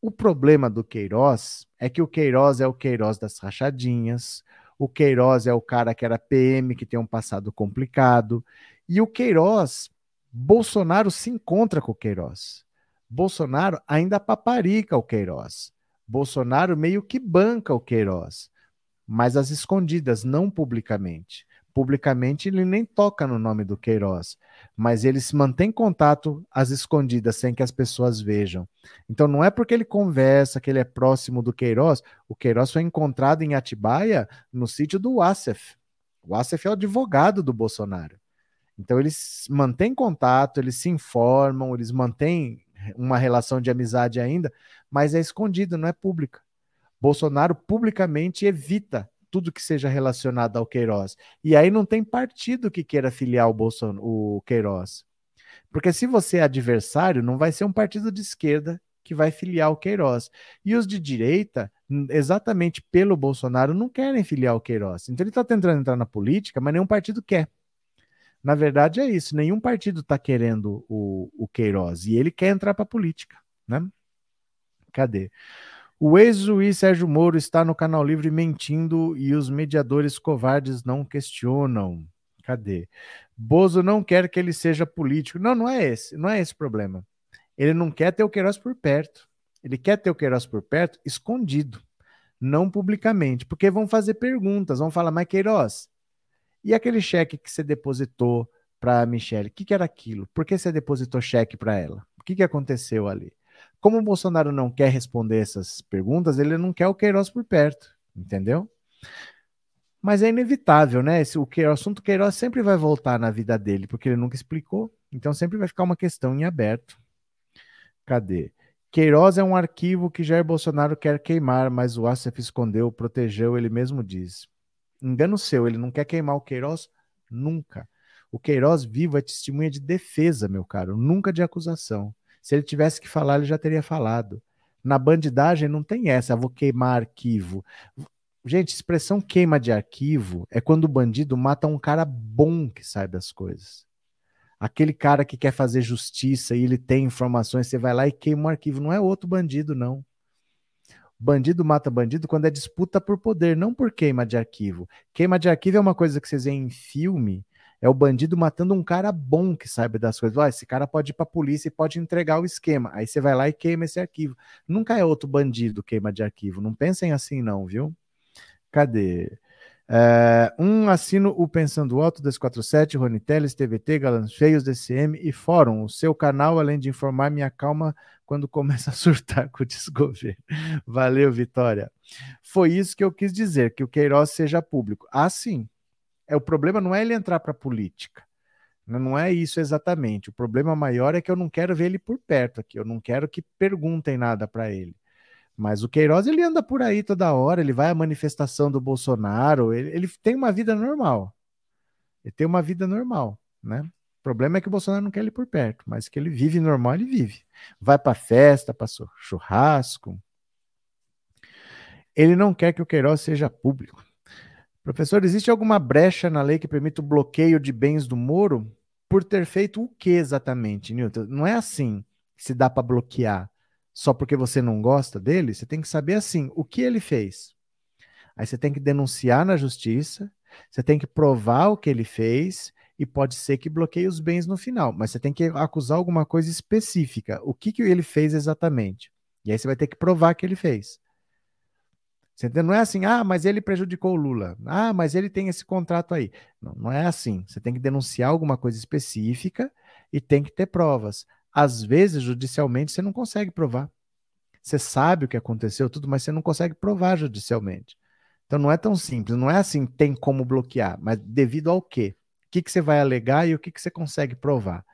Speaker 1: O problema do Queiroz é que o Queiroz é o Queiroz das rachadinhas, o Queiroz é o cara que era PM, que tem um passado complicado, e o Queiroz, Bolsonaro se encontra com o Queiroz. Bolsonaro ainda paparica o Queiroz. Bolsonaro meio que banca o Queiroz, mas às escondidas, não publicamente. Publicamente ele nem toca no nome do Queiroz, mas ele se mantém contato às escondidas, sem que as pessoas vejam. Então não é porque ele conversa, que ele é próximo do Queiroz. O Queiroz foi encontrado em Atibaia, no sítio do Wassef. O Wassef é o advogado do Bolsonaro. Então eles mantêm contato, eles se informam, eles mantêm uma relação de amizade ainda, mas é escondida, não é pública. Bolsonaro publicamente evita tudo que seja relacionado ao Queiroz. E aí não tem partido que queira filiar o, Bolson, o Queiroz. Porque se você é adversário, não vai ser um partido de esquerda que vai filiar o Queiroz. E os de direita, exatamente pelo Bolsonaro, não querem filiar o Queiroz. Então ele está tentando entrar na política, mas nenhum partido quer. Na verdade é isso, nenhum partido está querendo o, o Queiroz e ele quer entrar para a política, né? Cadê? O ex-juiz Sérgio Moro está no Canal Livre mentindo e os mediadores covardes não questionam. Cadê? Bozo não quer que ele seja político. Não, não é esse, não é esse problema. Ele não quer ter o Queiroz por perto. Ele quer ter o Queiroz por perto escondido, não publicamente, porque vão fazer perguntas, vão falar, mas Queiroz, e aquele cheque que você depositou para a Michelle, o que, que era aquilo? Por que você depositou cheque para ela? O que, que aconteceu ali? Como o Bolsonaro não quer responder essas perguntas, ele não quer o Queiroz por perto, entendeu? Mas é inevitável, né? Esse, o, o assunto Queiroz sempre vai voltar na vida dele, porque ele nunca explicou, então sempre vai ficar uma questão em aberto. Cadê? Queiroz é um arquivo que Jair Bolsonaro quer queimar, mas o Assef escondeu, protegeu, ele mesmo diz. Engano seu, ele não quer queimar o Queiroz nunca. O Queiroz vivo é testemunha de defesa, meu caro, nunca de acusação. Se ele tivesse que falar, ele já teria falado. Na bandidagem não tem essa, vou queimar arquivo. Gente, expressão queima de arquivo é quando o bandido mata um cara bom que sai das coisas. Aquele cara que quer fazer justiça e ele tem informações, você vai lá e queima um arquivo. Não é outro bandido, não. Bandido mata bandido quando é disputa por poder, não por queima de arquivo. Queima de arquivo é uma coisa que vocês veem em filme, é o bandido matando um cara bom que sabe das coisas. Ah, esse cara pode ir pra polícia e pode entregar o esquema. Aí você vai lá e queima esse arquivo. Nunca é outro bandido queima de arquivo. Não pensem assim, não, viu? Cadê? É, um assino o Pensando Alto 247, Rony Teles, TVT, Galãs Feios, DCM e Fórum. O seu canal, além de informar, me acalma quando começa a surtar com o desgoverno. Valeu, Vitória. Foi isso que eu quis dizer, que o Queiroz seja público. Ah, sim. É, o problema não é ele entrar para a política. Não não é isso exatamente. O problema maior é que eu não quero ver ele por perto aqui. Eu não quero que perguntem nada para ele. Mas o Queiroz ele anda por aí toda hora, ele vai à manifestação do Bolsonaro, ele, ele tem uma vida normal. Ele tem uma vida normal, né? O problema é que o Bolsonaro não quer ele por perto, mas que ele vive normal, ele vive. Vai para festa, para churrasco. Ele não quer que o Queiroz seja público. Professor, existe alguma brecha na lei que permite o bloqueio de bens do Moro por ter feito o que exatamente, Newton? Não é assim que se dá para bloquear só porque você não gosta dele, você tem que saber assim, o que ele fez. Aí você tem que denunciar na justiça, você tem que provar o que ele fez e pode ser que bloqueie os bens no final, mas você tem que acusar alguma coisa específica, o que, que ele fez exatamente. E aí você vai ter que provar que ele fez. Você entende? Não é assim, ah, mas ele prejudicou o Lula. Ah, mas ele tem esse contrato aí. Não, não é assim. Você tem que denunciar alguma coisa específica e tem que ter provas. Às vezes, judicialmente, você não consegue provar. Você sabe o que aconteceu, tudo, mas você não consegue provar judicialmente. Então não é tão simples, não é assim, tem como bloquear, mas devido ao quê? O que, que você vai alegar e o que, que você consegue provar?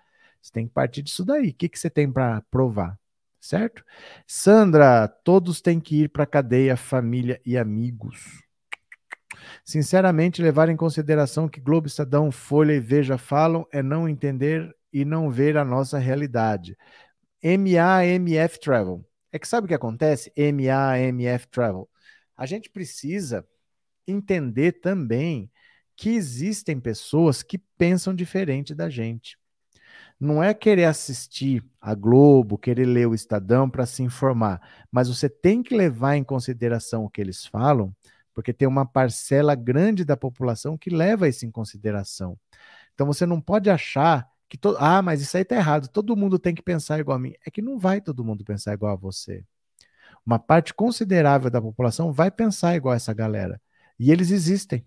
Speaker 1: Você tem que partir disso daí. O que, que você tem para provar? Certo? Sandra, todos têm que ir para cadeia, família e amigos. Sinceramente, levar em consideração que Globo, Estadão, Folha e Veja falam é não entender e não ver a nossa realidade. MAMF Travel. É que sabe o que acontece? MAMF Travel. A gente precisa entender também que existem pessoas que pensam diferente da gente. Não é querer assistir a Globo, querer ler o Estadão para se informar, mas você tem que levar em consideração o que eles falam, porque tem uma parcela grande da população que leva isso em consideração. Então você não pode achar que to... ah, mas isso aí tá errado, todo mundo tem que pensar igual a mim. É que não vai todo mundo pensar igual a você. Uma parte considerável da população vai pensar igual a essa galera. E eles existem.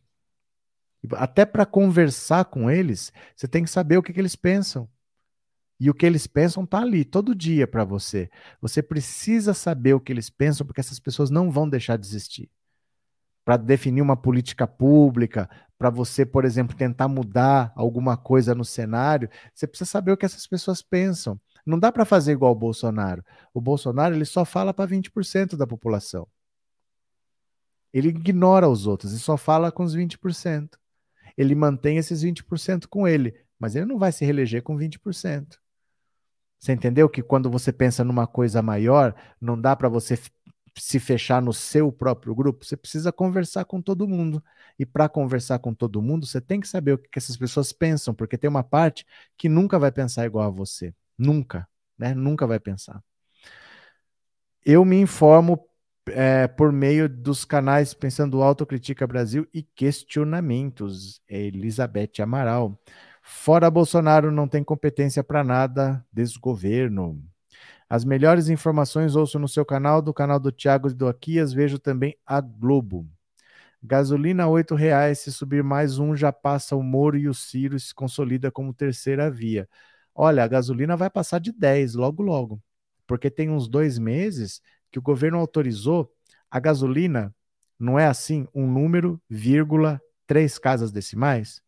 Speaker 1: Até para conversar com eles, você tem que saber o que, que eles pensam. E o que eles pensam tá ali todo dia para você. Você precisa saber o que eles pensam, porque essas pessoas não vão deixar de existir. Para definir uma política pública, para você, por exemplo, tentar mudar alguma coisa no cenário, você precisa saber o que essas pessoas pensam. Não dá para fazer igual o Bolsonaro. O Bolsonaro ele só fala para 20% da população. Ele ignora os outros e só fala com os 20%. Ele mantém esses 20% com ele, mas ele não vai se reeleger com 20%. Você entendeu que quando você pensa numa coisa maior, não dá para você se fechar no seu próprio grupo? Você precisa conversar com todo mundo. E para conversar com todo mundo, você tem que saber o que essas pessoas pensam, porque tem uma parte que nunca vai pensar igual a você. Nunca, né? Nunca vai pensar. Eu me informo é, por meio dos canais Pensando Alto, Critica Brasil e Questionamentos. Elizabeth Amaral. Fora Bolsonaro não tem competência para nada, desgoverno. As melhores informações ouço no seu canal, do canal do Thiago e do Aquias, vejo também a Globo. Gasolina 8 reais, se subir mais um, já passa o Moro e o Ciro se consolida como terceira via. Olha, a gasolina vai passar de 10 logo logo, porque tem uns dois meses que o governo autorizou a gasolina, não é assim, um número, vírgula, três casas decimais?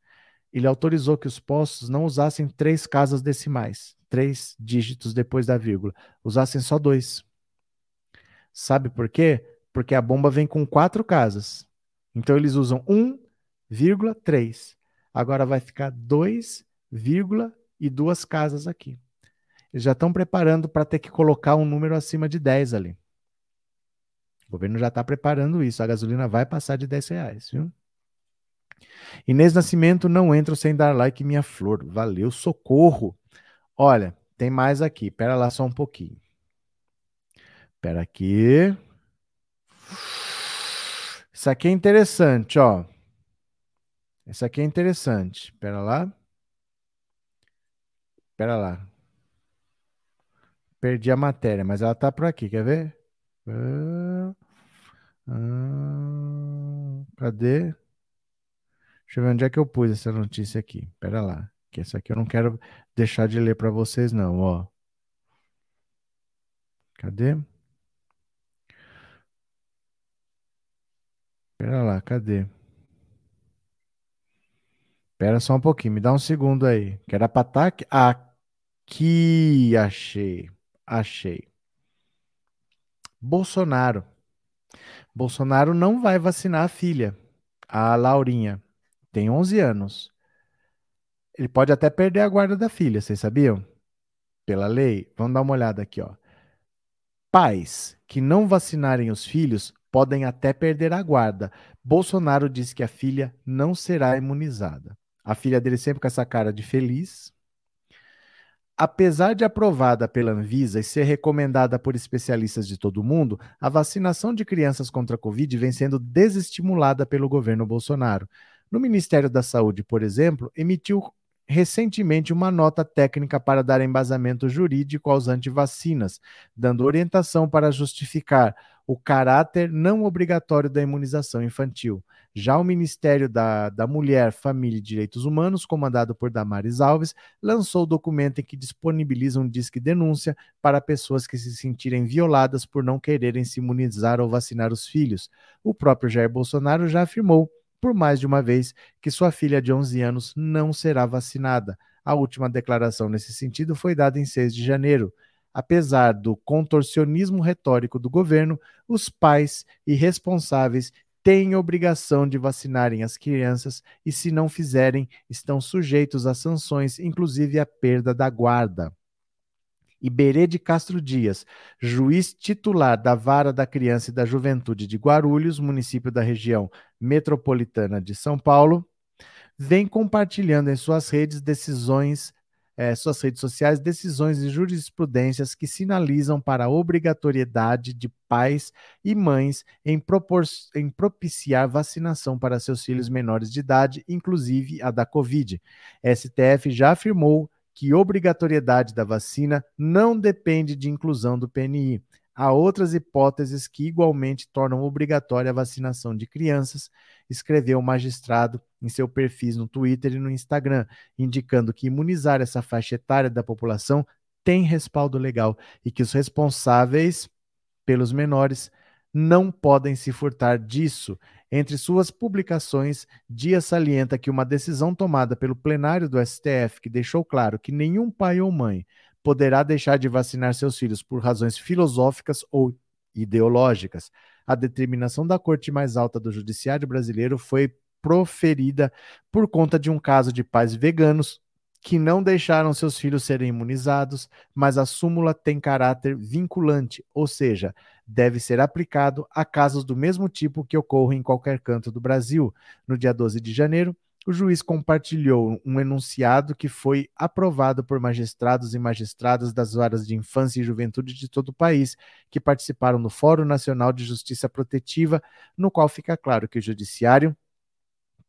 Speaker 1: Ele autorizou que os postos não usassem três casas decimais, três dígitos depois da vírgula, usassem só dois. Sabe por quê? Porque a bomba vem com quatro casas. Então eles usam 1,3. Agora vai ficar 2, e duas casas aqui. Eles já estão preparando para ter que colocar um número acima de 10 ali. O governo já está preparando isso. A gasolina vai passar de 10 reais, viu? Inês Nascimento, não entro sem dar like, minha flor. Valeu, socorro. Olha, tem mais aqui. Pera lá só um pouquinho. Pera aqui. Isso aqui é interessante, ó. Isso aqui é interessante. Pera lá. Pera lá. Perdi a matéria, mas ela tá por aqui, quer ver? Ah, ah, cadê? Deixa eu ver onde é que eu pus essa notícia aqui. Pera lá, que essa aqui eu não quero deixar de ler para vocês não, ó. Cadê? Pera lá, cadê? Pera só um pouquinho, me dá um segundo aí. Que era pra estar aqui. Aqui, achei. Achei. Bolsonaro. Bolsonaro não vai vacinar a filha, a Laurinha. Tem 11 anos. Ele pode até perder a guarda da filha, vocês sabiam? Pela lei. Vamos dar uma olhada aqui, ó. Pais que não vacinarem os filhos podem até perder a guarda. Bolsonaro disse que a filha não será imunizada. A filha dele sempre com essa cara de feliz. Apesar de aprovada pela Anvisa e ser recomendada por especialistas de todo mundo, a vacinação de crianças contra a Covid vem sendo desestimulada pelo governo Bolsonaro. No Ministério da Saúde, por exemplo, emitiu recentemente uma nota técnica para dar embasamento jurídico aos antivacinas, dando orientação para justificar o caráter não obrigatório da imunização infantil. Já o Ministério da, da Mulher, Família e Direitos Humanos, comandado por Damares Alves, lançou o documento em que disponibiliza um disque denúncia para pessoas que se sentirem violadas por não quererem se imunizar ou vacinar os filhos. O próprio Jair Bolsonaro já afirmou por mais de uma vez que sua filha de 11 anos não será vacinada. A última declaração nesse sentido foi dada em 6 de janeiro. Apesar do contorcionismo retórico do governo, os pais e responsáveis têm obrigação de vacinarem as crianças e, se não fizerem, estão sujeitos a sanções, inclusive a perda da guarda. Iberê de Castro Dias, juiz titular da Vara da Criança e da Juventude de Guarulhos, município da região metropolitana de São Paulo, vem compartilhando em suas redes decisões, eh, suas redes sociais, decisões e jurisprudências que sinalizam para a obrigatoriedade de pais e mães em, propor- em propiciar vacinação para seus filhos menores de idade, inclusive a da Covid. STF já afirmou que obrigatoriedade da vacina não depende de inclusão do PNI. Há outras hipóteses que igualmente tornam obrigatória a vacinação de crianças, escreveu o magistrado em seu perfis no Twitter e no Instagram, indicando que imunizar essa faixa etária da população tem respaldo legal e que os responsáveis pelos menores não podem se furtar disso. Entre suas publicações, Dias salienta que uma decisão tomada pelo plenário do STF, que deixou claro que nenhum pai ou mãe poderá deixar de vacinar seus filhos por razões filosóficas ou ideológicas. A determinação da Corte mais alta do Judiciário brasileiro foi proferida por conta de um caso de pais veganos que não deixaram seus filhos serem imunizados, mas a súmula tem caráter vinculante, ou seja, deve ser aplicado a casos do mesmo tipo que ocorrem em qualquer canto do Brasil. No dia 12 de janeiro, o juiz compartilhou um enunciado que foi aprovado por magistrados e magistradas das varas de infância e juventude de todo o país, que participaram no Fórum Nacional de Justiça Protetiva, no qual fica claro que o Judiciário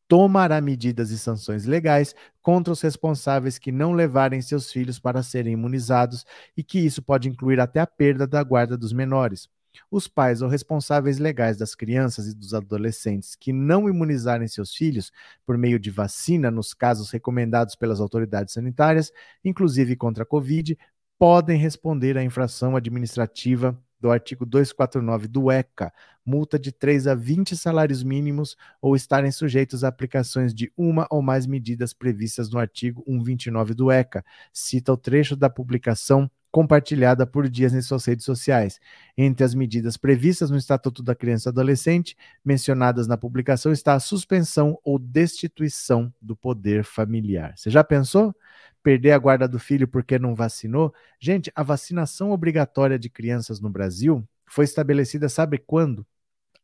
Speaker 1: tomará medidas e sanções legais contra os responsáveis que não levarem seus filhos para serem imunizados e que isso pode incluir até a perda da guarda dos menores. Os pais ou responsáveis legais das crianças e dos adolescentes que não imunizarem seus filhos por meio de vacina nos casos recomendados pelas autoridades sanitárias, inclusive contra a Covid, podem responder à infração administrativa do artigo 249 do ECA, multa de 3 a 20 salários mínimos ou estarem sujeitos a aplicações de uma ou mais medidas previstas no artigo 129 do ECA. Cita o trecho da publicação compartilhada por dias em suas redes sociais. Entre as medidas previstas no Estatuto da Criança e Adolescente, mencionadas na publicação, está a suspensão ou destituição do poder familiar. Você já pensou? Perder a guarda do filho porque não vacinou? Gente, a vacinação obrigatória de crianças no Brasil foi estabelecida, sabe quando?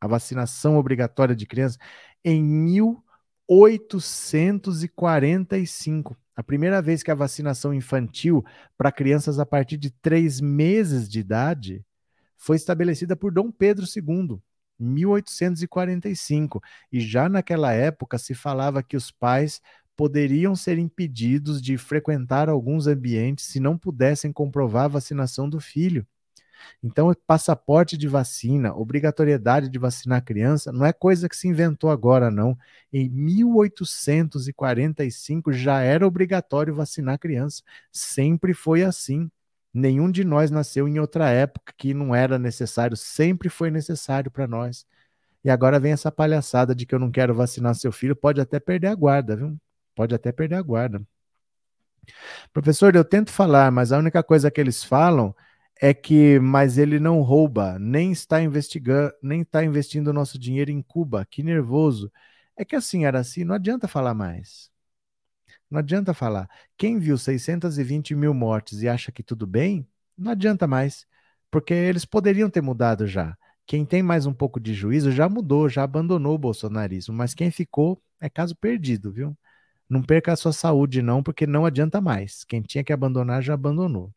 Speaker 1: A vacinação obrigatória de crianças em 1845 a primeira vez que a vacinação infantil para crianças a partir de três meses de idade foi estabelecida por Dom Pedro II, em 1845. E já naquela época se falava que os pais poderiam ser impedidos de frequentar alguns ambientes se não pudessem comprovar a vacinação do filho. Então, passaporte de vacina, obrigatoriedade de vacinar criança, não é coisa que se inventou agora, não. Em 1845 já era obrigatório vacinar criança. Sempre foi assim. Nenhum de nós nasceu em outra época que não era necessário, sempre foi necessário para nós. E agora vem essa palhaçada de que eu não quero vacinar seu filho, pode até perder a guarda, viu? Pode até perder a guarda. Professor, eu tento falar, mas a única coisa que eles falam é que, mas ele não rouba, nem está investigando, nem está investindo nosso dinheiro em Cuba. Que nervoso. É que assim, era assim, não adianta falar mais. Não adianta falar. Quem viu 620 mil mortes e acha que tudo bem, não adianta mais, porque eles poderiam ter mudado já. Quem tem mais um pouco de juízo já mudou, já abandonou o bolsonarismo, mas quem ficou é caso perdido, viu? Não perca a sua saúde, não, porque não adianta mais. Quem tinha que abandonar já abandonou.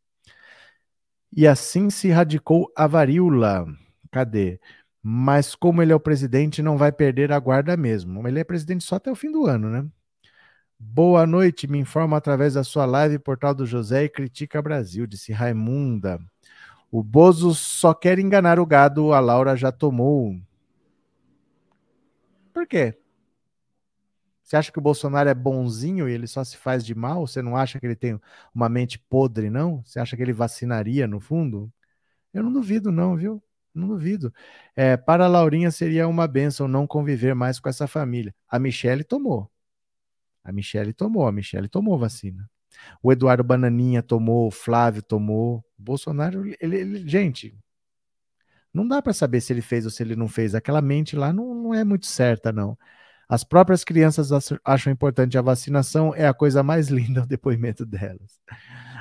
Speaker 1: E assim se radicou a varíola. Cadê? Mas como ele é o presidente, não vai perder a guarda mesmo. Ele é presidente só até o fim do ano, né? Boa noite, me informa através da sua live Portal do José e Critica Brasil, disse Raimunda. O Bozo só quer enganar o gado, a Laura já tomou. Por quê? Você acha que o Bolsonaro é bonzinho e ele só se faz de mal? Você não acha que ele tem uma mente podre, não? Você acha que ele vacinaria no fundo? Eu não duvido, não, viu? Não duvido. É, para a Laurinha seria uma benção não conviver mais com essa família. A Michelle tomou. A Michelle tomou, a Michelle tomou vacina. O Eduardo Bananinha tomou, o Flávio tomou. O Bolsonaro, ele, ele gente, não dá para saber se ele fez ou se ele não fez. Aquela mente lá não, não é muito certa, não. As próprias crianças acham importante a vacinação, é a coisa mais <laughs> linda o depoimento delas.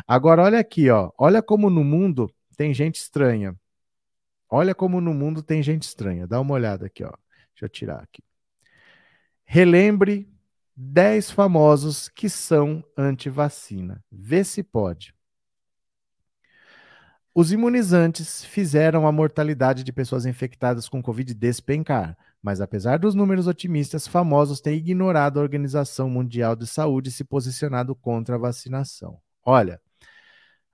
Speaker 1: Agora, olha aqui, ó. Olha como no mundo tem gente estranha. Olha como no mundo tem gente estranha. Dá uma olhada aqui, ó. Deixa eu tirar aqui. Relembre 10 famosos que são anti-vacina. Vê se pode. Os imunizantes fizeram a mortalidade de pessoas infectadas com Covid despencar, mas apesar dos números otimistas, famosos têm ignorado a Organização Mundial de Saúde e se posicionado contra a vacinação. Olha,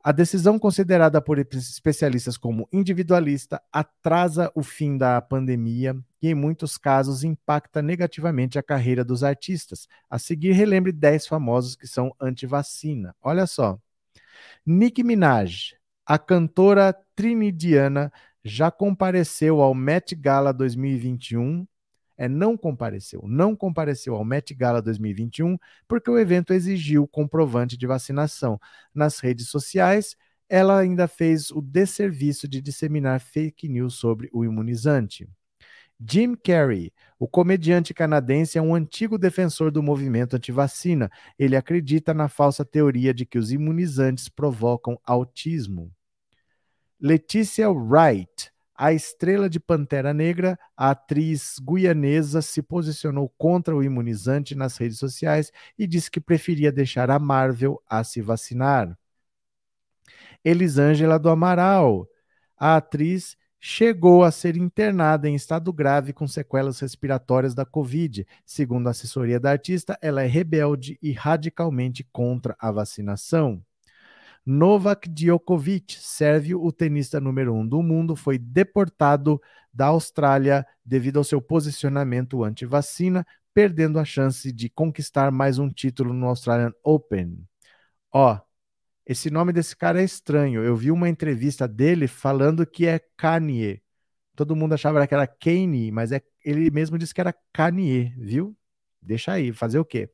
Speaker 1: a decisão considerada por especialistas como individualista atrasa o fim da pandemia e, em muitos casos, impacta negativamente a carreira dos artistas. A seguir, relembre 10 famosos que são anti-vacina. Olha só. Nicki Minaj, a cantora trinidiana já compareceu ao Met Gala 2021. É, não compareceu, não compareceu ao Met Gala 2021 porque o evento exigiu comprovante de vacinação. Nas redes sociais, ela ainda fez o desserviço de disseminar fake news sobre o imunizante. Jim Carrey, o comediante canadense, é um antigo defensor do movimento antivacina. Ele acredita na falsa teoria de que os imunizantes provocam autismo. Letícia Wright, a estrela de Pantera Negra, a atriz guianesa se posicionou contra o imunizante nas redes sociais e disse que preferia deixar a Marvel a se vacinar. Elisângela do Amaral, a atriz chegou a ser internada em estado grave com sequelas respiratórias da Covid. Segundo a assessoria da artista, ela é rebelde e radicalmente contra a vacinação. Novak Djokovic, sérvio, o tenista número um do mundo, foi deportado da Austrália devido ao seu posicionamento anti-vacina, perdendo a chance de conquistar mais um título no Australian Open. Ó, esse nome desse cara é estranho. Eu vi uma entrevista dele falando que é Kanye. Todo mundo achava que era Kanye, mas é, ele mesmo disse que era Kanye, viu? Deixa aí, fazer o quê?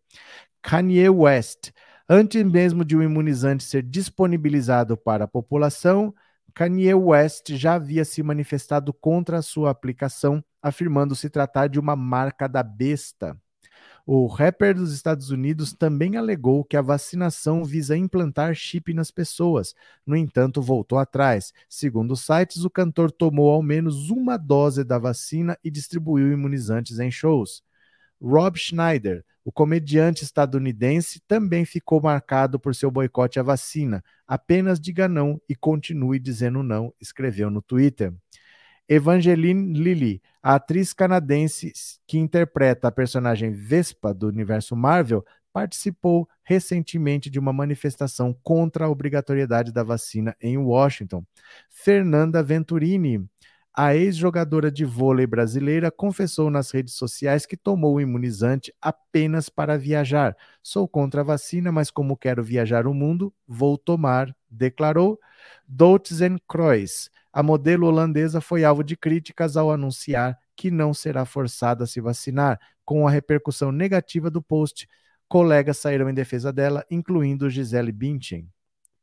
Speaker 1: Kanye West. Antes mesmo de um imunizante ser disponibilizado para a população, Kanye West já havia se manifestado contra a sua aplicação, afirmando se tratar de uma marca da besta. O rapper dos Estados Unidos também alegou que a vacinação visa implantar chip nas pessoas. No entanto, voltou atrás. Segundo sites, o cantor tomou ao menos uma dose da vacina e distribuiu imunizantes em shows. Rob Schneider, o comediante estadunidense, também ficou marcado por seu boicote à vacina. Apenas diga não e continue dizendo não, escreveu no Twitter. Evangeline Lilly, a atriz canadense que interpreta a personagem Vespa do universo Marvel, participou recentemente de uma manifestação contra a obrigatoriedade da vacina em Washington. Fernanda Venturini, a ex-jogadora de vôlei brasileira confessou nas redes sociais que tomou o imunizante apenas para viajar. Sou contra a vacina, mas como quero viajar o mundo, vou tomar, declarou. Doutzen Kroes, a modelo holandesa foi alvo de críticas ao anunciar que não será forçada a se vacinar, com a repercussão negativa do post. Colegas saíram em defesa dela, incluindo Gisele Bündchen.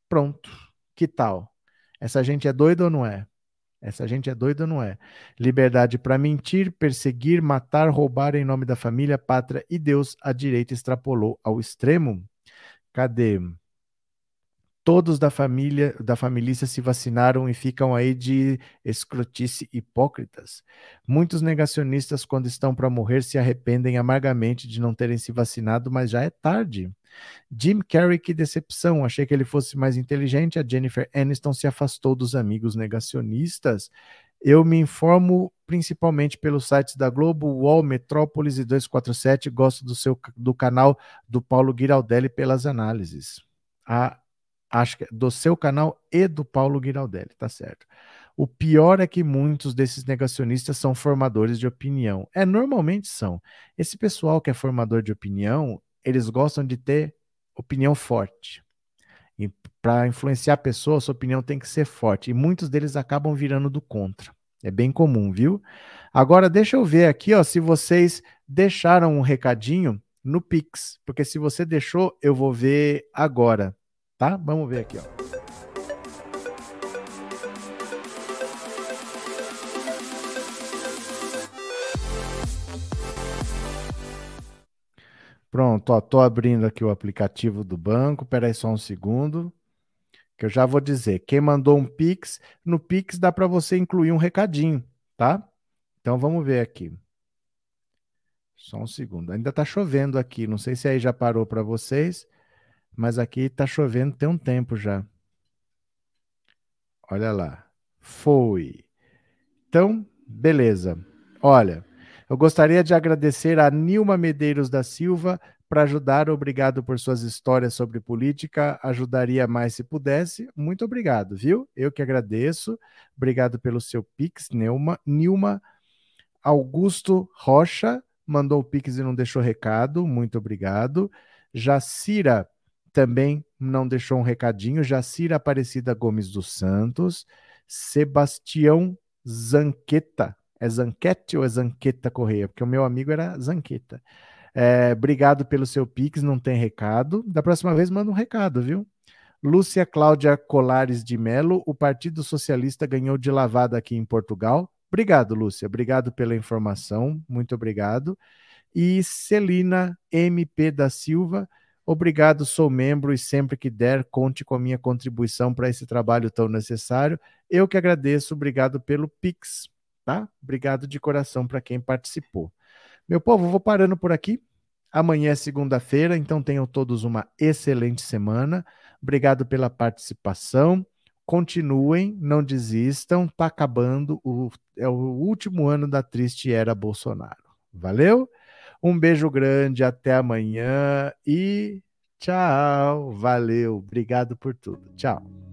Speaker 1: Pronto. Que tal? Essa gente é doida ou não é? Essa gente é doida não é? Liberdade para mentir, perseguir, matar, roubar em nome da família, pátria e Deus, a direita extrapolou ao extremo. Cadê? Todos da família, da família se vacinaram e ficam aí de escrotice hipócritas. Muitos negacionistas, quando estão para morrer, se arrependem amargamente de não terem se vacinado, mas já é tarde. Jim Carrey, que decepção. Achei que ele fosse mais inteligente. A Jennifer Aniston se afastou dos amigos negacionistas. Eu me informo principalmente pelos sites da Globo, UOL, Metrópolis e 247. Gosto do, seu, do canal do Paulo Giraldelli pelas análises. A acho que do seu canal e do Paulo Giraldelli, tá certo. O pior é que muitos desses negacionistas são formadores de opinião. É, normalmente são. Esse pessoal que é formador de opinião, eles gostam de ter opinião forte. E para influenciar a pessoa, a sua opinião tem que ser forte. E muitos deles acabam virando do contra. É bem comum, viu? Agora, deixa eu ver aqui, ó, se vocês deixaram um recadinho no Pix, porque se você deixou, eu vou ver agora tá? Vamos ver aqui, ó. Pronto, ó, tô abrindo aqui o aplicativo do banco. Espera aí só um segundo, que eu já vou dizer. Quem mandou um Pix, no Pix dá para você incluir um recadinho, tá? Então vamos ver aqui. Só um segundo. Ainda tá chovendo aqui, não sei se aí já parou para vocês mas aqui tá chovendo tem um tempo já. Olha lá. Foi. Então, beleza. Olha, eu gostaria de agradecer a Nilma Medeiros da Silva para ajudar. Obrigado por suas histórias sobre política. Ajudaria mais se pudesse. Muito obrigado, viu? Eu que agradeço. Obrigado pelo seu Pix, Nilma. Nilma Augusto Rocha mandou o Pix e não deixou recado. Muito obrigado. Jacira também não deixou um recadinho. Jacira Aparecida Gomes dos Santos, Sebastião Zanqueta. É Zanquete ou é Zanqueta Correia? Porque o meu amigo era Zanqueta. É, obrigado pelo seu Pix, não tem recado. Da próxima vez manda um recado, viu? Lúcia Cláudia Colares de Melo, o Partido Socialista ganhou de lavada aqui em Portugal. Obrigado, Lúcia. Obrigado pela informação. Muito obrigado. E Celina MP da Silva, obrigado, sou membro e sempre que der, conte com a minha contribuição para esse trabalho tão necessário. Eu que agradeço, obrigado pelo Pix, tá? Obrigado de coração para quem participou. Meu povo, vou parando por aqui. Amanhã é segunda-feira, então tenham todos uma excelente semana. Obrigado pela participação. Continuem, não desistam. Está acabando o é o último ano da triste era Bolsonaro. Valeu? Um beijo grande, até amanhã e tchau. Valeu, obrigado por tudo. Tchau.